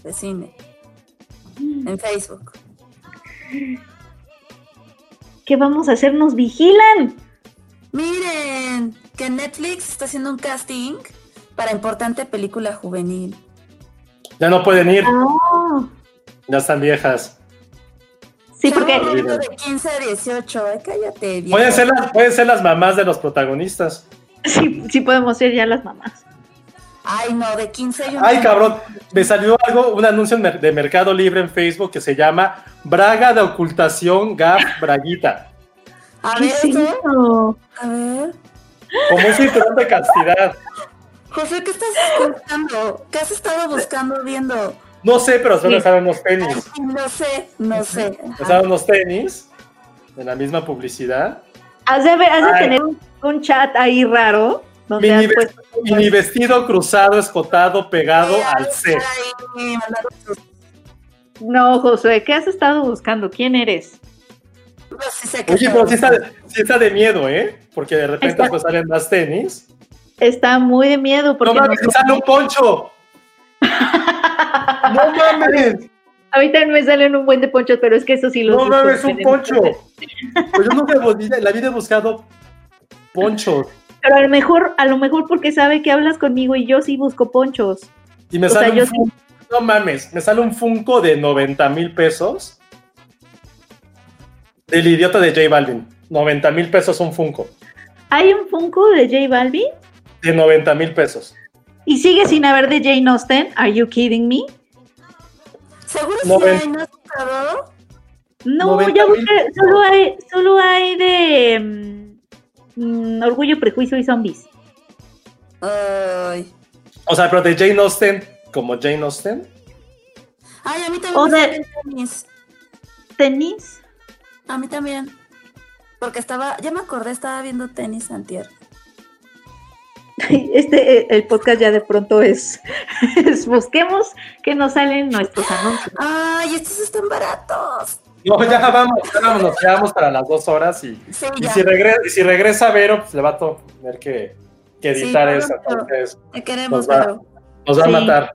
de cine. En Facebook. ¿Qué vamos a hacer? Nos vigilan. Miren, que Netflix está haciendo un casting para importante película juvenil. Ya no pueden ir, Ah, ya están viejas. Sí, porque de 15 a 18, ay, cállate. Pueden ser, las, pueden ser las mamás de los protagonistas. sí, sí podemos ser ya las mamás. Ay, no, de 15 hay un- Ay, cabrón, me salió algo, un anuncio de Mercado Libre en Facebook que se llama Braga de ocultación Gap Braguita. A ¿Qué ver, es eso? A ver. Como un cinturón de castidad. José, ¿qué estás buscando? ¿Qué has estado buscando, viendo? No sé, pero solo salen unos tenis. No sé, no sé. Salen unos tenis de la misma publicidad. Has de, ver- has de Ay. tener un, un chat ahí raro donde Mini, has ves- puesto- mini vestido cruzado, escotado, pegado Ay, al C. ay, No, Josué, ¿qué has estado buscando? ¿Quién eres? No, sí sé que Oye, pero sí está, sí está de miedo, ¿eh? Porque de repente Está- pues salen más tenis. Está muy de miedo porque ¡No mames, me sale un poncho! ¡No mames! a mí también me salen un buen de ponchos, pero es que eso sí los ¡No mames, un poncho! Pues yo nunca en la vida he buscado ponchos. Pero a lo mejor, a lo mejor porque sabe que hablas conmigo y yo sí busco ponchos. Y me O sale un. No mames, me sale un Funko de 90 mil pesos. Del idiota de J Balvin. 90 mil pesos un Funko. Hay un Funko de J Balvin De 90 mil pesos. Y sigue sin haber de Jane Austen. Are you kidding me? ¿Seguro No si hay? ¿No has buscado? No, 90,000 ya busqué, solo hay, solo hay de mm, mm, Orgullo, Prejuicio y Zombies. Ay. O sea, pero de Jane Austen, como Jane Austen. Ay, a mí también O me de- tenis. ¿Tenis? A mí también. Porque estaba, ya me acordé, estaba viendo tenis antier. Este, eh, el podcast ya de pronto es, [laughs] es busquemos que nos salen nuestros anuncios. Ay, estos están baratos. No, ya vamos, ya vamos, nos quedamos para las dos horas y, Sí, si, regresa, y si regresa Vero, pues le va a tener que, que Sí, editar Entonces, Te queremos, Nos va. pero. nos va Sí. a matar.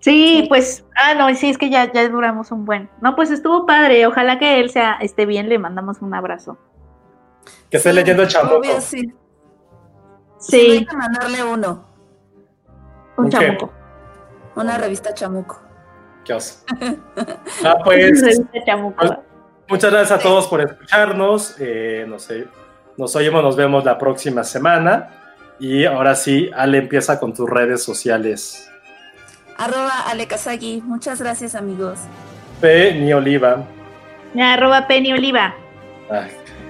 Sí, pues, ah, no, sí, es que ya, ya duramos un buen. No, pues estuvo padre. Ojalá que él sea, esté bien, le mandamos un abrazo. Que esté Sí, leyendo el chamuco. obvio, sí. Sí, hay que mandarle uno. un ¿Un qué? chamuco. Una revista chamuco. Qué oso. [laughs] Ah, pues, Revista chamuco. pues, muchas gracias a todos por escucharnos. Eh, no sé, nos oímos, nos vemos la próxima semana. Y ahora sí, Ale empieza con tus redes sociales. Arroba Ale Kazagi. Muchas gracias, amigos. P ni Oliva. Arroba Penny Oliva.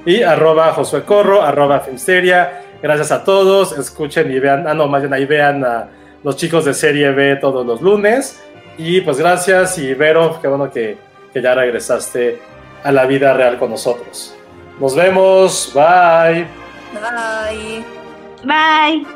Y arroba Josué Corro, arroba Filmsteria. Gracias a todos, escuchen y vean, ah no, más bien ahí vean a los chicos de Serie B todos los lunes. Y pues gracias y Vero, qué bueno que, que ya regresaste a la vida real con nosotros. Nos vemos, bye. Bye. Bye.